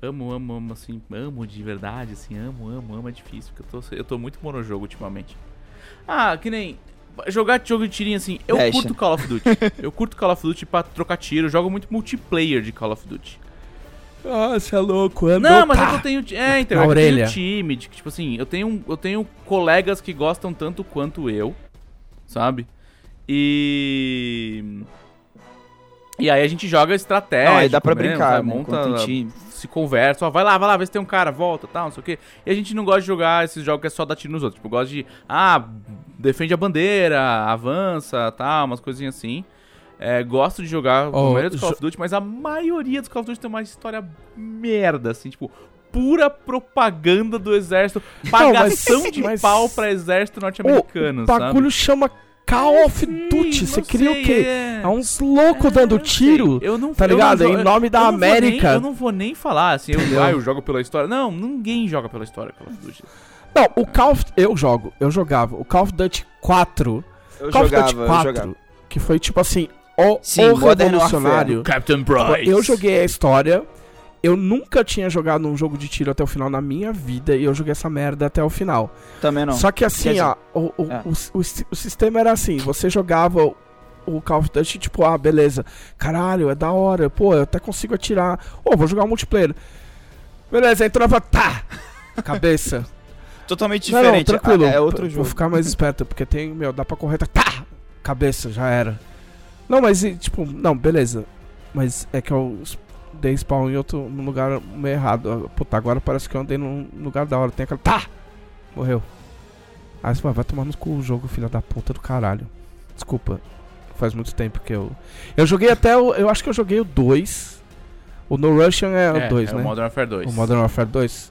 Amo, amo, amo, assim, amo de verdade, assim, amo, amo, amo, é difícil, porque eu tô, eu tô muito monojogo ultimamente. Ah, que nem. Jogar jogo de tirinho assim, eu Deixa. curto Call of Duty. eu curto Call of Duty pra trocar tiro, eu jogo muito multiplayer de Call of Duty. Ah, você é louco, ando, Não, mas é que eu tenho. É, então, Na é que eu orelha. tenho time, de que, tipo assim, eu tenho, eu tenho colegas que gostam tanto quanto eu, sabe? E. E aí a gente joga estratégia. Aí dá pra brincar, né, monta, em time. se conversa, ó, vai lá, vai lá, vê se tem um cara, volta, tal, não sei o quê. E a gente não gosta de jogar esses jogos que é só dar tiro nos outros. Tipo, eu gosto de, ah, defende a bandeira, avança, tal, umas coisinhas assim. É, gosto de jogar a Oh, maioria dos Call of Duty, mas a maioria dos Call of Duty tem uma história merda, assim, tipo, pura propaganda do exército, pagação mas- de mas- pau pra exército norte-americano, O bagulho sabe? chama Call of Duty. Você cria o quê? é. É uns loucos É, dando tiro. Eu não, tá eu não ligado? Em nome da eu América. nem- eu não vou nem falar assim, eu, ah, eu jogo pela história. Não, ninguém joga pela história Call of Duty. Não, o Call of Eu jogo, eu jogava. O Call of Duty 4. Eu Call jogava, of Duty eu 4. jogava. Que foi tipo assim, o, Sim, o revolucionário. Captain Eu joguei a história. Eu nunca tinha jogado um jogo de tiro até o final na minha vida. E eu joguei essa merda até o final. Também não. Só que assim, Quer ó, o, o, É. o, o o sistema era assim, você jogava o, Call of Duty, tipo, ah, beleza, caralho, é da hora, pô, eu até consigo atirar, ô, vou jogar um multiplayer. Beleza, entrava, tá, cabeça. Totalmente Não, não, diferente. tranquilo, Ah, É outro vou jogo. ficar mais esperto, porque tem, meu, dá pra correr, tá, tá, cabeça, já era. Não, mas, e, tipo, não, beleza, mas é que eu dei spawn em outro, num lugar meio errado. Puta, agora parece que eu andei num lugar da hora, tem aquela, tá, morreu. Aí você vai tomar no cu o jogo, filha da puta do caralho. Desculpa. Faz muito tempo que eu. Eu joguei até o. Eu acho que eu joguei o 2. O No Russian é, o 2, é né? o Modern Warfare 2. O Modern Warfare 2.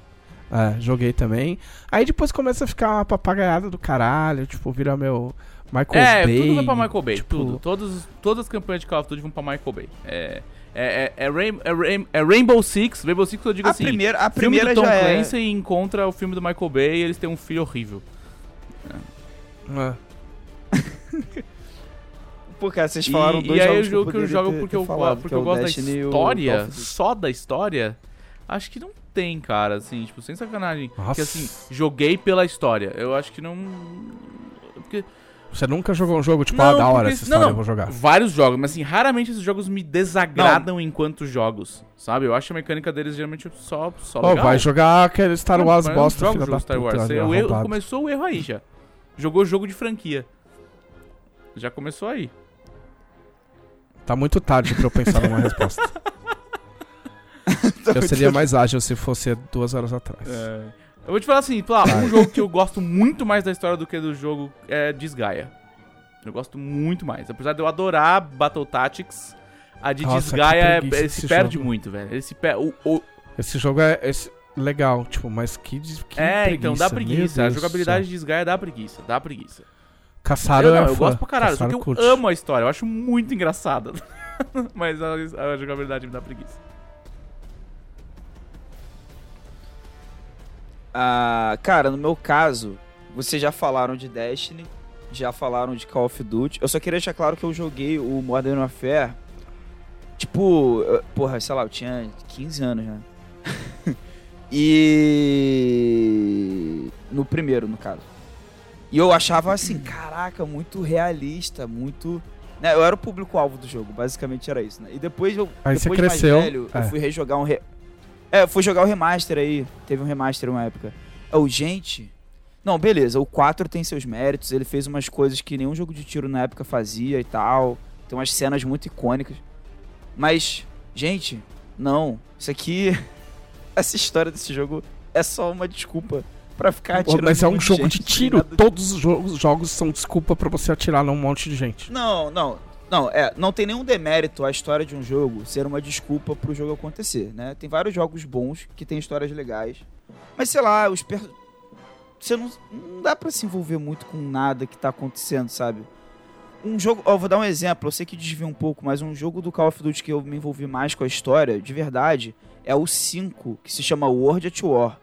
É, joguei também. Aí depois começa a ficar uma papagaiada do caralho, tipo, vira meu Michael É, Bay. tudo vai pra Michael Bay, tipo, tudo. Todos, todas as campanhas de Call of Duty vão pra Michael Bay. É, é, é, é, Rain- é Rain- é Rainbow Six, Rainbow Six eu digo A assim, primeira, a filme primeira do Tom já é... Clancy encontra o filme do Michael Bay e eles têm um filho horrível. é. Pô, cara, vocês E, falaram dois e aí jogos o jogo que eu poderia jogo ter- porque ter eu, falado, porque que é eu gosto Destiny e da história, só da história, acho que não tem, cara, assim, tipo, sem sacanagem. Nossa. Porque assim, joguei pela história. Eu acho que não. Porque Você nunca jogou um jogo, tipo, ah, da hora porque- essa história, não, eu vou jogar. Vários jogos, mas assim, raramente esses jogos me desagradam enquanto jogos, sabe? Eu acho a mecânica deles geralmente só, só Ó, legal. vai jogar aquele Star Não, Wars eu não bosta, jogo da Star puta. Wars. né, O erro, arrombado. começou o erro aí já. Jogou jogo de franquia. Já começou aí. Tá muito tarde pra eu pensar numa resposta. eu seria mais ágil se fosse duas horas atrás. É. Eu vou te falar assim, lá, um jogo que eu gosto muito mais da história do que do jogo é Desgaia. Eu gosto muito mais. Apesar de eu adorar Battle Tactics, a de Nossa, Desgaia é- preguiça ele se perde jogo. muito, velho. Ele se perde. O, o- Esse jogo é. Esse, legal, tipo, mas que, que é, então dá preguiça. A jogabilidade de Sgaia dá preguiça, dá preguiça. Caçaro eu não, é eu fã. gosto pra caralho, só Caçaro que eu curte. amo a história, eu acho muito engraçada. Mas a, a jogabilidade me dá preguiça. Ah, cara, no meu caso, vocês já falaram de Destiny, já falaram de Call of Duty. Eu só queria deixar claro que eu joguei o Modern Warfare. Tipo, eu- porra, sei lá, eu tinha 15 anos, né? e. No primeiro, no caso. E eu achava assim, caraca, muito realista, muito. né, eu era o público-alvo do jogo, basicamente era isso, né? E depois eu. Aí você depois cresceu, Mais velho, é. Eu fui rejogar um. Re... É, fui jogar o remaster aí. Teve um remaster uma época. Oh, gente. Não, beleza, o 4 tem seus méritos, ele fez umas coisas que nenhum jogo de tiro na época fazia e tal. Tem umas cenas muito icônicas. Mas, gente, não. Isso aqui. Essa história desse jogo é só uma desculpa pra ficar atirando. mas é um jogo gente de sem tiro. Todos os jogos, jogos são desculpa pra você atirar num monte de gente. Não, não. Não, é, não tem nenhum demérito a história de um jogo ser uma desculpa pro jogo acontecer, né? Tem vários jogos bons que tem histórias legais. Mas sei lá, os per... você não, não dá pra se envolver muito com nada que tá acontecendo, sabe? Um jogo, ó, vou dar um exemplo, eu sei que desvia um pouco, mas um jogo do Call of Duty que eu me envolvi mais com a história, de verdade, é o 5, que se chama World at War.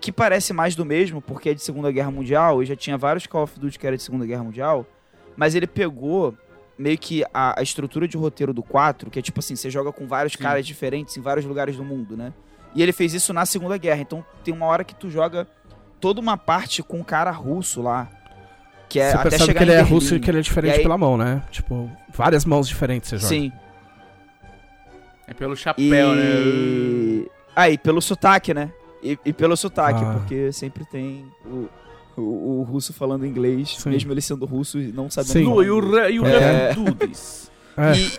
Que parece mais do mesmo, porque é de Segunda Guerra Mundial, e já tinha vários Call of Duty que era de Segunda Guerra Mundial, mas ele pegou meio que a, a estrutura de roteiro do 4, que é tipo assim, você joga com vários Sim. caras diferentes em vários lugares do mundo, né? E ele fez isso na Segunda Guerra. Então tem uma hora que tu joga toda uma parte com um cara russo lá. Que é você até percebe chegar que ele é Berlim. russo e que ele é diferente E aí- pela mão, né? Tipo, várias mãos diferentes você joga. Sim. É pelo chapéu, né? E. Aí, pelo sotaque, né? E, e pelo sotaque, Ah. porque sempre tem o, o, o russo falando inglês, Sim. mesmo ele sendo russo e não sabendo Sim. e o, inglês. re- e o É. Redudes. É. E,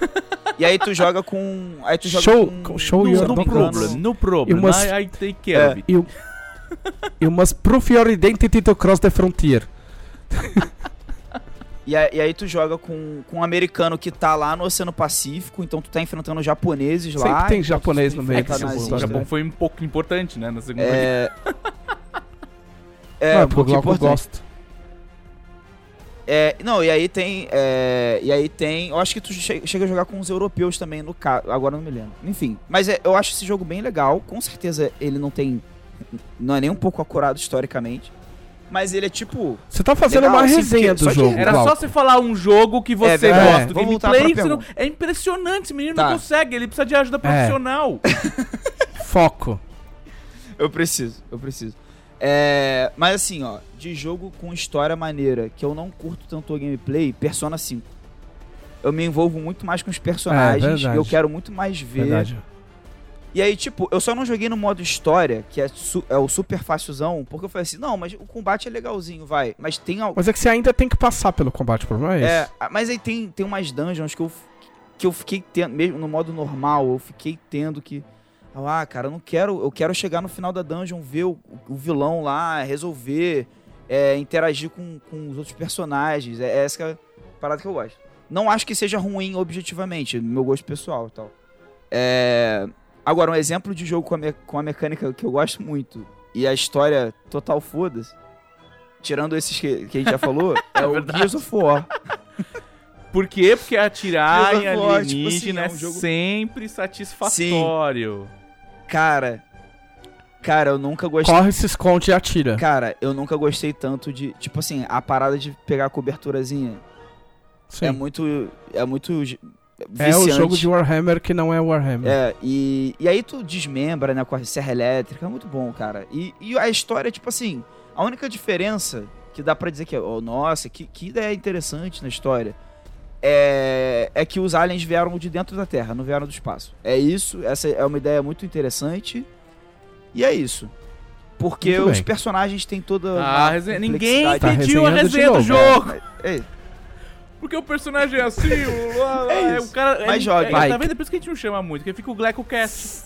e aí tu joga com. Aí tu joga Show- com. show No, your no problem, no problem. You must- I, I take care É. of it. You, you must prove your identity to cross the frontier. E, aí- e aí tu joga com, com um americano que tá lá no Oceano Pacífico, então tu tá enfrentando japoneses lá. Sempre tem então japonês no que meio nazista. história, Japão né? foi um pouco importante, né? Na segunda guerra. É. É, Não, pouco porque eu gosto. É, não, e aí tem. é, e aí tem. Eu acho que tu che- chega a jogar com os europeus também, no caso. Agora eu não me lembro. Enfim. Mas é, eu acho esse jogo bem legal. Com certeza ele não tem. Não é nem um pouco acurado historicamente. Mas ele é tipo. Você tá fazendo Legal, uma assim, resenha do jogo. Era Glauco. só você falar um jogo que você verdade. gosta do voltar gameplay. não-. É impressionante, esse menino Tá. não consegue, ele precisa de ajuda profissional. Foco. Eu preciso, eu preciso. É, mas assim, ó, de jogo com história maneira, que eu não curto tanto o gameplay, Persona 5. Eu me envolvo muito mais com os personagens, verdade. eu quero muito mais ver. Verdade. E aí, tipo, eu só não joguei no modo história, que é, é o super facilzão, porque eu falei assim, não, mas o combate é legalzinho, vai. Mas tem algo. Mas é que você ainda tem que passar pelo combate, o problema é. É, ah, mas aí tem, tem umas dungeons que eu, que eu fiquei tendo, mesmo no modo normal, eu fiquei tendo que. Ah, cara, eu não quero. Eu quero chegar no final da dungeon, ver o, o vilão lá, resolver, é, interagir com, com os outros personagens. É, essa que é a parada que eu gosto. Não acho que seja ruim objetivamente, no meu gosto pessoal e tal. É, Agora, um exemplo de jogo com a, me- com a mecânica que eu gosto muito e a história total foda-se, tirando esses que, que a gente já falou, é, o verdade. Gears of War. Por quê? Porque atirar em War, tipo alienígena assim, é um é jogo- sempre satisfatório. Cara, cara, eu nunca gostei. Corre, se esconde e atira. Cara, eu nunca gostei tanto de, tipo assim, a parada de pegar a coberturazinha Sim. é muito é muito gi- É o viciante. jogo de Warhammer que não é Warhammer. É, e, e aí tu desmembra, né, com a serra elétrica, é muito bom, cara. E, e a história, tipo assim, a única diferença que dá pra dizer que, oh, nossa, que, que ideia interessante na história, é, é que os aliens vieram de dentro da Terra, não vieram do espaço. É isso, essa é uma ideia muito interessante, e é isso. Porque Muito os bem. personagens têm toda Ah, resenha- ninguém complexidade. Tá pediu a resenha do jogo. É, é, Porque o personagem é assim, o, É é isso. o cara. Mas é, jogue. É, Vai. tá vendo? É por isso que a gente não chama muito, porque fica o GlecoCast.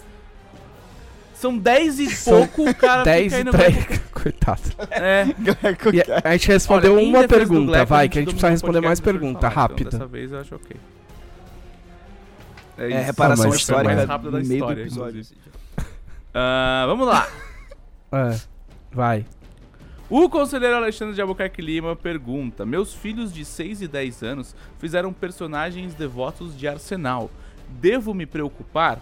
São 10 e São pouco, o cara 10 fica aí e no 3. Coitado. É. E a- a gente respondeu Olha, uma pergunta, Gleco, vai, que a gente precisa responder mais podcast, deixa eu pergunta, falar, rápida. Então, dessa vez eu acho ok. é isso. reparação Ah, histórica mais rápido da meio história, do episódio. inclusive. Ah, vamos lá. É, vai. O conselheiro Alexandre de Albuquerque Lima pergunta: Meus filhos de 6 e 10 anos fizeram personagens devotos de Arsenal. Devo me preocupar?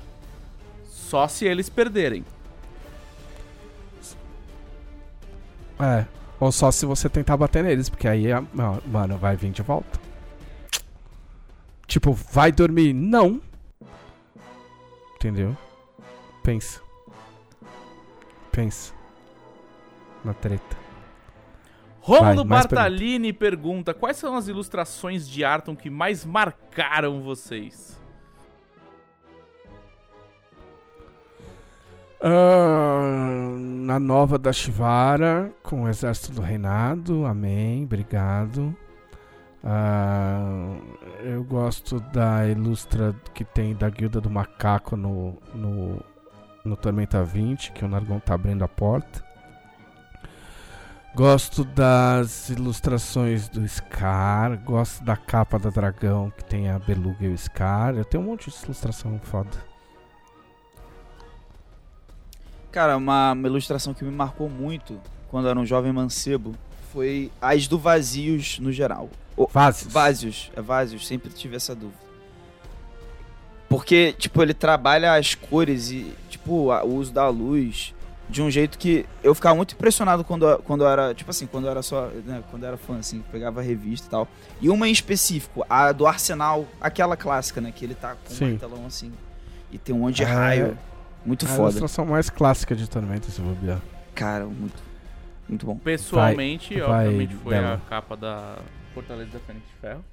Só se eles perderem. É. Ou só se você tentar bater neles, porque aí, não, mano, vai vir de volta. Tipo, vai dormir? Não. Entendeu? Pensa. Pensa. Na treta. Rômulo mais Bartalini pergunta: Quais são as ilustrações de Arton que mais marcaram vocês? Ah, na nova da Shivara, com o Exército do Reinado, amém, obrigado. Ah, eu gosto da ilustra que tem da Guilda do Macaco no, no, no Tormenta 20, que o Nargon tá abrindo a porta. Gosto das ilustrações do Scar, gosto da capa da dragão que tem a Beluga e o Scar. Eu tenho um monte de ilustração foda. Cara, uma, uma ilustração que me marcou muito quando era um jovem mancebo foi as do Vazios no geral. Vases. Vazios, é Vazios, sempre tive essa dúvida. Porque, tipo, ele trabalha as cores e, tipo, a- o uso da luz de um jeito que eu ficava muito impressionado quando, quando era, tipo assim, quando eu era só, né, quando eu era fã, assim, pegava revista e tal. E uma em específico, a do Arsenal, aquela clássica, né, que ele tá com Sim. um martelão assim e tem um monte de Ah, raio. Muito a foda. ilustração mais clássica de Tormenta, se bobear. Cara, muito, muito bom. Pessoalmente, vai obviamente, foi a dela. capa da Fortaleza da Fênix de Ferro.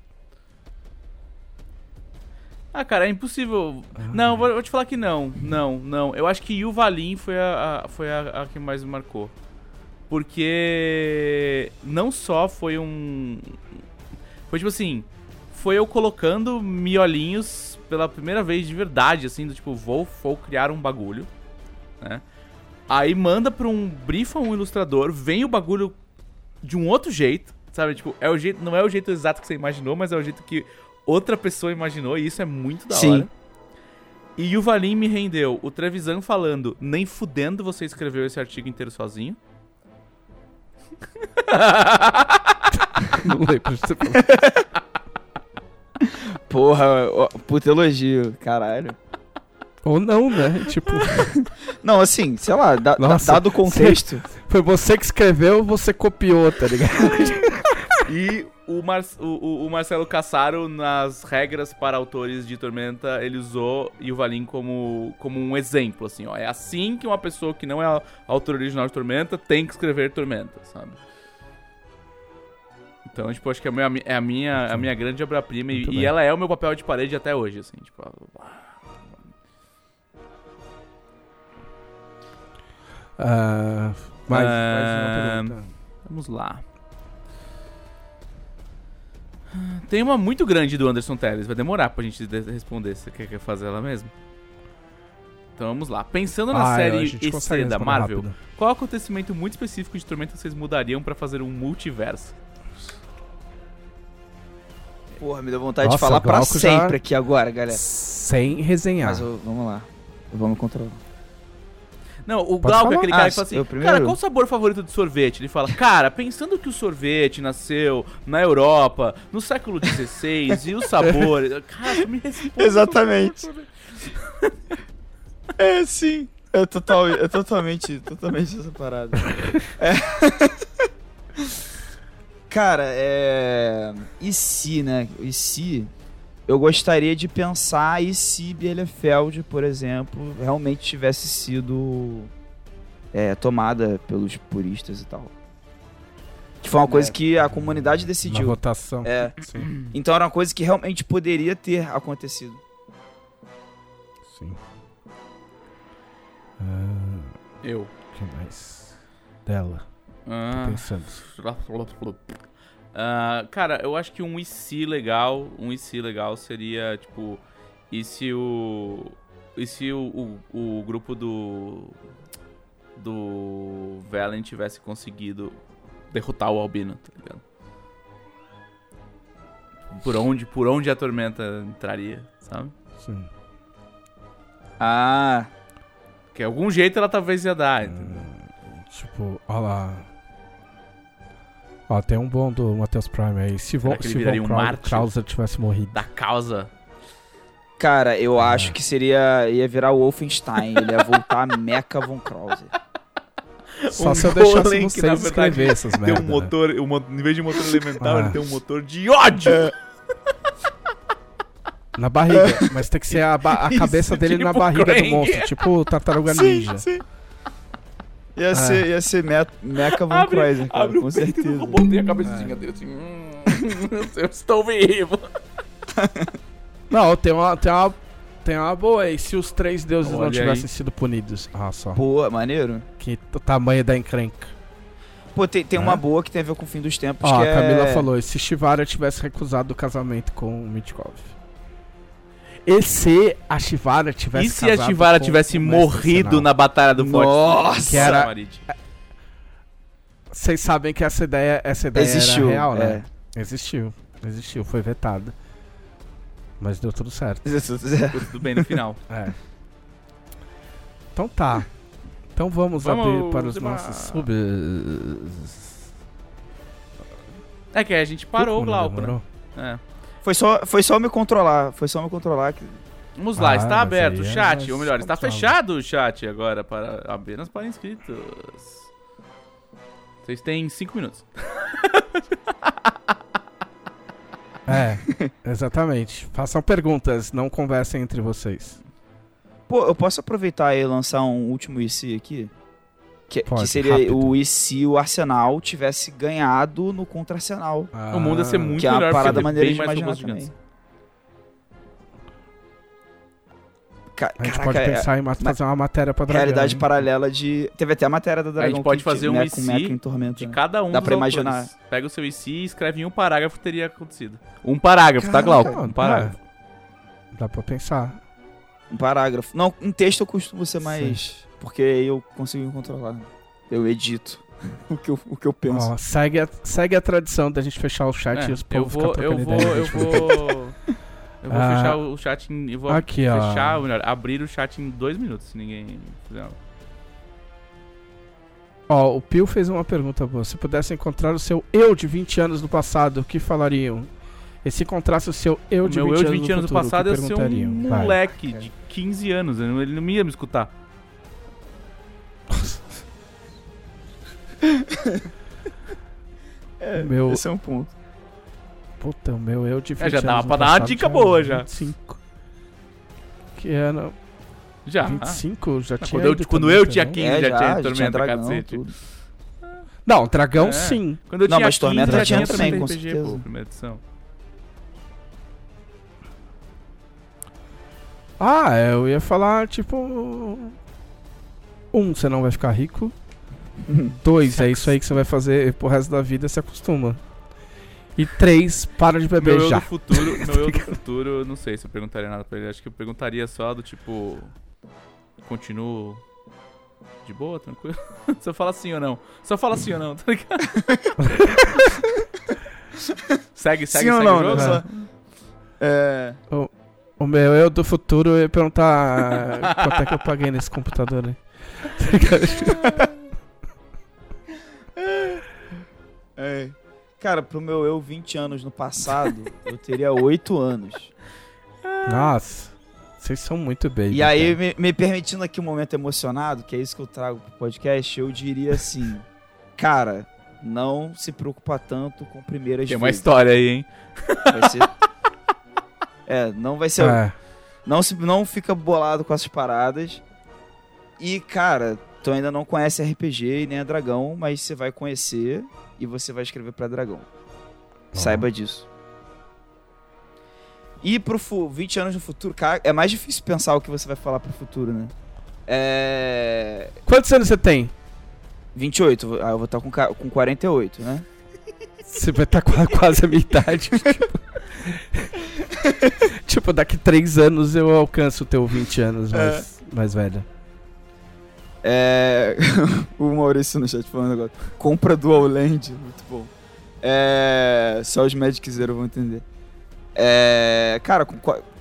Ah, cara, é impossível. Não, vou, vou te falar que não. Não, não. Eu acho que Yuvalin foi a, a- foi a, a que mais me marcou. Porque não só foi um. Foi tipo assim. Foi eu colocando miolinhos pela primeira vez de verdade, assim, do tipo, vou, vou criar um bagulho, né? Aí manda pra um. brifa um ilustrador, vem o bagulho de um outro jeito, sabe? Tipo, é o jeito, não é o jeito exato que você imaginou, mas é o jeito que outra pessoa imaginou, e isso é muito da Sim. hora. E o Valim me rendeu o Trevisan falando, nem fudendo você escreveu esse artigo inteiro sozinho. Não lembro de você falar. Porra, ó, puta elogio, caralho. Ou não, né? Tipo, Não, assim, sei lá, da- Nossa, dado o contexto. foi você que escreveu, você copiou, tá ligado? E o, Mar o, o- Marcelo Cassaro, nas regras para autores de Tormenta, ele usou o Valim como, como um exemplo, assim, ó. É assim que uma pessoa que não é autor original de Tormenta tem que escrever Tormenta, sabe? Então, tipo, acho que é a minha, é a minha, a minha grande obra-prima e, e ela é o meu papel de parede até hoje, assim, tipo... Ah, mais, mais Ah. Vamos lá. Tem uma muito grande do Anderson Telles. Vai demorar pra gente de- responder. Você quer, quer fazer ela mesmo? Então vamos lá. Pensando na Ah, série EC da Marvel, rápido. qual acontecimento muito específico de Tormenta vocês mudariam pra fazer um multiverso? Porra, me deu vontade Nossa, de falar pra Glauco já- sempre aqui agora, galera. Sem resenhar. Mas eu- vamos lá. Eu vou me controlar. Não, o Glauco é aquele cara Ah, que fala assim, eu cara, primeiro? qual o sabor favorito de sorvete? Ele fala, cara, pensando que o sorvete nasceu na Europa, no século XVI, e o sabor... Cara, tu me responde. Exatamente. É, sim. É, total, é totalmente, totalmente essa parada. É. Cara, é. E se, né? E se. Eu gostaria de pensar e se Bielefeld, por exemplo, realmente tivesse sido é, tomada pelos puristas e tal. Que foi uma coisa É. que a comunidade Na decidiu. votação. É. Sim, Então era uma coisa que realmente poderia ter acontecido. sim. Ah, Eu. o que mais? Dela. Ah. Tô pensando. Ah, cara, eu acho que um IC legal, um IC legal seria, tipo, e se o. E se o, o, o grupo do. Do Valen tivesse conseguido derrotar o Albino, tá ligado? Por onde, por onde a tormenta entraria, sabe? Sim. Ah, Que algum jeito ela talvez ia dar, entendeu? Tipo, ó lá. Ó, tem um bom do Matheus Prime aí. Se, viraria Von um? Krauser tivesse morrido. Da causa. Cara, eu É. acho que seria. ia virar o Wolfenstein. Ele ia voltar a Mecha Von Krause. Só Um se eu deixasse golem que, na vocês verdade, escrever essas Tem merda. um né? motor, um mo- em vez de motor elemental, Ah. ele tem um motor de ódio. Na barriga. Mas tem que ser a, a Isso, cabeça dele na tipo barriga Krang. do monstro. Tipo o Tartaruga Ninja. Ia ser, ia ser Me- Mecha Von Abre- cara, Abre com o do certeza. robô, tem a cabecinha dele assim. hum, eu estou vivo. Não, tem uma, tem uma, tem uma boa aí. Se os três deuses não Olha tivessem aí. sido punidos. Ah, só. Boa, maneiro. Que o tamanho da encrenca. Pô, tem, tem É? uma boa que tem a ver com o fim dos tempos. Ó, que a Camila é... falou, e se Shivara tivesse recusado o casamento com o Mitkov? E se a Shivara tivesse E se a com tivesse morrido na Batalha do Forte? Nossa! Que era- Marid. Vocês sabem que essa ideia, essa ideia Existiu. era real, né? é. Existiu. Existiu, foi vetada. Mas deu tudo certo. Ficou tudo bem no final. É. Então tá. Então vamos, Vamos abrir para os nossos subs. É que a gente parou o Glauco, né? É. Foi só, foi só me controlar. Foi só me controlar. Que... Vamos lá, Ah, está aberto o é chat, ou melhor, está fechado o chat agora para apenas para inscritos. Vocês têm 5 minutos. É, exatamente. Façam perguntas, não conversem entre vocês. Pô, eu posso aproveitar e lançar um último IC aqui? Que, que Pode, seria rápido. o IC o Arsenal tivesse ganhado no contra Arsenal. O mundo ia ser Ah, muito que é melhor parada porque maneira tem de mais imaginar também. gigantes. Ca- A gente caraca, pode é- pensar em ma- fazer uma matéria pra Dragão. realidade hein? paralela de. Teve até a matéria da Dragão. gente pode que- fazer um né, IC com Mecha em Tormenta. De né? cada um Dá dos pra autores. imaginar. Pega o seu IC e escreve em um parágrafo que teria acontecido. Um parágrafo, tá, Caraca. Glauco? Um Ah, parágrafo. Dá pra pensar. Um parágrafo. Não, em texto eu costumo ser mais. Porque aí eu consigo me controlar. Eu edito o que eu, o que eu penso. Ó, segue, a, segue a tradição da gente fechar o chat É, e os eu povos vou, ficar eu vou, ideia. eu vou. Eu vou Ah, fechar o chat em. Eu vou aqui, ó. fechar, ou melhor, abrir o chat em dois minutos, se ninguém fizer nada. Ó, o Pio fez uma pergunta boa. Se pudesse encontrar o seu eu de 20 anos no passado, o que falariam? E se encontrasse o seu eu O de meu 20 eu de anos 20 no anos do passado ia ser um perguntariam? Vai. moleque de 15 anos. ele não- ia me escutar. É, meu- esse é um ponto. Puta, o meu eu de 20 É, já anos dava pra dar uma dica boa, já. 25. Que era Já. 25, já Ah, tinha quando eu, quando eu tinha vendo? 15, É, já, já, tinha já Tormenta, tinha dragão, cacete. tudo. Não, dragão É. sim. Quando eu Não, tinha mas 15, Tormenta já tinha tinha também, também com RPG, certeza. pô, primeira edição. Ah, é, eu ia falar, tipo. Um, você não vai ficar rico. Dois, é isso aí que você vai fazer pro resto da vida, se acostuma. E três, para de beber Meu eu já. do futuro, meu eu do futuro, eu não sei se eu perguntaria nada pra ele. Acho que eu perguntaria só do tipo. Continuo de boa, tranquilo? Só fala sim ou não. Só fala sim ou não, tá ligado? segue, segue, Sim segue ou o não, jogo. né? Só- É. O meu eu do futuro eu ia perguntar quanto é que eu paguei nesse computador aí. É. Cara, pro meu eu 20 anos no passado, eu teria 8 anos. Nossa, vocês são muito baby. E aí, me, me permitindo aqui um momento emocionado, que é isso que eu trago pro podcast, eu diria assim: Cara, não se preocupa tanto com primeiras Tem uma vezes. história aí, hein? Vai ser... É, não vai ser. É, Não, se, não fica bolado com essas paradas. E, cara, tu ainda não conhece RPG e nem a Dragão, mas você vai conhecer e você vai escrever pra Dragão. Saiba disso. E pro fu- 20 anos no futuro, cara, é mais difícil pensar o que você vai falar pro futuro, né? É. Quantos anos você tem? 28, ah, eu vou estar com, ca- com 48, né? Você vai estar quase a minha idade. tipo. tipo, daqui três anos eu alcanço o teu 20 anos mais, mais velho. É. o Maurício no chat falando agora. Compra Dual Land, muito bom. É. Só os Magic Zero vão entender. É. Cara, com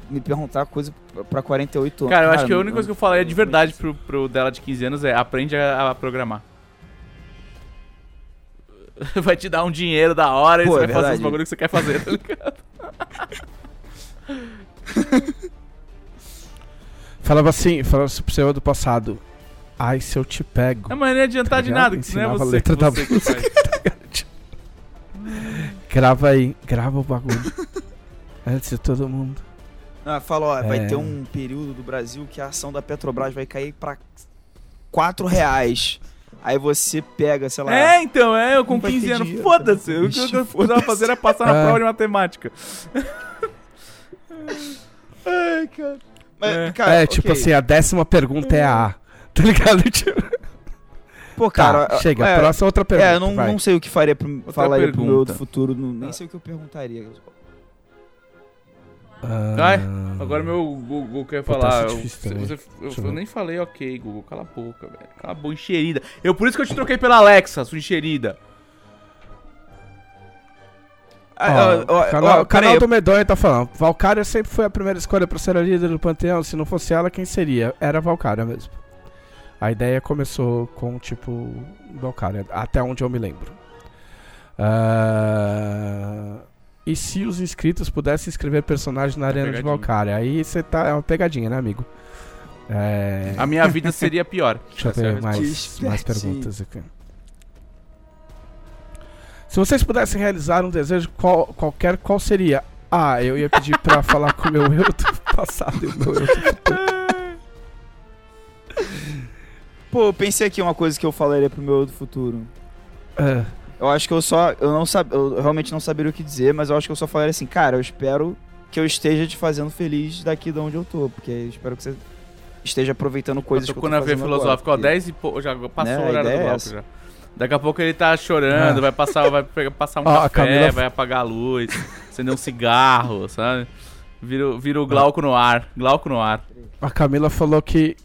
me perguntar coisa pra 48 anos. Cara, eu acho que a única coisa que eu falaria de verdade pro, pro dela de 15 anos é aprende a, a programar. vai te dar um dinheiro da hora e Pô, você é vai fazer os verdade. bagulho que você quer fazer, tá ligado? Falava assim, falava assim pro senhor do passado. Ai, se eu te pego. Não, mas não ia adiantar Tá de nada, que não é você, letra que da você que faz. Grava aí, grava o bagulho. Antes de todo mundo. Ah, fala, ó, vai É. ter um período do Brasil que a ação da Petrobras vai cair pra 4 reais. Aí você pega, sei lá. É, então, é, eu com Não vai 15 ter anos. dinheiro, Foda-se. cara. O que eu precisava fazer era passar na É. prova de matemática. Ai, cara. Mas, É. cara, é, ok. tipo assim, a décima pergunta é a A. Tá ligado? Tipo, Pô, tá, cara. chega. é, próxima outra pergunta. É, eu não, não sei o que faria pro, falaria pro meu pergunta. futuro. não- nem sei o que eu perguntaria. Ah, Vai, Agora meu Google quer Pô, tá falar. eu, difícil também. você- eu- eu eu nem falei ok, Google. Cala a boca, velho. Cala a boca, encherida. Eu, por isso que eu te troquei pela Alexa, sua encherida. Ah, Ó, ó, ó, o canal, ó, o canal do Medonha tá falando. Valkyria sempre foi a primeira escolha pra ser a líder do Panteão. Se não fosse ela, quem seria? Era Valkyria mesmo. A ideia começou com, tipo, Valkyria, até onde eu me lembro. Ah, E se os inscritos pudessem escrever personagens na arena de pegadinha. Valkyria? Aí você tá. É uma pegadinha, né, amigo? É, A minha vida seria pior. Deixa eu é ver mais, mais perguntas aqui. Se vocês pudessem realizar um desejo qual- qualquer, qual seria? Ah, eu ia pedir pra falar com o meu eu do passado e o meu eu do futuro. Pô, eu pensei aqui uma coisa que eu falaria pro meu eu do futuro. É, Eu acho que eu só. Eu não sab, eu realmente não saberia o que dizer, mas eu acho que eu só falaria assim, cara, eu espero que eu esteja te fazendo feliz daqui de onde eu tô. Porque eu espero que você esteja aproveitando coisas que eu tô na fazendo filosófica, ó, agora, 10 e pouco. Já passou Né, o a horário do é bloco essa. já. Daqui a pouco ele tá chorando, Ah. vai passar, vai pegar, passar um Ó, a café, Camila- vai apagar a luz, acender um cigarro, sabe? Vira, o- vira o Glauco no ar. Glauco no ar. a Camila falou que.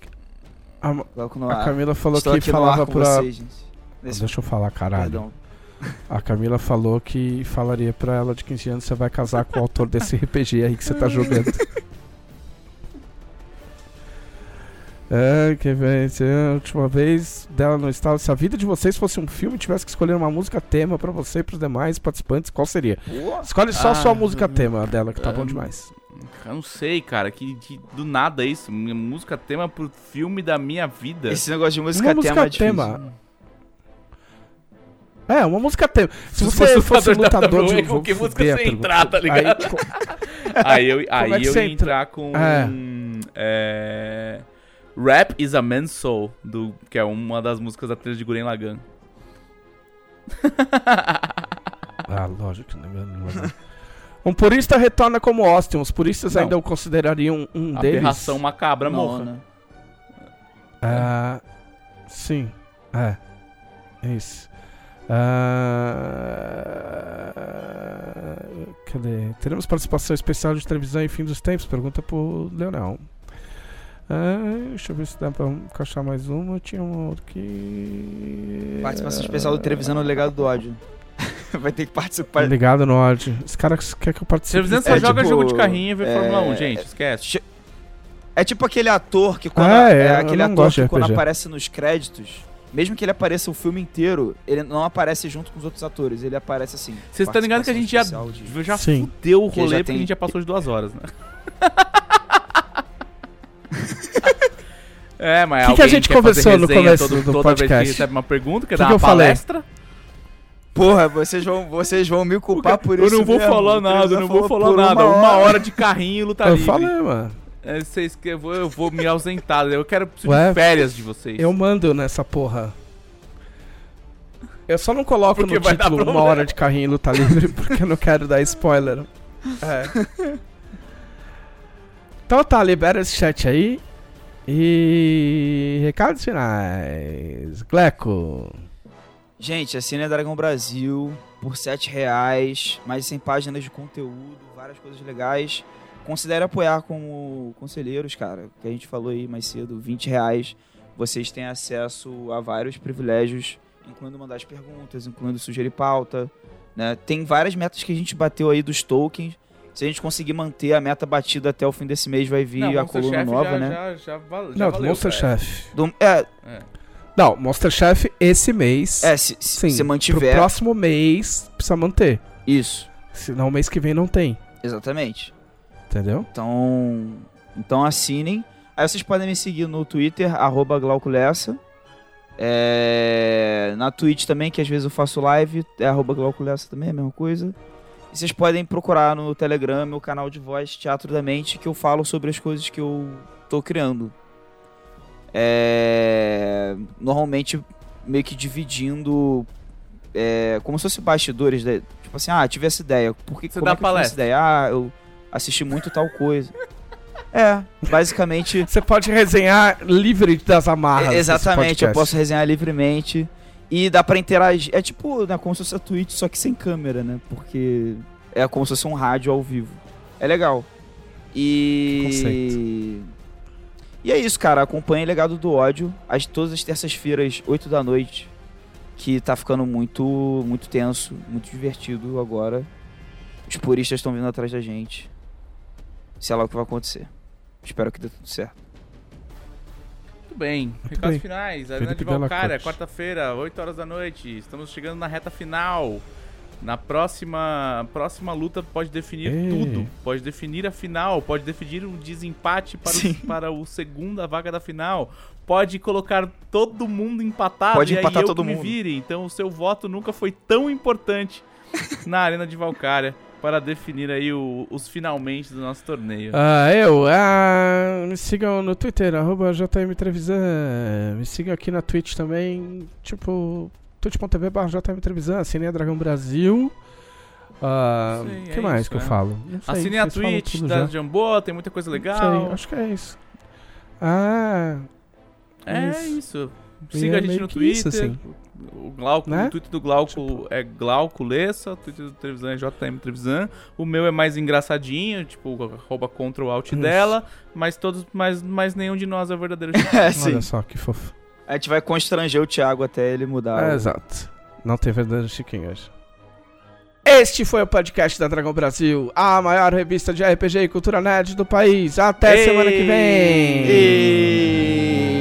A, Coloco no a ar. Camila falou Estou que falava pra. vocês, gente. Nesse- Deixa eu falar, caralho. Perdão. A Camila falou que falaria pra ela de 15 anos você vai casar com o autor desse RPG aí que você tá jogando. É, que vem ser a última vez dela no estado. Se a vida de vocês fosse um filme, tivesse que escolher uma música tema pra você e pros demais participantes, qual seria? Escolhe só a sua Ah, música hum, tema dela, que tá bom hum. demais. Eu não sei, cara, que, que do nada isso. Minha música tema pro filme da minha vida. Esse negócio de música Uma tema música é difícil. tema. É, uma música tema. Se Se você fosse lutador de com vou que música você entrar, tá ligado? Aí, Aí eu, aí é eu ia entra? entrar com. É. é, Rap is a Man's Soul, do, que é uma das músicas da trilha de Guren Lagann. Ah, lógico que não é não é. Um purista retorna como Austin. Os puristas Não. ainda o considerariam um deles. Aberração macabra Não, morra. né? Ah, sim, é. É isso. Ah, cadê? Teremos participação especial de televisão em fim dos tempos? Pergunta pro Leonel. Ah, deixa eu ver se dá pra encaixar mais uma. Tinha uma outra que. Participação especial do Televisão no Legado do Ódio. Vai ter que participar. Ligado no ódio. Esse cara quer que eu participe. Televisão só É, joga tipo, jogo de carrinho e vê é, Fórmula 1, gente. Esquece. É tipo aquele ator que quando. Ah, é, é, aquele ator que quando aparece nos créditos, mesmo que ele apareça o filme inteiro, ele não aparece junto com os outros atores. Ele aparece assim. Vocês estão ligados que a gente já, de- já Sim. fudeu o rolê já porque tem- a gente já passou de duas horas, né? É, mas Que que a gente conversou no começo todo- do toda vez que podcast? recebe uma pergunta, quer Que dar que uma eu falei? palestra? Porra, vocês vão, vocês vão me culpar por eu isso. não vou mesmo. falar nada, eu não vou falar nada. Uma hora de carrinho e luta Eu livre. falei, mano. É, vocês que eu vou, eu vou me ausentar. Eu quero Ué, de férias de vocês. Eu mando nessa porra. Eu só não coloco Porque no vai dar título uma hora de carrinho e luta livre porque eu não quero dar spoiler. É. Então tá, libera esse chat aí. E. Recados finais. Gleco. Gente, assine a Dragão Brasil por 7 reais, mais de 100 páginas de conteúdo, várias coisas legais. Considere apoiar como conselheiros, cara, que a gente falou aí mais cedo, 20 reais. Vocês têm acesso a vários privilégios, incluindo mandar as perguntas, incluindo sugerir pauta. Né? Tem várias metas que a gente bateu aí dos tokens. Se a gente conseguir manter a meta batida até o fim desse mês, vai vir Não, a Monster coluna Chef nova, já, né? Já, já, val- já Não, do valeu, Monster cara. Chef. Do- é, É. Não, Masterchef esse mês. É, se, se sim. se Pro mantiver. próximo mês precisa manter. Isso, Senão mês que vem não tem. exatamente. Entendeu? Então, então assinem. Aí vocês podem me seguir no Twitter, arroba Glauco Lessa. É, na Twitch também, que às vezes eu faço live, é arroba Glauco Lessa também, é a mesma coisa. E vocês podem procurar no Telegram, meu canal de voz, Teatro da Mente, que eu falo sobre as coisas que eu tô criando. É, normalmente meio que dividindo é, como se fosse bastidores, né? tipo assim, ah, tive essa ideia, por que Você como dá é que eu tive essa palestra. ideia? Ah, eu assisti muito tal coisa. É, basicamente. Você pode resenhar livre das amarras. é, exatamente, eu posso resenhar livremente. E dá pra interagir. É tipo, né, como se fosse a Twitch, só que sem câmera, né? Porque é como se fosse um rádio ao vivo. É legal. E. E é isso, cara. Acompanhe Legado do Ódio. As, todas as terças-feiras, 8 da noite. Que tá ficando muito, muito tenso, muito divertido agora. Os puristas estão vindo atrás da gente. Sei lá o que vai acontecer. Espero que dê tudo certo. Muito bem. Muito Recados bem. finais. Arena de Corte. quarta-feira, 8 horas da noite. Estamos chegando na reta final. Na próxima, próxima luta pode definir Ei. tudo. Pode definir a final, pode definir o desempate para, Sim. o, para o segunda vaga da final. Pode colocar todo mundo empatado Pode e empatar aí eu todo que me mundo. vire. Então o seu voto nunca foi tão importante na Arena de Valcária para definir aí o- os finalmente do nosso torneio. Ah, eu, ah, me sigam no Twitter, arroba JM Trevisan. Me sigam aqui na Twitch também, tipo, twitch.tv barra JM Trevisan, assinem a Dragão Brasil. Ah, Sim, que é mais isso, que eu né? falo? Não sei, Assine a Twitch da. Jambô, tem muita coisa legal. sei, acho que é isso. Ah, É Isso. isso. Siga é a gente no Twitter. isso, assim. O Glauco, Né? o Twitter do Glauco é Glauco Lessa, o Twitter do Trevisan é JM Trevisan. O meu é mais engraçadinho, tipo, arroba contra o alt Isso. dela, mas todos, mas, mas nenhum de nós é verdadeiro. É, sim. olha só que fofo. A gente vai constranger o Thiago até ele mudar. É, o- exato. Não tem verdadeiro Chiquinho hoje. Este foi o podcast da Dragão Brasil, a maior revista de RPG e cultura nerd do país. Até Ei! semana que vem! E...